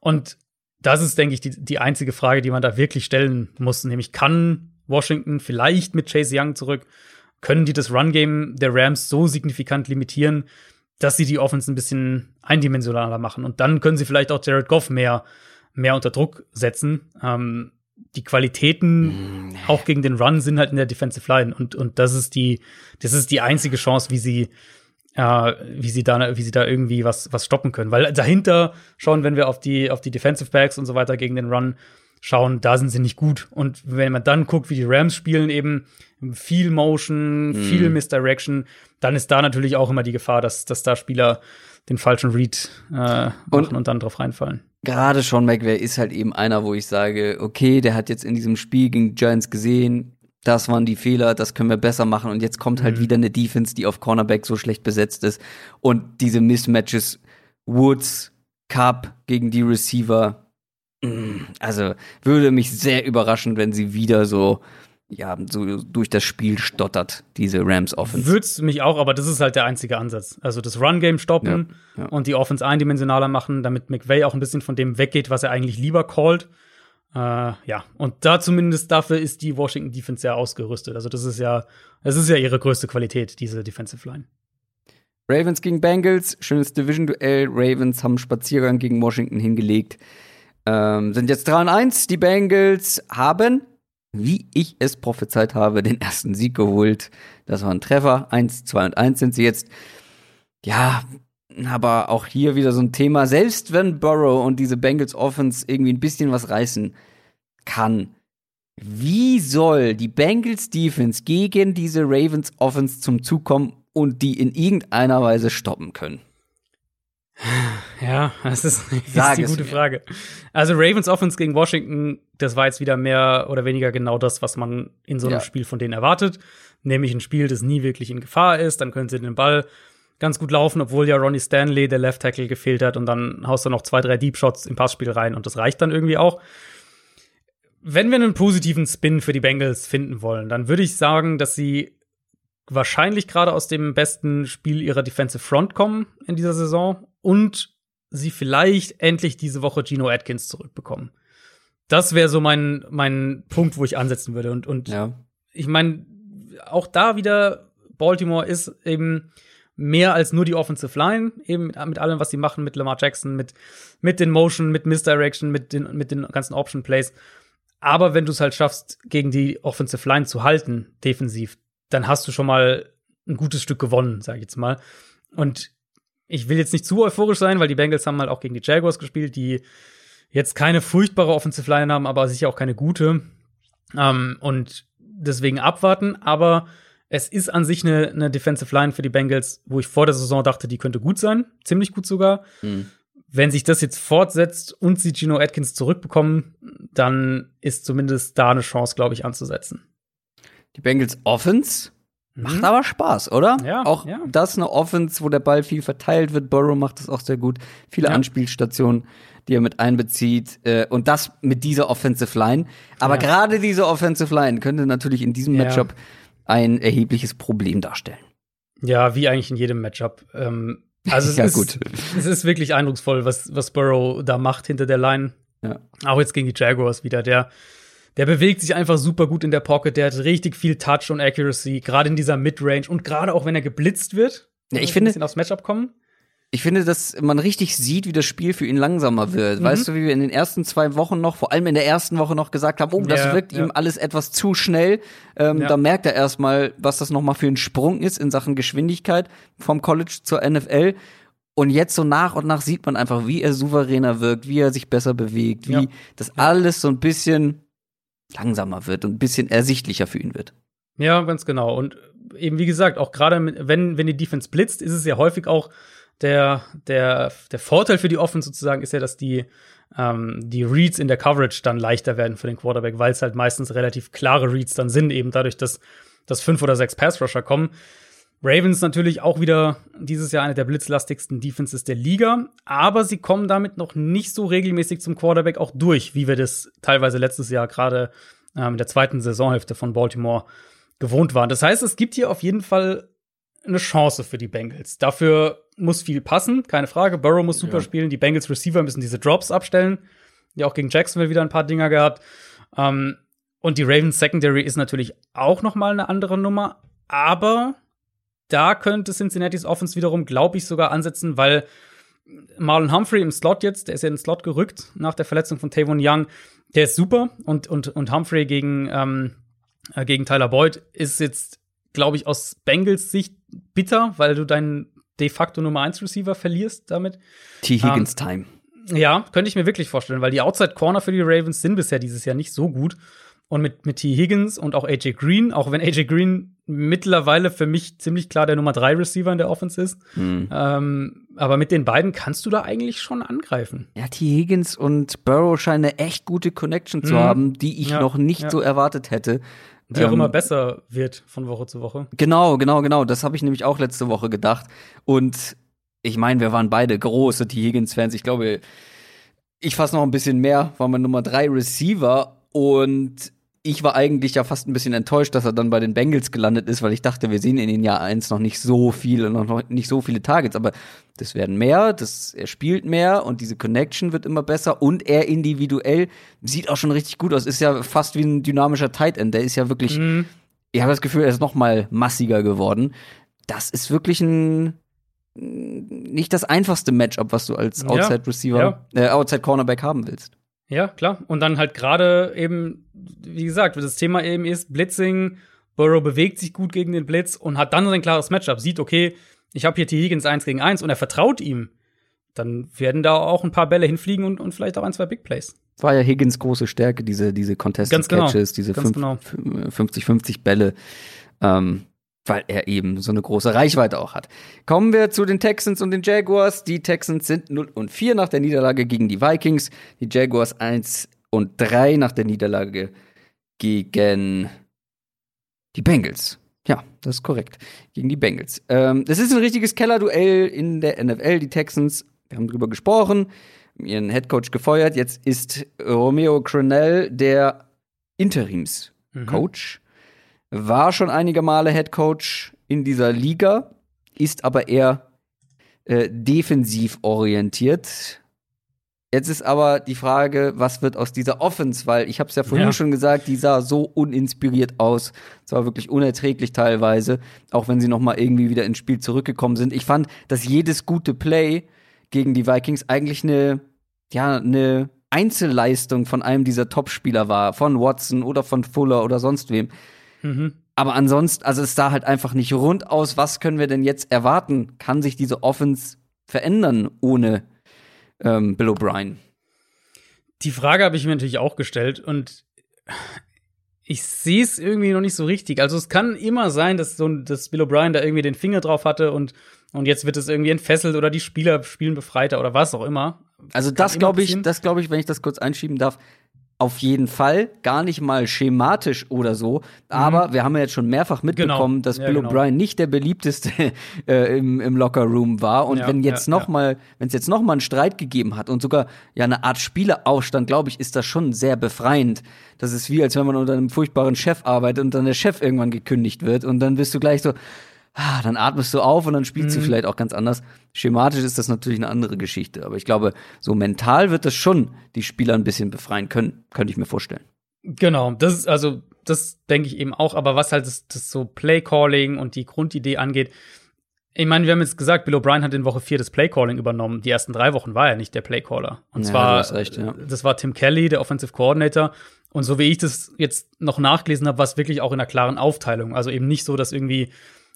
Und das ist, denke ich, die, die einzige Frage, die man da wirklich stellen muss. Nämlich, kann Washington vielleicht mit Chase Young zurück können die das Run-Game der Rams so signifikant limitieren, dass sie die Offense ein bisschen eindimensionaler machen. Und dann können sie vielleicht auch Jared Goff mehr, mehr unter Druck setzen. Ähm, die Qualitäten mm. auch gegen den Run sind halt in der Defensive Line. Und, und das ist die, das ist die einzige Chance, wie sie, äh, wie sie da, wie sie da irgendwie was, was stoppen können. Weil dahinter schauen, wenn wir auf die, auf die Defensive Backs und so weiter gegen den Run schauen, da sind sie nicht gut. Und wenn man dann guckt, wie die Rams spielen, eben viel Motion, viel Misdirection, dann ist da natürlich auch immer die Gefahr, dass, dass da Spieler den falschen Read äh, machen und, und dann drauf reinfallen. Gerade Sean McVay ist halt eben einer, wo ich sage, okay, der hat jetzt in diesem Spiel gegen Giants gesehen, das waren die Fehler, das können wir besser machen und jetzt kommt halt mhm. wieder eine Defense, die auf Cornerback so schlecht besetzt ist und diese Mismatches Woods, Cup gegen die Receiver, mm, also würde mich sehr überraschen, wenn sie wieder so ja, so durch das Spiel stottert, diese Rams Offense. Würd's mich auch, aber das ist halt der einzige Ansatz. Also das Run-Game stoppen ja, ja. und die Offense eindimensionaler machen, damit McVay auch ein bisschen von dem weggeht, was er eigentlich lieber callt. Äh, ja, und da zumindest dafür ist die Washington Defense ja ausgerüstet. Also das ist ja, das ist ja ihre größte Qualität, diese Defensive Line. Ravens gegen Bengals, schönes Division-Duell. Ravens haben Spaziergang gegen Washington hingelegt. Ähm, sind jetzt 3 und 1. Die Bengals haben wie ich es prophezeit habe, den ersten Sieg geholt. Das war ein Treffer. Eins, zwei und eins sind sie jetzt. Ja, aber auch hier wieder so ein Thema. Selbst wenn Burrow und diese Bengals Offense irgendwie ein bisschen was reißen kann, wie soll die Bengals Defense gegen diese Ravens Offense zum Zug kommen und die in irgendeiner Weise stoppen können? Ja, das ist, das ist die gute mir. Frage. Also Ravens Offense gegen Washington, das war jetzt wieder mehr oder weniger genau das, was man in so einem ja. Spiel von denen erwartet. Nämlich ein Spiel, das nie wirklich in Gefahr ist. Dann können sie den Ball ganz gut laufen, obwohl ja Ronnie Stanley, der Left Tackle, gefehlt hat. Und dann haust du noch zwei, drei Deep Shots im Passspiel rein und das reicht dann irgendwie auch. Wenn wir einen positiven Spin für die Bengals finden wollen, dann würde ich sagen, dass sie wahrscheinlich gerade aus dem besten Spiel ihrer Defensive Front kommen in dieser Saison und sie vielleicht endlich diese Woche Gino Atkins zurückbekommen. Das wäre so mein, mein Punkt, wo ich ansetzen würde. Und, und ja. ich meine, auch da wieder, Baltimore ist eben mehr als nur die Offensive Line, eben mit allem, was sie machen, mit Lamar Jackson, mit, mit den Motion, mit Misdirection, mit den, mit den ganzen Option Plays. Aber wenn du es halt schaffst, gegen die Offensive Line zu halten, defensiv, dann hast du schon mal ein gutes Stück gewonnen, sag ich jetzt mal. Und ich will jetzt nicht zu euphorisch sein, weil die Bengals haben halt auch gegen die Jaguars gespielt, die jetzt keine furchtbare Offensive Line haben, aber sicher auch keine gute. Ähm, und deswegen abwarten. Aber es ist an sich eine, eine Defensive Line für die Bengals, wo ich vor der Saison dachte, die könnte gut sein. Ziemlich gut sogar. Mhm. Wenn sich das jetzt fortsetzt und sie Gino Atkins zurückbekommen, dann ist zumindest da eine Chance, glaube ich, anzusetzen. Die Bengals Offense Macht mhm. aber Spaß, oder? Ja. Auch ja. das eine Offense, wo der Ball viel verteilt wird. Burrow macht das auch sehr gut. Viele ja. Anspielstationen, die er mit einbezieht. Äh, und das mit dieser Offensive Line. Aber ja. gerade diese Offensive Line könnte natürlich in diesem Matchup ein erhebliches Problem darstellen. Ja, wie eigentlich in jedem Matchup. Ähm, also es, ja, ist, gut. es ist wirklich eindrucksvoll, was, was Burrow da macht hinter der Line. Ja. Auch jetzt gegen die Jaguars wieder. Der der bewegt sich einfach super gut in der Pocket, der hat richtig viel Touch und Accuracy, gerade in dieser Midrange und gerade auch wenn er geblitzt wird. Ja, ich finde, ein aufs Matchup kommen. Ich finde, dass man richtig sieht, wie das Spiel für ihn langsamer wird. Mhm. Weißt du, wie wir in den ersten zwei Wochen noch, vor allem in der ersten Woche noch gesagt haben, oh, das ja, wirkt ja. ihm alles etwas zu schnell. Ähm, ja. Da merkt er erstmal, was das nochmal für ein Sprung ist in Sachen Geschwindigkeit vom College zur NFL. Und jetzt so nach und nach sieht man einfach, wie er souveräner wirkt, wie er sich besser bewegt, wie das alles so ein bisschen langsamer wird und ein bisschen ersichtlicher für ihn wird. Ja, ganz genau. Und eben wie gesagt, auch gerade wenn, wenn die Defense blitzt, ist es ja häufig auch der, der, der Vorteil für die Offense sozusagen ist ja, dass die, ähm, die Reads in der Coverage dann leichter werden für den Quarterback, weil es halt meistens relativ klare Reads dann sind, eben dadurch, dass, dass fünf oder sechs Pass-Rusher kommen. Ravens natürlich auch wieder dieses Jahr eine der blitzlastigsten Defenses der Liga, aber sie kommen damit noch nicht so regelmäßig zum Quarterback auch durch, wie wir das teilweise letztes Jahr gerade ähm, in der zweiten Saisonhälfte von Baltimore gewohnt waren. Das heißt, es gibt hier auf jeden Fall eine Chance für die Bengals. Dafür muss viel passen, keine Frage. Burrow muss super ja. spielen, die Bengals Receiver müssen diese Drops abstellen. Die auch gegen Jacksonville wieder ein paar Dinger gehabt. Ähm, und die Ravens Secondary ist natürlich auch noch mal eine andere Nummer, aber da könnte Cincinnati's Offense wiederum, glaube ich, sogar ansetzen, weil Marlon Humphrey im Slot jetzt, der ist ja in den Slot gerückt nach der Verletzung von Tavon Young, der ist super und, und, und Humphrey gegen, ähm, äh, gegen Tyler Boyd ist jetzt, glaube ich, aus Bengals Sicht bitter, weil du deinen de facto Nummer 1 Receiver verlierst damit. T. Higgins ähm, Time. Ja, könnte ich mir wirklich vorstellen, weil die Outside Corner für die Ravens sind bisher dieses Jahr nicht so gut. Und mit, mit T. Higgins und auch AJ Green, auch wenn AJ Green mittlerweile für mich ziemlich klar der Nummer 3 Receiver in der Offense ist. Mhm. Ähm, aber mit den beiden kannst du da eigentlich schon angreifen. Ja, T. Higgins und Burrow scheinen eine echt gute Connection zu mhm. haben, die ich ja, noch nicht ja. so erwartet hätte. Die ähm, auch immer besser wird von Woche zu Woche. Genau, genau, genau. Das habe ich nämlich auch letzte Woche gedacht. Und ich meine, wir waren beide große T. Higgins-Fans. Ich glaube, ich fasse noch ein bisschen mehr, war mein Nummer 3 Receiver. Und ich war eigentlich ja fast ein bisschen enttäuscht, dass er dann bei den Bengals gelandet ist, weil ich dachte, wir sehen in den Jahr 1 noch nicht so viel und noch nicht so viele Targets, aber das werden mehr, das, er spielt mehr und diese Connection wird immer besser und er individuell sieht auch schon richtig gut aus. Ist ja fast wie ein dynamischer Tight End. Der ist ja wirklich, mhm. ich habe das Gefühl, er ist noch mal massiger geworden. Das ist wirklich ein nicht das einfachste Matchup, was du als Outside Receiver, ja. äh, Outside Cornerback haben willst. Ja, klar. Und dann halt gerade eben, wie gesagt, das Thema eben ist Blitzing. Burrow bewegt sich gut gegen den Blitz und hat dann ein klares Matchup. Sieht, okay, ich habe hier T. Higgins 1 gegen 1 und er vertraut ihm. Dann werden da auch ein paar Bälle hinfliegen und, und vielleicht auch ein, zwei Big Plays. War ja Higgins große Stärke, diese, diese Contested Ganz genau. Catches, diese Ganz fünf- genau. 50-50 Bälle. Ähm, weil er eben so eine große Reichweite auch hat. Kommen wir zu den Texans und den Jaguars. Die Texans sind 0 und 4 nach der Niederlage gegen die Vikings. Die Jaguars 1 und 3 nach der Niederlage gegen die Bengals. Ja, das ist korrekt. Gegen die Bengals. Ähm, das ist ein richtiges Kellerduell in der NFL. Die Texans, wir haben drüber gesprochen, haben ihren Headcoach gefeuert. Jetzt ist Romeo Cronell der Interimscoach. War schon einige Male Headcoach in dieser Liga, ist aber eher äh, defensiv orientiert. Jetzt ist aber die Frage, was wird aus dieser Offense? Weil ich habe es ja vorhin Ja. schon gesagt, die sah so uninspiriert aus. Es war wirklich unerträglich teilweise, auch wenn sie noch mal irgendwie wieder ins Spiel zurückgekommen sind. Ich fand, dass jedes gute Play gegen die Vikings eigentlich eine ja eine Einzelleistung von einem dieser Topspieler war, von Watson oder von Fuller oder sonst wem. Mhm. Aber ansonsten, also es sah halt einfach nicht rund aus. Was können wir denn jetzt erwarten? Kann sich diese Offense verändern ohne ähm, Bill O'Brien? Die Frage habe ich mir natürlich auch gestellt und ich sehe es irgendwie noch nicht so richtig. Also es kann immer sein, dass so dass Bill O'Brien da irgendwie den Finger drauf hatte und und jetzt wird es irgendwie entfesselt oder die Spieler spielen befreiter oder was auch immer. Also das glaube ich, das glaube ich, wenn ich das kurz einschieben darf, auf jeden Fall, gar nicht mal schematisch oder so, aber wir haben ja jetzt schon mehrfach mitbekommen, Genau. dass Ja, Bill genau. O'Brien nicht der beliebteste äh, im, im Lockerroom war und Ja, wenn jetzt ja, noch mal, wenn es jetzt noch mal einen Streit gegeben hat und sogar ja eine Art Spieleaufstand, glaube ich, ist das schon sehr befreiend. Das ist wie als wenn man unter einem furchtbaren Chef arbeitet und dann der Chef irgendwann gekündigt wird und dann bist du gleich so ah, dann atmest du auf und dann spielst Mhm. du vielleicht auch ganz anders. Schematisch ist das natürlich eine andere Geschichte, aber ich glaube, so mental wird das schon die Spieler ein bisschen befreien können, könnte ich mir vorstellen. Genau, das ist also, das denke ich eben auch, aber was halt das, das so Play-Calling und die Grundidee angeht, ich meine, wir haben jetzt gesagt, Bill O'Brien hat in Woche 4 das Play-Calling übernommen. Die ersten drei Wochen war er nicht der Play-Caller. Und Ja, zwar, recht, ja. das war Tim Kelly, der Offensive Coordinator. Und so wie ich das jetzt noch nachgelesen habe, war es wirklich auch in einer klaren Aufteilung. Also eben nicht so, dass irgendwie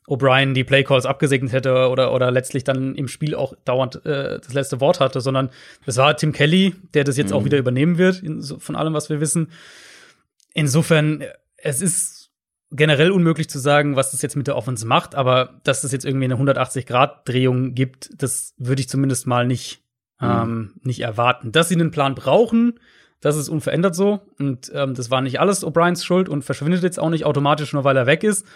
O'Brien die Play-Calls abgesegnet hätte oder, oder letztlich dann im Spiel auch dauernd äh, das letzte Wort hatte, sondern es war Tim Kelly, der das jetzt Mhm. auch wieder übernehmen wird, in, von allem, was wir wissen. Insofern, es ist generell unmöglich zu sagen, was das jetzt mit der Offense macht, aber dass es jetzt irgendwie eine 180-Grad-Drehung gibt, das würde ich zumindest mal nicht, ähm, nicht erwarten. Dass sie einen Plan brauchen, das ist unverändert so. Und ähm, das war nicht alles O'Briens Schuld und verschwindet jetzt auch nicht automatisch, nur weil er weg ist.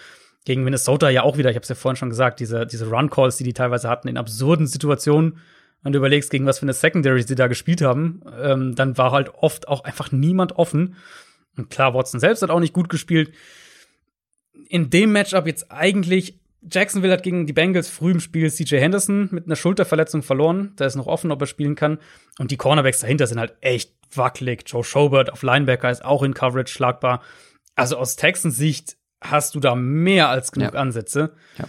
Gegen Minnesota ja auch wieder, ich habe es ja vorhin schon gesagt, diese, diese Run-Calls, die die teilweise hatten in absurden Situationen. Wenn du überlegst, gegen was für eine Secondary sie da gespielt haben, ähm, dann war halt oft auch einfach niemand offen. Und klar, Watson selbst hat auch nicht gut gespielt. In dem Matchup jetzt eigentlich, Jacksonville hat gegen die Bengals früh im Spiel CJ Henderson mit einer Schulterverletzung verloren. Da ist noch offen, ob er spielen kann. Und die Cornerbacks dahinter sind halt echt wackelig. Joe Schobert auf Linebacker ist auch in Coverage schlagbar. Also aus Texans Sicht hast du da mehr als genug Ja. Ansätze. Ja.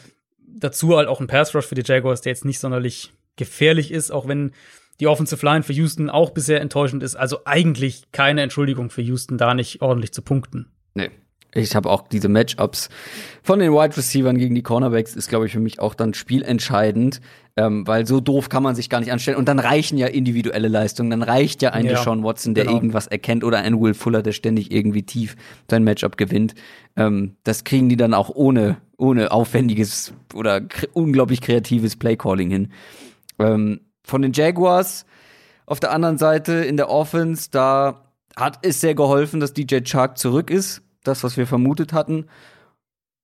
Dazu halt auch ein Pass Rush für die Jaguars, der jetzt nicht sonderlich gefährlich ist, auch wenn die Offensive Line für Houston auch bisher enttäuschend ist. Also eigentlich keine Entschuldigung für Houston, da nicht ordentlich zu punkten. Nee. Ich habe auch diese Matchups von den Wide Receivers gegen die Cornerbacks ist, glaube ich, für mich auch dann spielentscheidend, ähm, weil so doof kann man sich gar nicht anstellen. Und dann reichen ja individuelle Leistungen. Dann reicht ja ein Ja, Deshaun Watson, der genau. irgendwas erkennt, oder ein Will Fuller, der ständig irgendwie tief sein Matchup gewinnt. Ähm, das kriegen die dann auch ohne, ohne aufwendiges oder kre unglaublich kreatives Playcalling hin. Ähm, von den Jaguars auf der anderen Seite in der Offense, da hat es sehr geholfen, dass DJ Chark zurück ist. Das, was wir vermutet hatten.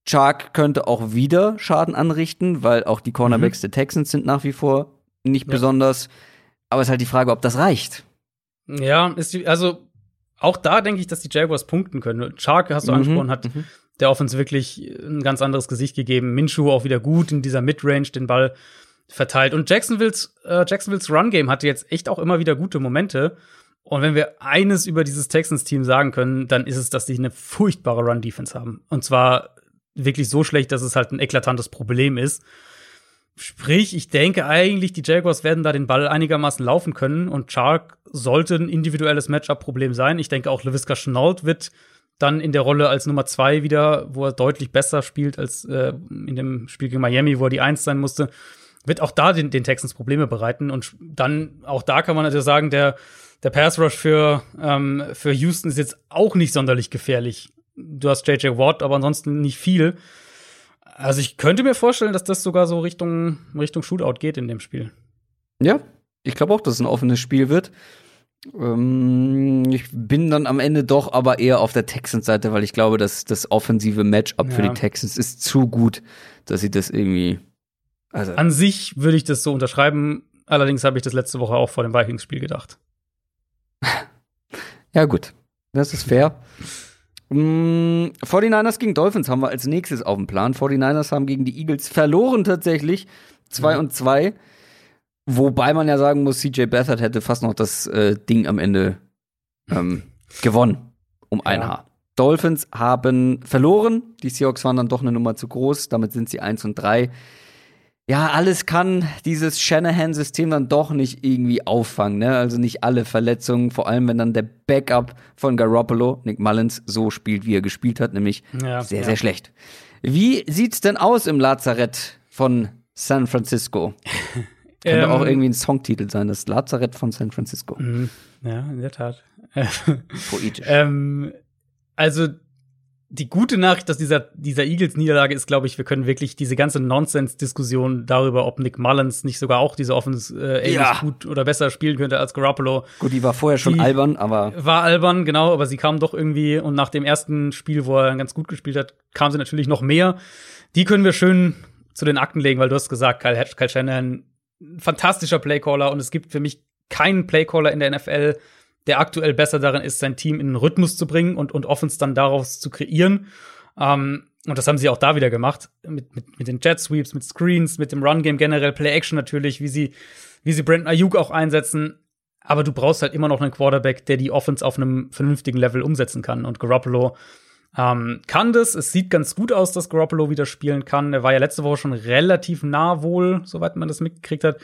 Chark könnte auch wieder Schaden anrichten, weil auch die Cornerbacks der Texans sind nach wie vor nicht Mhm. Ja. besonders. Aber es ist halt die Frage, ob das reicht. Ja, ist die, also auch da denke ich, dass die Jaguars punkten können. Chark, hast du Mhm, angesprochen, hat der Offense wirklich ein ganz anderes Gesicht gegeben. Minshew auch wieder gut in dieser Midrange den Ball verteilt. Und Jacksonville's, äh, Jacksonville's Run-Game hatte jetzt echt auch immer wieder gute Momente. Und wenn wir eines über dieses Texans-Team sagen können, dann ist es, dass sie eine furchtbare Run-Defense haben. Und zwar wirklich so schlecht, dass es halt ein eklatantes Problem ist. Sprich, ich denke eigentlich, die Jaguars werden da den Ball einigermaßen laufen können und Chark sollte ein individuelles Matchup-Problem sein. Ich denke auch LaVisca Chenault wird dann in der Rolle als Nummer zwei wieder, wo er deutlich besser spielt als äh, in dem Spiel gegen Miami, wo er die Eins sein musste, wird auch da den, den Texans Probleme bereiten. Und dann, auch da kann man natürlich sagen, der, der Pass Rush für, ähm, für Houston ist jetzt auch nicht sonderlich gefährlich. Du hast JJ Watt, aber ansonsten nicht viel. Also ich könnte mir vorstellen, dass das sogar so Richtung, Richtung Shootout geht in dem Spiel. Ja, ich glaube auch, dass es ein offenes Spiel wird. Ähm, ich bin dann am Ende doch aber eher auf der Texans-Seite, weil ich glaube, dass das offensive Matchup ja. für die Texans ist zu gut, dass sie das irgendwie. Also An sich würde ich das so unterschreiben. Allerdings habe ich das letzte Woche auch vor dem Vikings-Spiel gedacht. ja, gut. Das ist fair. 49ers mm, gegen Dolphins haben wir als nächstes auf dem Plan. 49ers haben gegen die Eagles verloren tatsächlich. 2 mhm. und 2. Wobei man ja sagen muss, CJ Beathard hätte fast noch das äh, Ding am Ende ähm, gewonnen. Um ein ja. Haar. Dolphins haben verloren. Die Seahawks waren dann doch eine Nummer zu groß. Damit sind sie 1 und 3 ja, alles kann dieses Shanahan-System dann doch nicht irgendwie auffangen. Ne? Also nicht alle Verletzungen, vor allem wenn dann der Backup von Garoppolo, Nick Mullins, so spielt, wie er gespielt hat, nämlich ja, sehr, ja. sehr schlecht. Wie sieht's denn aus im Lazarett von San Francisco? Könnte ähm, auch irgendwie ein Songtitel sein, das Lazarett von San Francisco. Mhm. Ja, in der Tat. Poetisch. ähm, also die gute Nachricht aus dieser, dieser Eagles-Niederlage ist, glaube ich, wir können wirklich diese ganze Nonsens-Diskussion darüber, ob Nick Mullins nicht sogar auch diese Offense äh, ja. gut oder besser spielen könnte als Garoppolo. Gut, die war vorher schon die albern, aber. War albern, genau, aber sie kam doch irgendwie und nach dem ersten Spiel, wo er ganz gut gespielt hat, kam sie natürlich noch mehr. Die können wir schön zu den Akten legen, weil du hast gesagt, Kyle, Kyle Shanahan, fantastischer Playcaller und es gibt für mich keinen Playcaller in der NFL, der aktuell besser darin ist, sein Team in den Rhythmus zu bringen und, und Offense dann daraus zu kreieren. Ähm, und das haben sie auch da wieder gemacht. Mit, mit, mit den Jet Sweeps, mit Screens, mit dem Run Game generell, Play Action natürlich, wie sie, wie sie Brandon Ayuk auch einsetzen. Aber du brauchst halt immer noch einen Quarterback, der die Offense auf einem vernünftigen Level umsetzen kann. Und Garoppolo ähm, kann das. Es sieht ganz gut aus, dass Garoppolo wieder spielen kann. Er war ja letzte Woche schon relativ nah wohl, soweit man das mitgekriegt hat.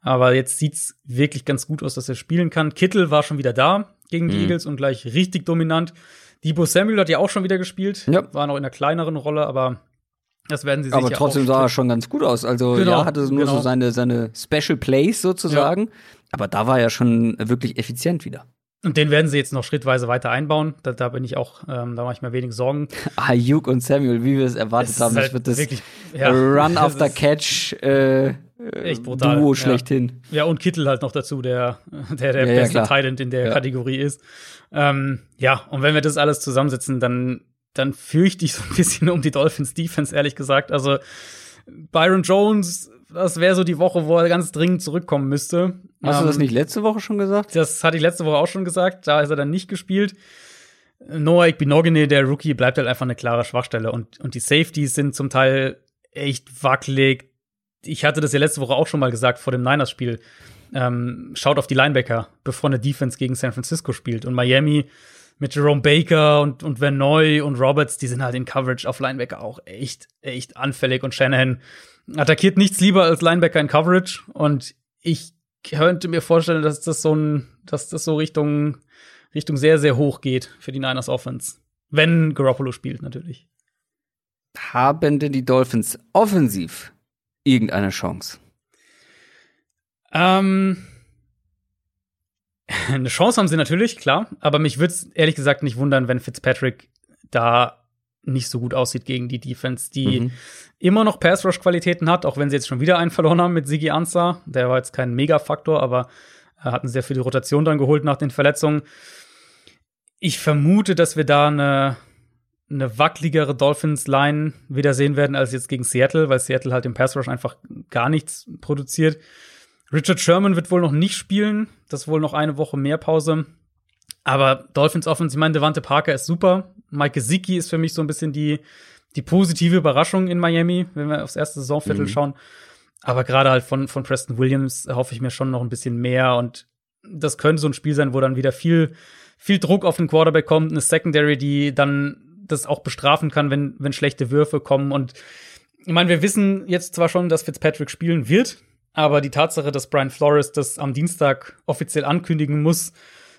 Aber jetzt sieht's wirklich ganz gut aus, dass er spielen kann. Kittel war schon wieder da gegen die mhm. Eagles und gleich richtig dominant. Debo Samuel hat ja auch schon wieder gespielt. Ja. War noch in einer kleineren Rolle, aber das werden sie sich Aber trotzdem sah er schon ganz gut aus. Also genau, ja, hatte nur genau. so seine, seine Special Plays sozusagen. Ja. Aber da war er schon wirklich effizient wieder. Und den werden sie jetzt noch schrittweise weiter einbauen. Da, da bin ich auch, ähm, da mache ich mir wenig Sorgen. Ayuk und Samuel, wie wir es erwartet es haben, das halt wird das wirklich, ja, Run after Catch äh, echt brutal. Duo schlechthin. Ja. ja, und Kittel halt noch dazu, der der, der ja, beste ja, Talent in der Kategorie ist. Ähm, ja, und wenn wir das alles zusammensetzen, dann dann fürchte ich so ein bisschen um die Dolphins Defense, ehrlich gesagt. Also Byron Jones das wäre so die Woche, wo er ganz dringend zurückkommen müsste. Hast du das ähm, nicht letzte Woche schon gesagt? Das hatte ich letzte Woche auch schon gesagt. Da ist er dann nicht gespielt. Noah Ikbinogene, der Rookie, bleibt halt einfach eine klare Schwachstelle. Und, und die Safeties sind zum Teil echt wackelig. Ich hatte das ja letzte Woche auch schon mal gesagt vor dem Niners-Spiel. Ähm, schaut auf die Linebacker, bevor eine Defense gegen San Francisco spielt. Und Miami mit Jerome Baker und, und Van Noy und Roberts, die sind halt in Coverage auf Linebacker auch echt, echt anfällig. Und Shanahan attackiert nichts lieber als Linebacker in Coverage. Und ich könnte mir vorstellen, dass das so ein, dass das so Richtung, Richtung sehr, sehr hoch geht für die Niners Offense. Wenn Garoppolo spielt, natürlich. Haben denn die Dolphins offensiv irgendeine Chance? Ähm, eine Chance haben sie natürlich, klar. Aber mich würde es ehrlich gesagt nicht wundern, wenn Fitzpatrick da nicht so gut aussieht gegen die Defense, die mhm. immer noch Pass-Rush-Qualitäten hat, auch wenn sie jetzt schon wieder einen verloren haben mit Sigi Ansah. Der war jetzt kein Mega-Faktor, aber äh, hatten sehr viel die Rotation dann geholt nach den Verletzungen. Ich vermute, dass wir da eine, eine wackeligere Dolphins-Line wieder sehen werden als jetzt gegen Seattle, weil Seattle halt im Pass-Rush einfach gar nichts produziert. Richard Sherman wird wohl noch nicht spielen. Das ist wohl noch eine Woche mehr Pause. Aber Dolphins Offense, ich meine, Devante Parker ist super. Mike Gesicki ist für mich so ein bisschen die, die positive Überraschung in Miami, wenn wir aufs erste Saisonviertel mhm. schauen. Aber gerade halt von, von Preston Williams hoffe ich mir schon noch ein bisschen mehr. Und das könnte so ein Spiel sein, wo dann wieder viel, viel Druck auf den Quarterback kommt, eine Secondary, die dann das auch bestrafen kann, wenn, wenn schlechte Würfe kommen. Und ich meine, wir wissen jetzt zwar schon, dass Fitzpatrick spielen wird, aber die Tatsache, dass Brian Flores das am Dienstag offiziell ankündigen muss,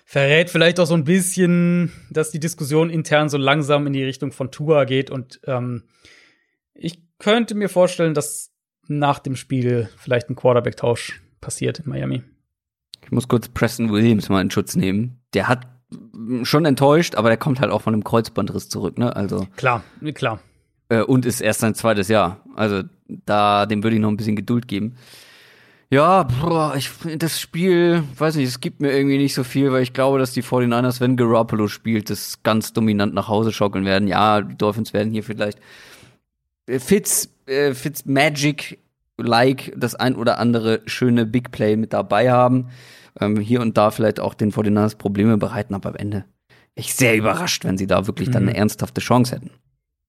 verrät vielleicht auch so ein bisschen, dass die Diskussion intern so langsam in die Richtung von Tua geht. Und ähm, ich könnte mir vorstellen, dass nach dem Spiel vielleicht ein Quarterback-Tausch passiert in Miami. Ich muss kurz Preston Williams mal in Schutz nehmen. Der hat schon enttäuscht, aber der kommt halt auch von einem Kreuzbandriss zurück, ne? Also klar, klar. Äh, und ist erst sein zweites Jahr. Also da dem würde ich noch ein bisschen Geduld geben. Ja, boah, ich das Spiel, weiß nicht, es gibt mir irgendwie nicht so viel, weil ich glaube, dass die 49ers, wenn Garoppolo spielt, das ganz dominant nach Hause schaukeln werden. Ja, die Dolphins werden hier vielleicht äh, Fitz, äh, Fitz Magic like das ein oder andere schöne Big Play mit dabei haben. Ähm, hier und da vielleicht auch den 49ers Probleme bereiten, aber am Ende ich sehr überrascht, wenn sie da wirklich dann eine mhm. ernsthafte Chance hätten.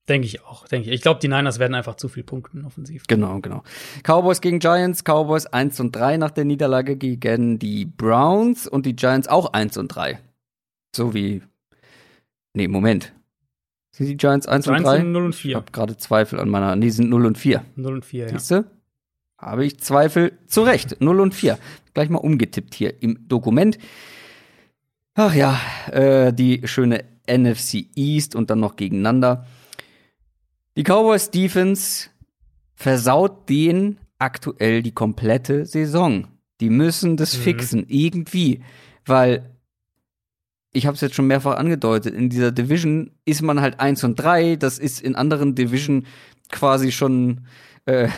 Denke ich auch, denke ich. Ich glaube, die Niners werden einfach zu viel punkten offensiv. Genau, genau. Cowboys gegen Giants, Cowboys 1 und 3 nach der Niederlage gegen die Browns und die Giants auch 1 und 3. So wie Nee, Moment. Sind die Giants 1 Giants und 3? Sind 0 und 4. Ich habe gerade Zweifel an meiner. Nee, sind 0 und 4. 0 und 4, ja. Siehste? Habe ich Zweifel zu Recht. 0 und 4. Gleich mal umgetippt hier im Dokument. Ach ja, äh, die schöne NFC East und dann noch gegeneinander. Die Cowboys Defense versaut denen aktuell die komplette Saison. Die müssen das mhm. fixen, irgendwie. Weil, ich habe es jetzt schon mehrfach angedeutet, in dieser Division ist man halt 1 und 3. Das ist in anderen Division quasi schon äh,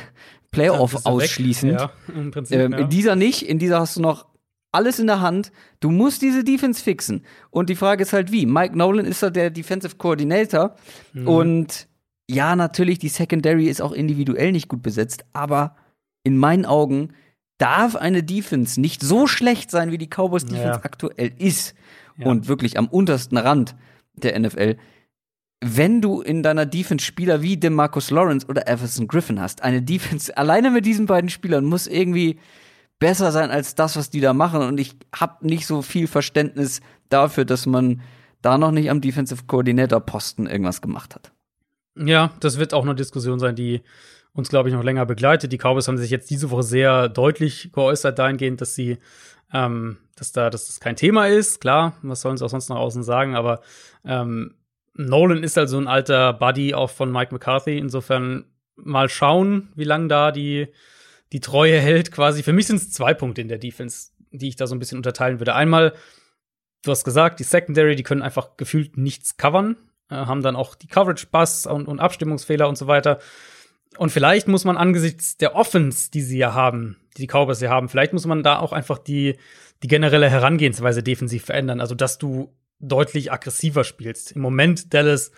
Playoff ausschließend. Ja, im Prinzip, ähm, ja. In dieser nicht. In dieser hast du noch alles in der Hand. Du musst diese Defense fixen. Und die Frage ist halt wie. Mike Nolan ist da der Defensive Coordinator. Mhm. Und ja, natürlich, die Secondary ist auch individuell nicht gut besetzt, aber in meinen Augen darf eine Defense nicht so schlecht sein, wie die Cowboys Defense ja. aktuell ist ja. und wirklich am untersten Rand der NFL. Wenn du in deiner Defense Spieler wie DeMarcus Lawrence oder Everson Griffin hast, eine Defense alleine mit diesen beiden Spielern muss irgendwie besser sein als das, was die da machen. Und ich habe nicht so viel Verständnis dafür, dass man da noch nicht am Defensive Coordinator Posten irgendwas gemacht hat. Ja, das wird auch eine Diskussion sein, die uns, glaube ich, noch länger begleitet. Die Cowboys haben sich jetzt diese Woche sehr deutlich geäußert dahingehend, dass sie, ähm, dass da, dass das kein Thema ist. Klar, was sollen sie auch sonst nach außen sagen, aber ähm, Nolan ist also ein alter Buddy auch von Mike McCarthy. Insofern mal schauen, wie lange da die, die Treue hält quasi. Für mich sind es zwei Punkte in der Defense, die ich da so ein bisschen unterteilen würde. Einmal, du hast gesagt, die Secondary, die können einfach gefühlt nichts covern. Äh, haben dann auch die Coverage-Busts und, und Abstimmungsfehler und so weiter. Und vielleicht muss man angesichts der Offense, die sie ja haben, die die Cowboys ja haben, vielleicht muss man da auch einfach die, die generelle Herangehensweise defensiv verändern. Also, dass du deutlich aggressiver spielst. Im Moment Dallas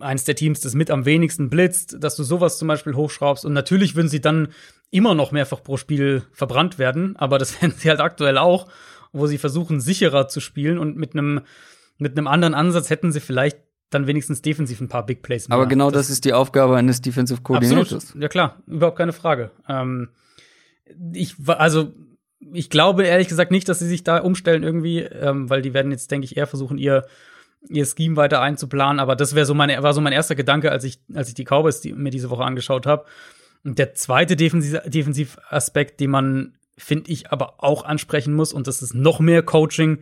eins der Teams, das mit am wenigsten blitzt, dass du sowas zum Beispiel hochschraubst. Und natürlich würden sie dann immer noch mehrfach pro Spiel verbrannt werden, aber das werden sie halt aktuell auch, wo sie versuchen, sicherer zu spielen und mit einem mit einem anderen Ansatz hätten sie vielleicht dann wenigstens defensiv ein paar Big Plays mehr. Aber genau das, das ist die Aufgabe eines Defensive Coordinators. Absolut. Ja klar, überhaupt keine Frage. Ähm, ich also ich glaube ehrlich gesagt nicht, dass sie sich da umstellen irgendwie, ähm, weil die werden jetzt denke ich eher versuchen ihr ihr Scheme weiter einzuplanen. Aber das wäre so meine war so mein erster Gedanke, als ich als ich die Cowboys die, mir diese Woche angeschaut habe. Und der zweite Defensiv Defensivaspekt, den man finde ich aber auch ansprechen muss und das ist noch mehr Coaching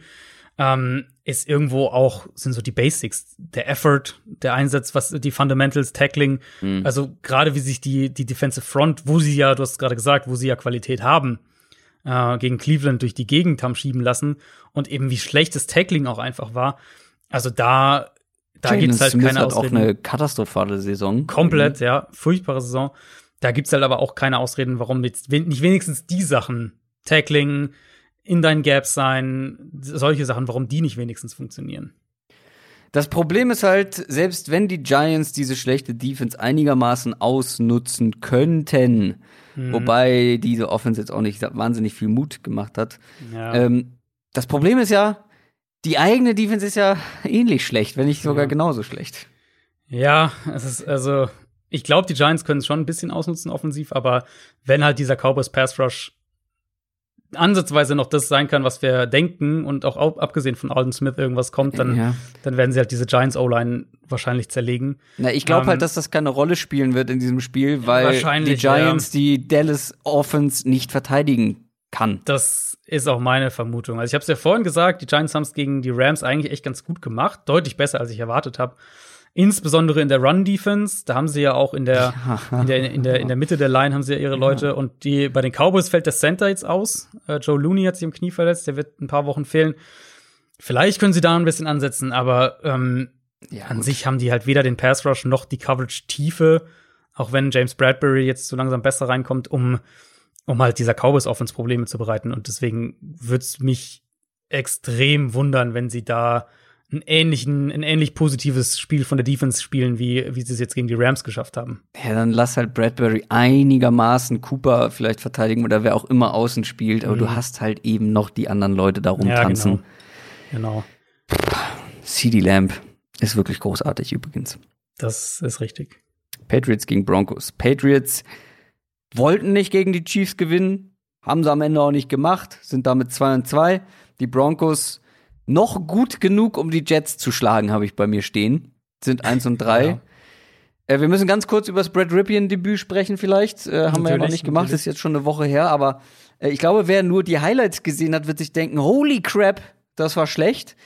ähm, ist irgendwo auch, sind so die Basics, der Effort, der Einsatz, was die Fundamentals, Tackling, mhm. also gerade wie sich die, die Defensive Front, wo sie ja, du hast gerade gesagt, wo sie ja Qualität haben, äh, gegen Cleveland durch die Gegend haben schieben lassen und eben wie schlecht das Tackling auch einfach war. Also da, da gibt es halt keine hat Ausreden. auch eine katastrophale Saison. Komplett, mhm. ja, furchtbare Saison. Da gibt's halt aber auch keine Ausreden, warum nicht wenigstens die Sachen, Tackling, in deinen Gaps sein, solche Sachen, warum die nicht wenigstens funktionieren. Das Problem ist halt, selbst wenn die Giants diese schlechte Defense einigermaßen ausnutzen könnten, mhm. wobei diese Offense jetzt auch nicht wahnsinnig viel Mut gemacht hat, ja. ähm, das Problem ist ja, die eigene Defense ist ja ähnlich schlecht, wenn nicht sogar ja. genauso schlecht. Ja, es ist also, ich glaube, die Giants können es schon ein bisschen ausnutzen offensiv, aber wenn halt dieser Cowboys Pass Rush ansatzweise noch das sein kann, was wir denken und auch abgesehen von Alden Smith irgendwas kommt, dann, ja. dann werden sie halt diese Giants O-Line wahrscheinlich zerlegen. Na, ich glaube halt, ähm, halt, dass das keine Rolle spielen wird in diesem Spiel, weil die Giants ja. die Dallas Offense nicht verteidigen kann. Das ist auch meine Vermutung. Also ich habe es ja vorhin gesagt, die Giants haben es gegen die Rams eigentlich echt ganz gut gemacht, deutlich besser als ich erwartet habe. Insbesondere in der Run-Defense, da haben sie ja auch in der, in der, in der, in der Mitte der Line haben sie ja ihre Leute. Und die, bei den Cowboys fällt der Center jetzt aus. Äh, Joe Looney hat sich im Knie verletzt, der wird ein paar Wochen fehlen. Vielleicht können sie da ein bisschen ansetzen, aber ähm, ja, an sich haben die halt weder den Pass Rush noch die Coverage-Tiefe, auch wenn James Bradbury jetzt so langsam besser reinkommt, um, um halt dieser Cowboys-Offense Probleme zu bereiten. Und deswegen würde es mich extrem wundern, wenn sie da ein, ähnlichen, ein ähnlich positives Spiel von der Defense spielen, wie, wie sie es jetzt gegen die Rams geschafft haben. Ja, dann lass halt Bradbury einigermaßen Cooper vielleicht verteidigen oder wer auch immer außen spielt, aber mhm. du hast halt eben noch die anderen Leute da rumtanzen. Ja, genau. genau. CD Lamp ist wirklich großartig übrigens. Das ist richtig. Patriots gegen Broncos. Patriots wollten nicht gegen die Chiefs gewinnen, haben sie am Ende auch nicht gemacht, sind damit 2 und 2. Die Broncos noch gut genug, um die Jets zu schlagen, habe ich bei mir stehen. Sind eins und drei. Ja. Äh, wir müssen ganz kurz über das Brad Ripien-Debüt sprechen, vielleicht. Äh, haben wir ja noch nicht gemacht, natürlich. ist jetzt schon eine Woche her, aber äh, ich glaube, wer nur die Highlights gesehen hat, wird sich denken: Holy crap, das war schlecht.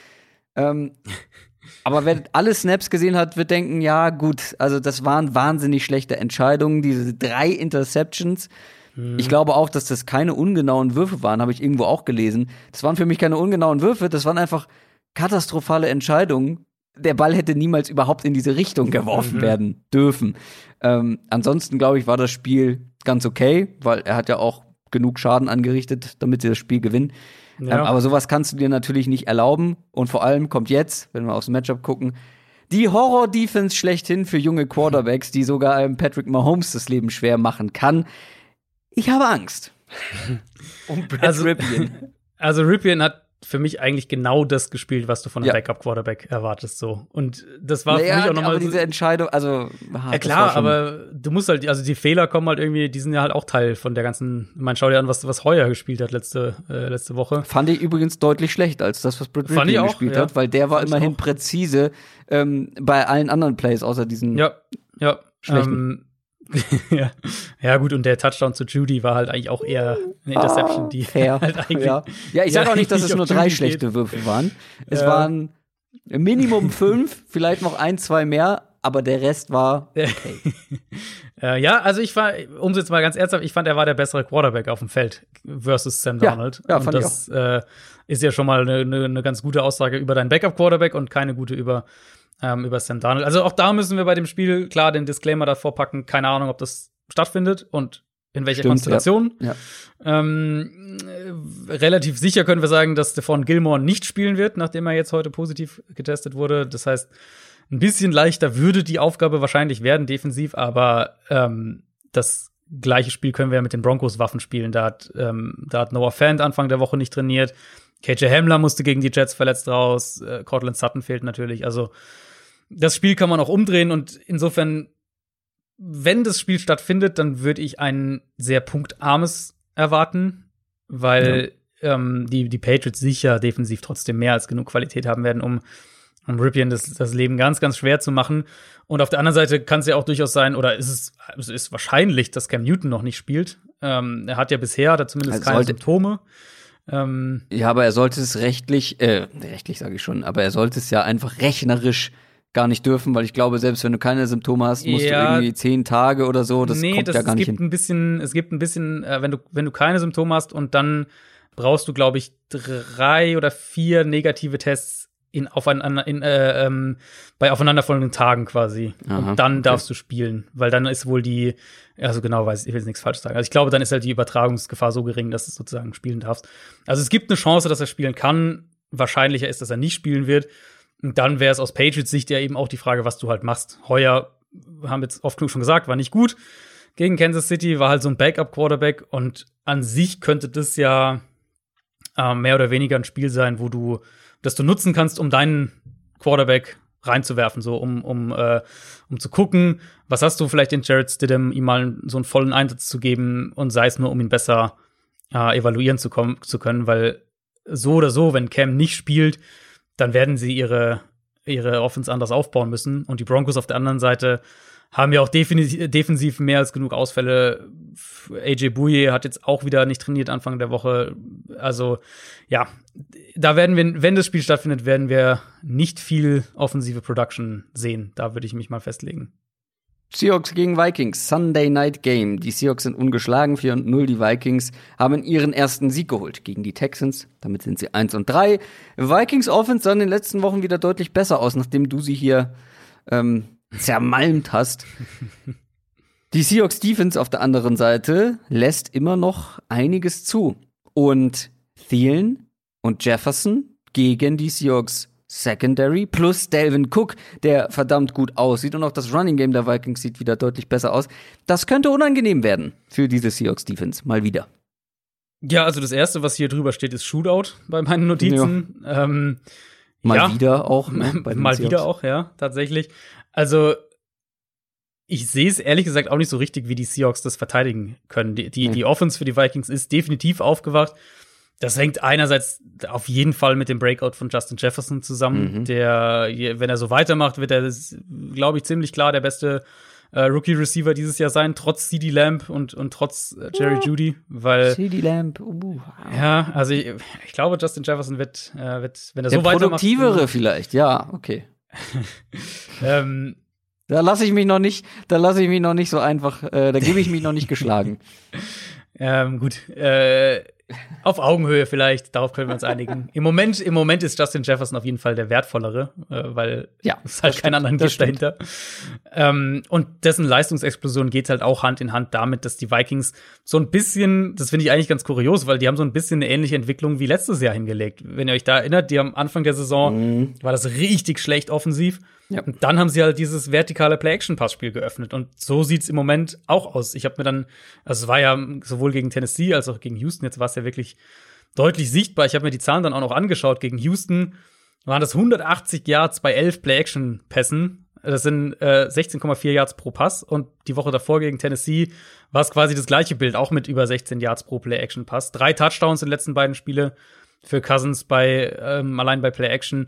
Ähm, aber wer alle Snaps gesehen hat, wird denken: Ja, gut, also das waren wahnsinnig schlechte Entscheidungen, diese drei Interceptions. Ich glaube auch, dass das keine ungenauen Würfe waren, habe ich irgendwo auch gelesen. Das waren für mich keine ungenauen Würfe, das waren einfach katastrophale Entscheidungen. Der Ball hätte niemals überhaupt in diese Richtung geworfen mhm. werden dürfen. Ähm, ansonsten, glaube ich, war das Spiel ganz okay, weil er hat ja auch genug Schaden angerichtet, damit sie das Spiel gewinnen. Ja. Ähm, aber sowas kannst du dir natürlich nicht erlauben. Und vor allem kommt jetzt, wenn wir aufs Matchup gucken, die Horror-Defense schlechthin für junge Quarterbacks, die sogar einem Patrick Mahomes das Leben schwer machen kann. Ich habe Angst. um Brad also, Ripien. Also Ripien hat für mich eigentlich genau das gespielt, was du von einem ja. Backup-Quarterback erwartest. So. Und das war naja, für mich auch nochmal. Aber diese Entscheidung, also. Ja, klar, aber du musst halt, also die Fehler kommen halt irgendwie, die sind ja halt auch Teil von der ganzen. Man schau dir an, was, was Heuer gespielt hat letzte, äh, letzte Woche. Fand ich übrigens deutlich schlecht als das, was Brad Ripien gespielt ja. hat, weil der war Fand immerhin präzise ähm, bei allen anderen Plays, außer diesen. Ja, ja. Schlechten. Ähm, ja. ja, gut, und der Touchdown zu Judy war halt eigentlich auch eher eine Interception, die fair. halt eigentlich. Ja, ja ich sage auch nicht, dass es nur drei Judy schlechte geht. Würfe waren. Es ja. waren Minimum fünf, vielleicht noch ein, zwei mehr, aber der Rest war okay. ja, also ich war, um es jetzt mal ganz ernsthaft, ich fand, er war der bessere Quarterback auf dem Feld versus Sam Donald. Ja, ja und das äh, ist ja schon mal eine, eine, eine ganz gute Aussage über deinen Backup-Quarterback und keine gute über ähm, über Sam Darnold. Also auch da müssen wir bei dem Spiel klar den Disclaimer davor packen. Keine Ahnung, ob das stattfindet und in welcher Stimmt, Konstellation. Ja. Ja. Ähm, relativ sicher können wir sagen, dass Stephon Gilmore nicht spielen wird, nachdem er jetzt heute positiv getestet wurde. Das heißt, ein bisschen leichter würde die Aufgabe wahrscheinlich werden, defensiv, aber ähm, das gleiche Spiel können wir ja mit den Broncos Waffen spielen. Da hat, ähm, da hat Noah Fant Anfang der Woche nicht trainiert. KJ Hamler musste gegen die Jets verletzt raus. Äh, Cortland Sutton fehlt natürlich. Also das Spiel kann man auch umdrehen und insofern, wenn das Spiel stattfindet, dann würde ich ein sehr punktarmes erwarten, weil ja. ähm, die, die Patriots sicher defensiv trotzdem mehr als genug Qualität haben werden, um, um Ripien das, das Leben ganz, ganz schwer zu machen. Und auf der anderen Seite kann es ja auch durchaus sein, oder ist es, es ist wahrscheinlich, dass Cam Newton noch nicht spielt. Ähm, er hat ja bisher, hat zumindest also keine Symptome. Ähm, ja, aber er sollte es rechtlich, äh, rechtlich sage ich schon, aber er sollte es ja einfach rechnerisch gar nicht dürfen, weil ich glaube, selbst wenn du keine Symptome hast, musst ja, du irgendwie zehn Tage oder so. Das nee, kommt das, ja gar es nicht gibt hin. Ein bisschen, es gibt ein bisschen, äh, wenn du wenn du keine Symptome hast und dann brauchst du, glaube ich, drei oder vier negative Tests in, aufeinander, in, äh, ähm, bei aufeinanderfolgenden Tagen quasi. Aha, und dann okay. darfst du spielen, weil dann ist wohl die, also genau weiß ich, ich will jetzt nichts falsch sagen. Also ich glaube, dann ist halt die Übertragungsgefahr so gering, dass du sozusagen spielen darfst. Also es gibt eine Chance, dass er spielen kann. Wahrscheinlicher ist, dass er nicht spielen wird. Und dann wäre es aus Patriots Sicht ja eben auch die Frage, was du halt machst. Heuer, haben wir jetzt oft genug schon gesagt, war nicht gut gegen Kansas City, war halt so ein Backup-Quarterback und an sich könnte das ja äh, mehr oder weniger ein Spiel sein, wo du, das du nutzen kannst, um deinen Quarterback reinzuwerfen, so um, um, äh, um zu gucken, was hast du vielleicht in Jared Stidham, ihm mal so einen vollen Einsatz zu geben und sei es nur, um ihn besser äh, evaluieren zu, kommen, zu können, weil so oder so, wenn Cam nicht spielt, dann werden sie ihre, ihre Offense anders aufbauen müssen. Und die Broncos auf der anderen Seite haben ja auch defensiv mehr als genug Ausfälle. AJ Bouye hat jetzt auch wieder nicht trainiert Anfang der Woche. Also, ja, da werden wir, wenn das Spiel stattfindet, werden wir nicht viel offensive Production sehen. Da würde ich mich mal festlegen. Seahawks gegen Vikings, Sunday Night Game. Die Seahawks sind ungeschlagen, 4 und 0. Die Vikings haben ihren ersten Sieg geholt gegen die Texans. Damit sind sie 1 und 3. Vikings Offense sah in den letzten Wochen wieder deutlich besser aus, nachdem du sie hier ähm, zermalmt hast. Die Seahawks Defense auf der anderen Seite lässt immer noch einiges zu. Und Thielen und Jefferson gegen die Seahawks Secondary plus Delvin Cook, der verdammt gut aussieht und auch das Running Game der Vikings sieht wieder deutlich besser aus. Das könnte unangenehm werden für diese Seahawks Defense mal wieder. Ja, also das erste, was hier drüber steht, ist Shootout bei meinen Notizen. Ja. Ähm, mal ja. wieder auch. Ne, mal Seahawks. wieder auch, ja, tatsächlich. Also ich sehe es ehrlich gesagt auch nicht so richtig, wie die Seahawks das verteidigen können. Die, die, mhm. die Offense für die Vikings ist definitiv aufgewacht. Das hängt einerseits auf jeden Fall mit dem Breakout von Justin Jefferson zusammen, mhm. der, wenn er so weitermacht, wird er, glaube ich, ziemlich klar der beste äh, Rookie-Receiver dieses Jahr sein, trotz CD Lamb und, und trotz äh, Jerry ja. Judy, weil CD Lamb, uh. ja, also ich, ich, glaube, Justin Jefferson wird, äh, wird wenn er der so weitermacht. Produktivere vielleicht, ja, okay. ähm, da lasse ich mich noch nicht, da lasse ich mich noch nicht so einfach, äh, da gebe ich mich noch nicht geschlagen. ähm, gut, äh, auf Augenhöhe vielleicht, darauf können wir uns einigen. Im Moment, im Moment ist Justin Jefferson auf jeden Fall der wertvollere, äh, weil ja, es halt keinen anderen gibt dahinter. Ähm, und dessen Leistungsexplosion geht halt auch Hand in Hand damit, dass die Vikings so ein bisschen, das finde ich eigentlich ganz kurios, weil die haben so ein bisschen eine ähnliche Entwicklung wie letztes Jahr hingelegt. Wenn ihr euch da erinnert, die am Anfang der Saison mhm. war das richtig schlecht offensiv. Ja. Und dann haben sie halt dieses vertikale Play-Action-Passspiel geöffnet. Und so sieht's im Moment auch aus. Ich habe mir dann, also es war ja sowohl gegen Tennessee als auch gegen Houston, jetzt war es ja wirklich deutlich sichtbar. Ich habe mir die Zahlen dann auch noch angeschaut. Gegen Houston waren das 180 Yards bei 11 Play-Action-Pässen. Das sind äh, 16,4 Yards pro Pass. Und die Woche davor gegen Tennessee war es quasi das gleiche Bild, auch mit über 16 Yards pro Play-Action-Pass. Drei Touchdowns in den letzten beiden Spiele für Cousins bei ähm, allein bei Play-Action.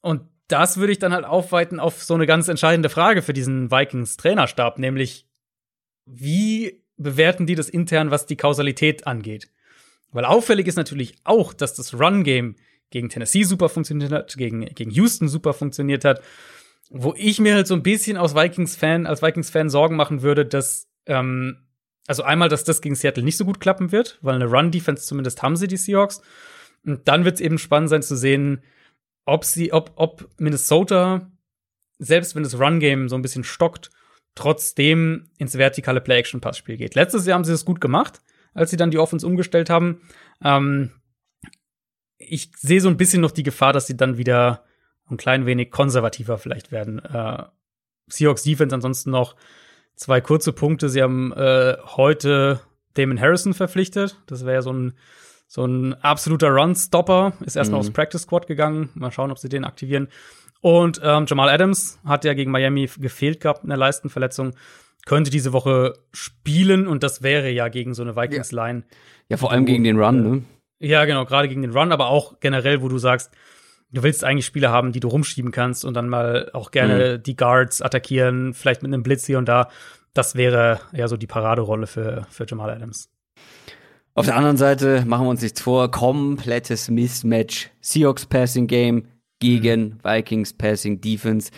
Und das würde ich dann halt aufweiten auf so eine ganz entscheidende Frage für diesen Vikings-Trainerstab, nämlich wie bewerten die das intern, was die Kausalität angeht? Weil auffällig ist natürlich auch, dass das Run-Game gegen Tennessee super funktioniert hat, gegen, gegen Houston super funktioniert hat, wo ich mir halt so ein bisschen aus Vikings-Fan, als Vikings-Fan Sorgen machen würde, dass, ähm, also einmal, dass das gegen Seattle nicht so gut klappen wird, weil eine Run-Defense zumindest haben sie, die Seahawks. Und dann wird es eben spannend sein zu sehen, ob sie, ob, ob Minnesota, selbst wenn das Run-Game so ein bisschen stockt, trotzdem ins vertikale Play-Action-Pass-Spiel geht. Letztes Jahr haben sie das gut gemacht, als sie dann die Offense umgestellt haben. Ähm, ich sehe so ein bisschen noch die Gefahr, dass sie dann wieder ein klein wenig konservativer vielleicht werden. Äh, Seahawks Defense ansonsten noch zwei kurze Punkte. Sie haben äh, heute Damon Harrison verpflichtet. Das wäre ja so ein so ein absoluter Run-Stopper, ist erstmal mhm. aufs Practice Squad gegangen. Mal schauen, ob sie den aktivieren. Und ähm, Jamal Adams hat ja gegen Miami gefehlt gehabt in der Leistenverletzung. Könnte diese Woche spielen und das wäre ja gegen so eine Vikings-Line. Ja. ja, vor allem gegen den Run, ne? Ja, genau, gerade gegen den Run, aber auch generell, wo du sagst, du willst eigentlich Spieler haben, die du rumschieben kannst und dann mal auch gerne mhm. die Guards attackieren, vielleicht mit einem Blitz hier und da. Das wäre ja so die Paraderolle für, für Jamal Adams. Auf der anderen Seite machen wir uns nichts vor, komplettes Mismatch. Seahawks Passing Game gegen Vikings Passing Defense.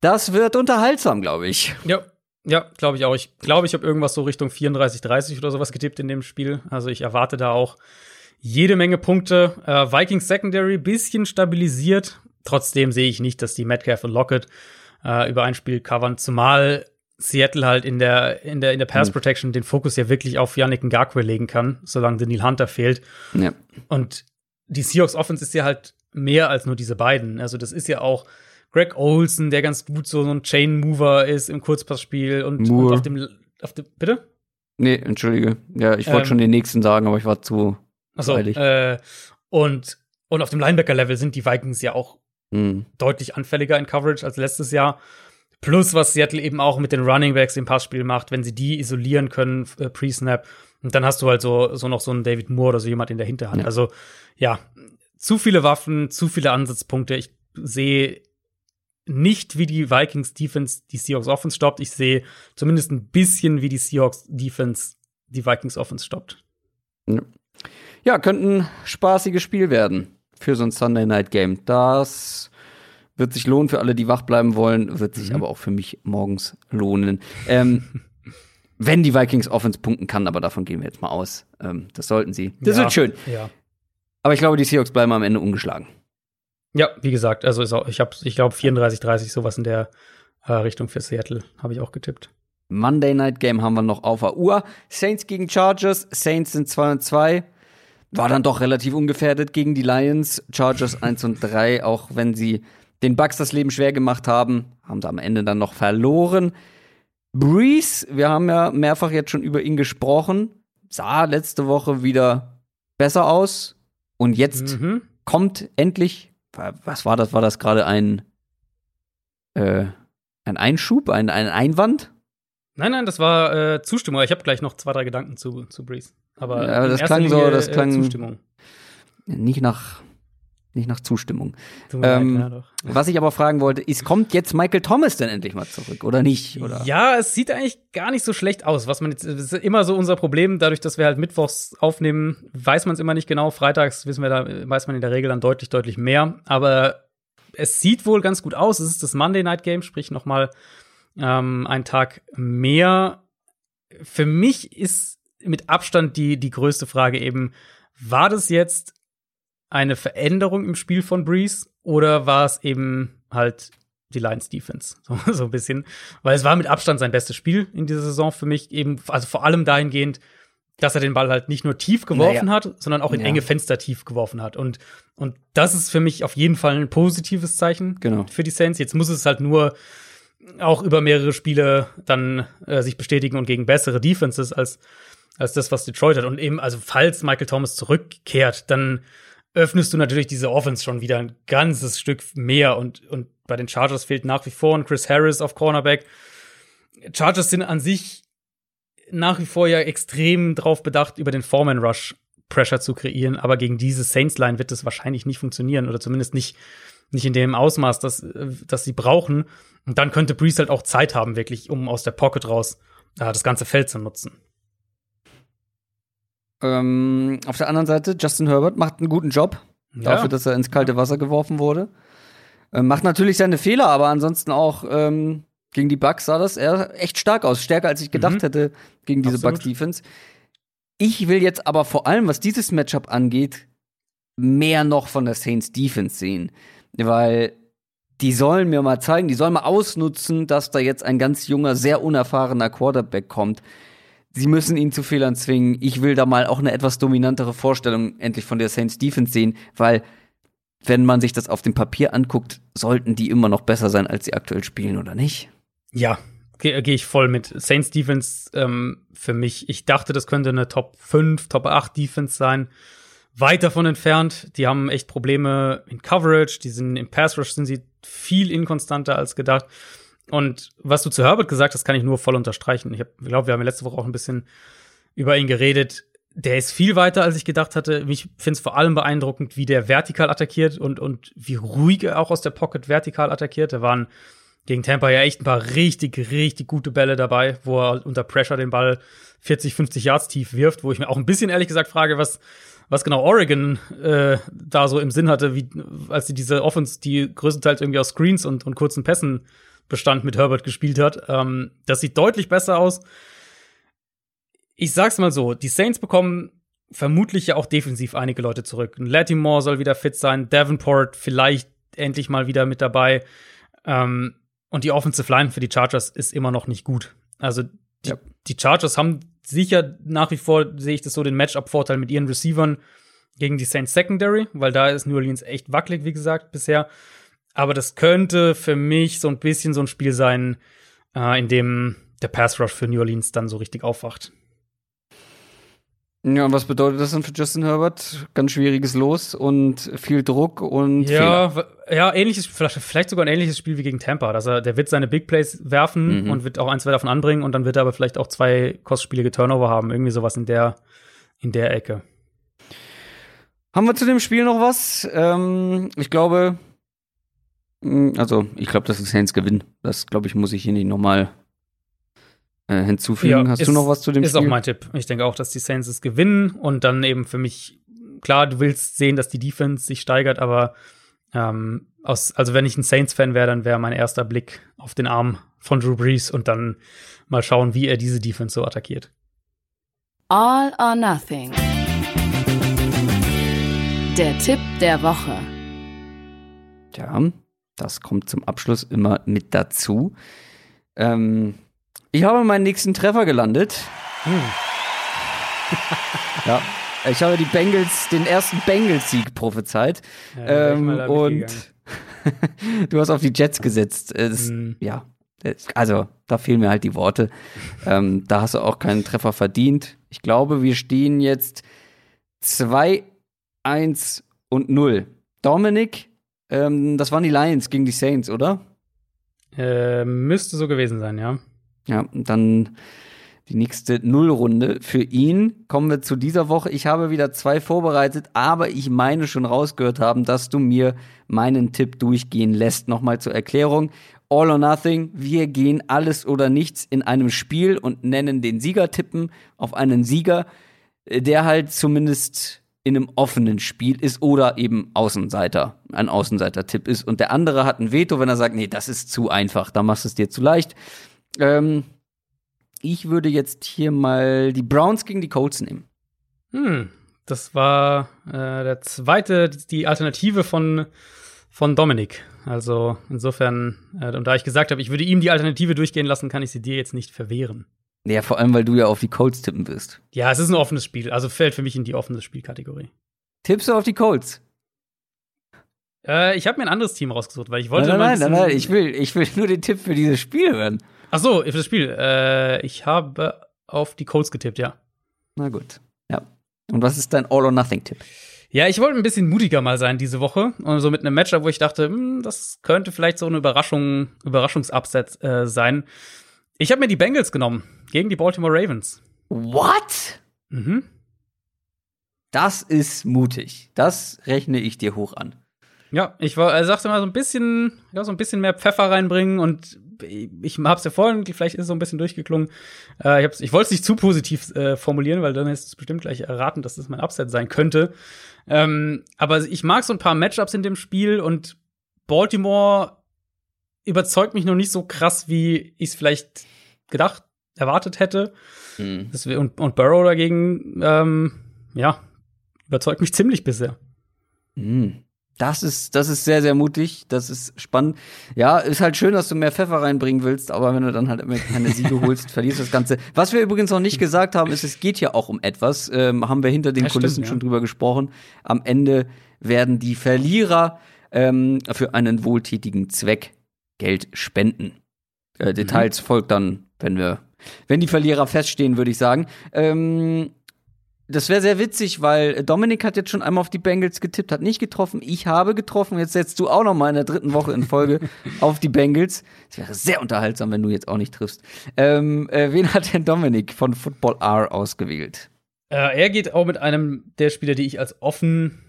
Das wird unterhaltsam, glaube ich. Ja, ja, glaube ich auch. Ich glaube, ich habe irgendwas so Richtung 34, 30 oder sowas getippt in dem Spiel. Also ich erwarte da auch jede Menge Punkte. Äh, Vikings Secondary bisschen stabilisiert. Trotzdem sehe ich nicht, dass die Metcalf und Lockett äh, über ein Spiel covern, zumal Seattle halt in der, in der, in der Pass mhm. Protection mhm. den Fokus ja wirklich auf Yannick Ngakwe legen kann, solange Daniel Hunter fehlt. Ja. Und die Seahawks Offense ist ja halt mehr als nur diese beiden. Also das ist ja auch Greg Olson, der ganz gut so, ein Chain Mover ist im Kurzpassspiel und, und auf dem, auf dem, bitte? Nee, entschuldige. Ja, ich wollte ähm, schon den nächsten sagen, aber ich war zu achso, äh, und, und auf dem Linebacker-Level sind die Vikings ja auch mhm. deutlich anfälliger in Coverage als letztes Jahr. Plus, was Seattle eben auch mit den Running Backs im Passspiel macht, wenn sie die isolieren können, äh, pre-Snap. Und dann hast du halt so, so noch so einen David Moore oder so jemand in der Hinterhand. Ja. Also, ja, zu viele Waffen, zu viele Ansatzpunkte. Ich sehe nicht, wie die Vikings Defense die Seahawks Offense stoppt. Ich sehe zumindest ein bisschen, wie die Seahawks Defense die Vikings Offense stoppt. Ja, könnte ein spaßiges Spiel werden für so ein Sunday Night Game. Das wird sich lohnen für alle, die wach bleiben wollen, wird sich Mhm. aber auch für mich morgens lohnen. Ähm, wenn die Vikings Offense punkten kann, aber davon gehen wir jetzt mal aus. Ähm, das sollten sie. Das Ja, wird schön. Ja. Aber ich glaube, die Seahawks bleiben am Ende ungeschlagen. Ja, wie gesagt, also auch, ich habe, ich glaube 34, 30 sowas in der äh, Richtung für Seattle habe ich auch getippt. Monday Night Game haben wir noch auf der Uhr. Saints gegen Chargers. Saints sind 2 und 2. War dann doch relativ ungefährdet gegen die Lions. Chargers 1 und 3, auch wenn sie den Bucks das Leben schwer gemacht haben, haben sie am Ende dann noch verloren. Breeze, wir haben ja mehrfach jetzt schon über ihn gesprochen, sah letzte Woche wieder besser aus. Und jetzt Mhm. kommt endlich, was war das? War das gerade ein, äh, ein Einschub, ein, ein Einwand? Nein, nein, das war äh, Zustimmung. Ich habe gleich noch zwei, drei Gedanken zu, zu Breeze. Aber, Ja, aber das klang so, das äh, klang- Zustimmung. Nicht nach, nicht nach Zustimmung. Ähm, leid, ja, doch. Was ich aber fragen wollte, ist, kommt jetzt Michael Thomas denn endlich mal zurück oder nicht? Oder? Ja, es sieht eigentlich gar nicht so schlecht aus. Was man jetzt, das ist immer so unser Problem, dadurch, dass wir halt mittwochs aufnehmen, weiß man es immer nicht genau. Freitags wissen wir da, weiß man in der Regel dann deutlich, deutlich mehr. Aber es sieht wohl ganz gut aus. Es ist das Monday Night Game, sprich nochmal ähm, ein Tag mehr. Für mich ist mit Abstand die, die größte Frage eben, war das jetzt eine Veränderung im Spiel von Breeze oder war es eben halt die Lions Defense? So, so ein bisschen. Weil es war mit Abstand sein bestes Spiel in dieser Saison für mich eben, also vor allem dahingehend, dass er den Ball halt nicht nur tief geworfen Naja. hat, sondern auch in Ja. enge Fenster tief geworfen hat. Und, und das ist für mich auf jeden Fall ein positives Zeichen Genau. für die Saints. Jetzt muss es halt nur auch über mehrere Spiele dann äh, sich bestätigen und gegen bessere Defenses als, als das, was Detroit hat. Und eben, also falls Michael Thomas zurückkehrt, dann öffnest du natürlich diese Offense schon wieder ein ganzes Stück mehr. Und, und bei den Chargers fehlt nach wie vor ein Chris Harris auf Cornerback. Chargers sind an sich nach wie vor ja extrem drauf bedacht, über den Foreman Rush Pressure zu kreieren, aber gegen diese Saints Line wird das wahrscheinlich nicht funktionieren oder zumindest nicht nicht in dem Ausmaß, das äh, das sie brauchen. Und dann könnte Breeze halt auch Zeit haben, wirklich, um aus der Pocket raus äh, das ganze Feld zu nutzen. Ähm, auf der anderen Seite, Justin Herbert macht einen guten Job dafür, dass er ins kalte Wasser geworfen wurde. Ähm, macht natürlich seine Fehler, aber ansonsten auch ähm, gegen die Bucks sah das eher echt stark aus. Stärker, als ich gedacht Mhm. hätte gegen diese. Bucks-Defense. Ich will jetzt aber vor allem, was dieses Matchup angeht, mehr noch von der Saints Defense sehen. Weil die sollen mir mal zeigen, die sollen mal ausnutzen, dass da jetzt ein ganz junger, sehr unerfahrener Quarterback kommt. Sie müssen ihn zu Fehlern zwingen. Ich will da mal auch eine etwas dominantere Vorstellung endlich von der Saints Defense sehen, weil wenn man sich das auf dem Papier anguckt, sollten die immer noch besser sein, als sie aktuell spielen, oder nicht? Ja, gehe geh ich voll mit. Saints Defense ähm, für mich, ich dachte, das könnte eine Top 5, Top 8 Defense sein. Weit davon entfernt. Die haben echt Probleme in Coverage, die sind im Pass Rush sind sie viel inkonstanter als gedacht. Und was du zu Herbert gesagt hast, kann ich nur voll unterstreichen. Ich glaube, wir haben letzte Woche auch ein bisschen über ihn geredet. Der ist viel weiter, als ich gedacht hatte. Ich finde es vor allem beeindruckend, wie der vertikal attackiert und, und wie ruhig er auch aus der Pocket vertikal attackiert. Da waren gegen Tampa ja echt ein paar richtig, richtig gute Bälle dabei, wo er unter Pressure den Ball 40, 50 Yards tief wirft, wo ich mir auch ein bisschen ehrlich gesagt frage, was, was genau Oregon äh, da so im Sinn hatte, wie, als sie diese Offense, die größtenteils irgendwie aus Screens und, und kurzen Pässen bestand, mit Herbert gespielt hat. Ähm, das sieht deutlich besser aus. Ich sag's mal so, die Saints bekommen vermutlich ja auch defensiv einige Leute zurück. Latimore soll wieder fit sein, Davenport vielleicht endlich mal wieder mit dabei. Ähm, und die Offensive Line für die Chargers ist immer noch nicht gut. Also die, Ja. die Chargers haben sicher nach wie vor, sehe ich das so, den Matchup-Vorteil mit ihren Receivern gegen die Saints Secondary, weil da ist New Orleans echt wackelig, wie gesagt, bisher. Aber das könnte für mich so ein bisschen so ein Spiel sein, äh, in dem der Pass Rush für New Orleans dann so richtig aufwacht. Ja, und was bedeutet das dann für Justin Herbert? Ganz schwieriges Los und viel Druck und ja, Fehler. ja, ähnliches, vielleicht, sogar ein ähnliches Spiel wie gegen Tampa. Dass er, der wird seine Big Plays werfen mhm. und wird auch ein, zwei davon anbringen und dann wird er aber vielleicht auch zwei kostspielige Turnover haben. Irgendwie sowas in der, in der Ecke. Haben wir zu dem Spiel noch was? Ähm, ich glaube, also ich glaube, dass die Saints gewinnen. Das glaube ich, muss ich hier nicht nochmal äh, hinzufügen. Ja, Hast ist, du noch was zu dem ist Spiel? Ist auch mein Tipp. Ich denke auch, dass die Saints es gewinnen und dann eben für mich, klar, du willst sehen, dass die Defense sich steigert, aber ähm, aus, also wenn ich ein Saints-Fan wäre, dann wäre mein erster Blick auf den Arm von Drew Brees und dann mal schauen, wie er diese Defense so attackiert. All or Nothing. Der Tipp der Woche. Ja, das kommt zum Abschluss immer mit dazu. Ähm, ich habe meinen nächsten Treffer gelandet. Hm. ja. Ich habe die Bengals, den ersten Bengals-Sieg prophezeit. Ja, ähm, und du hast auf die Jets gesetzt. Es, hm. Ja, also da fehlen mir halt die Worte. ähm, da hast du auch keinen Treffer verdient. Ich glaube, wir stehen jetzt 2, 1 und 0. Dominik, ähm, das waren die Lions gegen die Saints, oder? Äh, müsste so gewesen sein, ja. Ja, dann die nächste Nullrunde für ihn. Kommen wir zu dieser Woche. Ich habe wieder zwei vorbereitet, aber ich meine schon rausgehört haben, dass du mir meinen Tipp durchgehen lässt. Nochmal zur Erklärung. All or Nothing. Wir gehen alles oder nichts in einem Spiel und nennen den Siegertippen auf einen Sieger, der halt zumindest in einem offenen Spiel ist oder eben Außenseiter, ein Außenseiter-Tipp ist. Und der andere hat ein Veto, wenn er sagt, nee, das ist zu einfach, da machst du es dir zu leicht. Ähm, ich würde jetzt hier mal die Browns gegen die Colts nehmen. Hm, das war äh, der zweite, die Alternative von, von Dominik. Also insofern, äh, und da ich gesagt habe, ich würde ihm die Alternative durchgehen lassen, kann ich sie dir jetzt nicht verwehren. Ja, vor allem, weil du ja auf die Colts tippen wirst. Ja, es ist ein offenes Spiel, also fällt für mich in die offene Spielkategorie. Tippst du auf die Colts? Äh, ich habe mir ein anderes Team rausgesucht, weil ich wollte. Nein, nein, nein, nein, nein, ich will, ich will nur den Tipp für dieses Spiel hören. Ach so, für das Spiel. Äh, ich habe auf die Colts getippt, ja. Na gut. Ja. Und was ist dein All-or-Nothing-Tipp? Ja, ich wollte ein bisschen mutiger mal sein diese Woche. Und so mit einem Matchup, wo ich dachte, hm, das könnte vielleicht so eine Überraschung, Überraschungsupset äh, sein. Ich habe mir die Bengals genommen gegen die Baltimore Ravens. What? Mhm. Das ist mutig. Das rechne ich dir hoch an. Ja, ich war, er sagte mal so ein bisschen, ja, so ein bisschen mehr Pfeffer reinbringen und ich hab's ja vorhin, vielleicht ist es so ein bisschen durchgeklungen. Äh, ich, ich wollte es nicht zu positiv äh, formulieren, weil dann ist es bestimmt gleich erraten, dass das mein Upset sein könnte. Ähm, aber ich mag so ein paar Matchups in dem Spiel und Baltimore überzeugt mich noch nicht so krass, wie ich es vielleicht gedacht, erwartet hätte. Mhm. Und, und Burrow dagegen, ähm, ja, überzeugt mich ziemlich bisher. Mhm. Das ist, das ist sehr, sehr mutig. Das ist spannend. Ja, ist halt schön, dass du mehr Pfeffer reinbringen willst, aber wenn du dann halt immer keine Siege holst, verlierst du das Ganze. Was wir übrigens noch nicht gesagt haben, ist, es geht ja auch um etwas. Ähm, haben wir hinter den ja, Kulissen stimmt, schon drüber gesprochen. Am Ende werden die Verlierer ähm, für einen wohltätigen Zweck Geld spenden. Äh, Details mhm. folgt dann, wenn wir, wenn die Verlierer feststehen, würde ich sagen. Ähm, das wäre sehr witzig, weil Dominik hat jetzt schon einmal auf die Bengals getippt, hat nicht getroffen. Ich habe getroffen. Jetzt setzt du auch noch mal in der dritten Woche in Folge auf die Bengals. Es wäre sehr unterhaltsam, wenn du jetzt auch nicht triffst. Ähm, äh, wen hat denn Dominik von Football R ausgewählt? Äh, er geht auch mit einem der Spieler, die ich als offen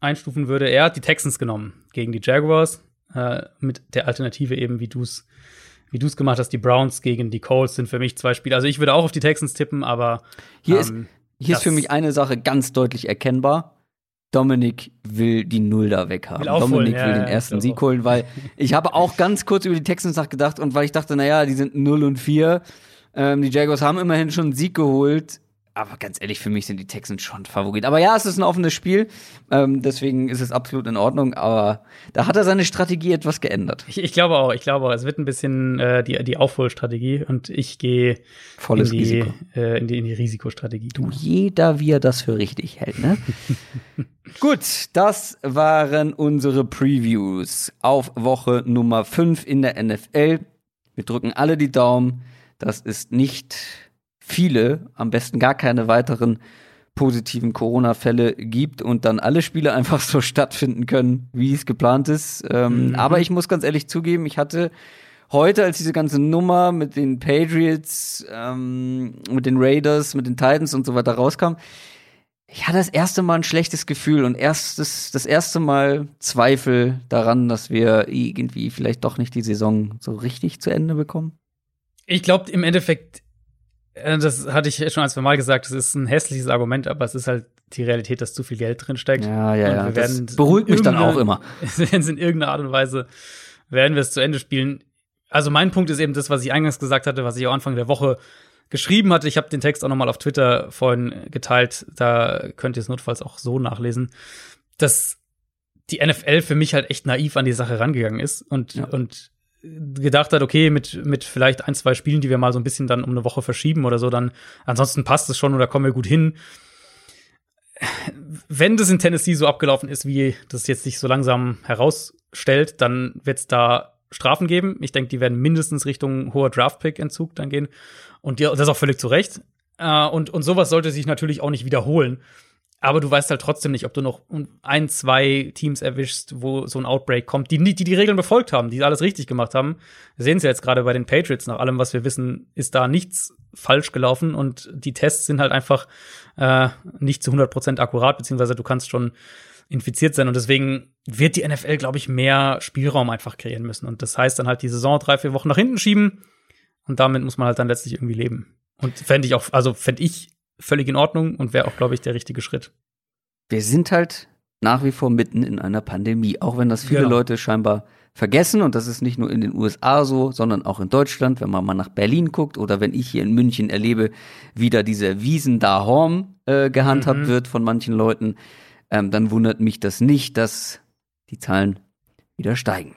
einstufen würde. Er hat die Texans genommen gegen die Jaguars. Äh, mit der Alternative eben, wie du es wie du es gemacht hast, die Browns gegen die Colts sind für mich zwei Spiele. Also ich würde auch auf die Texans tippen, aber hier ähm, ist hier ist für mich eine Sache ganz deutlich erkennbar. Dominik will die Null da weghaben. Will Dominik will ja, den ersten Sieg holen, weil ich habe auch ganz kurz über die Texans nachgedacht und weil ich dachte, naja, die sind 0 und 4. Ähm, die Jaguars haben immerhin schon einen Sieg geholt aber ganz ehrlich, für mich sind die Texans schon Favorit. Aber ja, es ist ein offenes Spiel, ähm, deswegen ist es absolut in Ordnung. Aber da hat er seine Strategie etwas geändert. Ich, ich glaube auch, ich glaube auch, es wird ein bisschen äh, die, die Aufholstrategie und ich gehe volles in die, Risiko. Äh, in, die, in die Risikostrategie. Du, jeder, wie er das für richtig hält, ne? Gut, das waren unsere Previews auf Woche Nummer 5 in der NFL. Wir drücken alle die Daumen. Das ist nicht viele, am besten gar keine weiteren positiven Corona-Fälle gibt und dann alle Spiele einfach so stattfinden können, wie es geplant ist. Ähm, Mhm. Aber ich muss ganz ehrlich zugeben, ich hatte heute, als diese ganze Nummer mit den Patriots, ähm, mit den Raiders, mit den Titans und so weiter rauskam, ich hatte das erste Mal ein schlechtes Gefühl und erstes, das erste Mal Zweifel daran, dass wir irgendwie vielleicht doch nicht die Saison so richtig zu Ende bekommen. Ich glaube, im Endeffekt, das hatte ich schon ein, zwei Mal gesagt, es ist ein hässliches Argument, aber es ist halt die Realität, dass zu viel Geld drin steckt. Ja, ja, ja. Das beruhigt mich dann auch immer. Wenn es in irgendeiner Art und Weise werden wir es zu Ende spielen. Also mein Punkt ist eben das, was ich eingangs gesagt hatte, was ich auch Anfang der Woche geschrieben hatte. Ich habe den Text auch noch mal auf Twitter vorhin geteilt. Da könnt ihr es notfalls auch so nachlesen, dass die NFL für mich halt echt naiv an die Sache rangegangen ist und Ja. und gedacht hat, okay, mit mit vielleicht ein, zwei Spielen, die wir mal so ein bisschen dann um eine Woche verschieben oder so, dann ansonsten passt es schon oder kommen wir gut hin wenn das in Tennessee so abgelaufen ist, wie das jetzt sich so langsam herausstellt, dann wird es da Strafen geben. Ich denke, die werden mindestens Richtung hoher Draft-Pick-Entzug dann gehen. Und die, das ist auch völlig zu Recht. Äh, und, und sowas sollte sich natürlich auch nicht wiederholen. Aber du weißt halt trotzdem nicht, ob du noch ein, zwei Teams erwischst, wo so ein Outbreak kommt, die die, die Regeln befolgt haben, die alles richtig gemacht haben. Wir sehen es ja jetzt gerade bei den Patriots. Nach allem, was wir wissen, ist da nichts falsch gelaufen und die Tests sind halt einfach äh, nicht zu 100% akkurat, beziehungsweise du kannst schon infiziert sein. Und deswegen wird die NFL, glaube ich, mehr Spielraum einfach kreieren müssen. Und das heißt dann halt die Saison drei, vier Wochen nach hinten schieben. Und damit muss man halt dann letztlich irgendwie leben. Und fände ich auch, also fände ich völlig in Ordnung und wäre auch, glaube ich, der richtige Schritt. Wir sind halt nach wie vor mitten in einer Pandemie, auch wenn das viele Genau. Leute scheinbar vergessen. Und das ist nicht nur in den USA so, sondern auch in Deutschland, wenn man mal nach Berlin guckt oder wenn ich hier in München erlebe, wie da diese Wiesen da Horm äh, gehandhabt Mhm. wird von manchen Leuten, ähm, dann wundert mich das nicht, dass die Zahlen wieder steigen.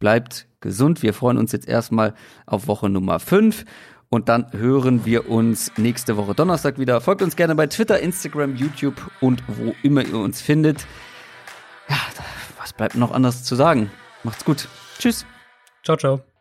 Bleibt gesund. Wir freuen uns jetzt erstmal auf Woche Nummer 5. Und dann hören wir uns nächste Woche Donnerstag wieder. Folgt uns gerne bei Twitter, Instagram, YouTube und wo immer ihr uns findet. Ja, was bleibt noch anders zu sagen? Macht's gut. Tschüss. Ciao, ciao.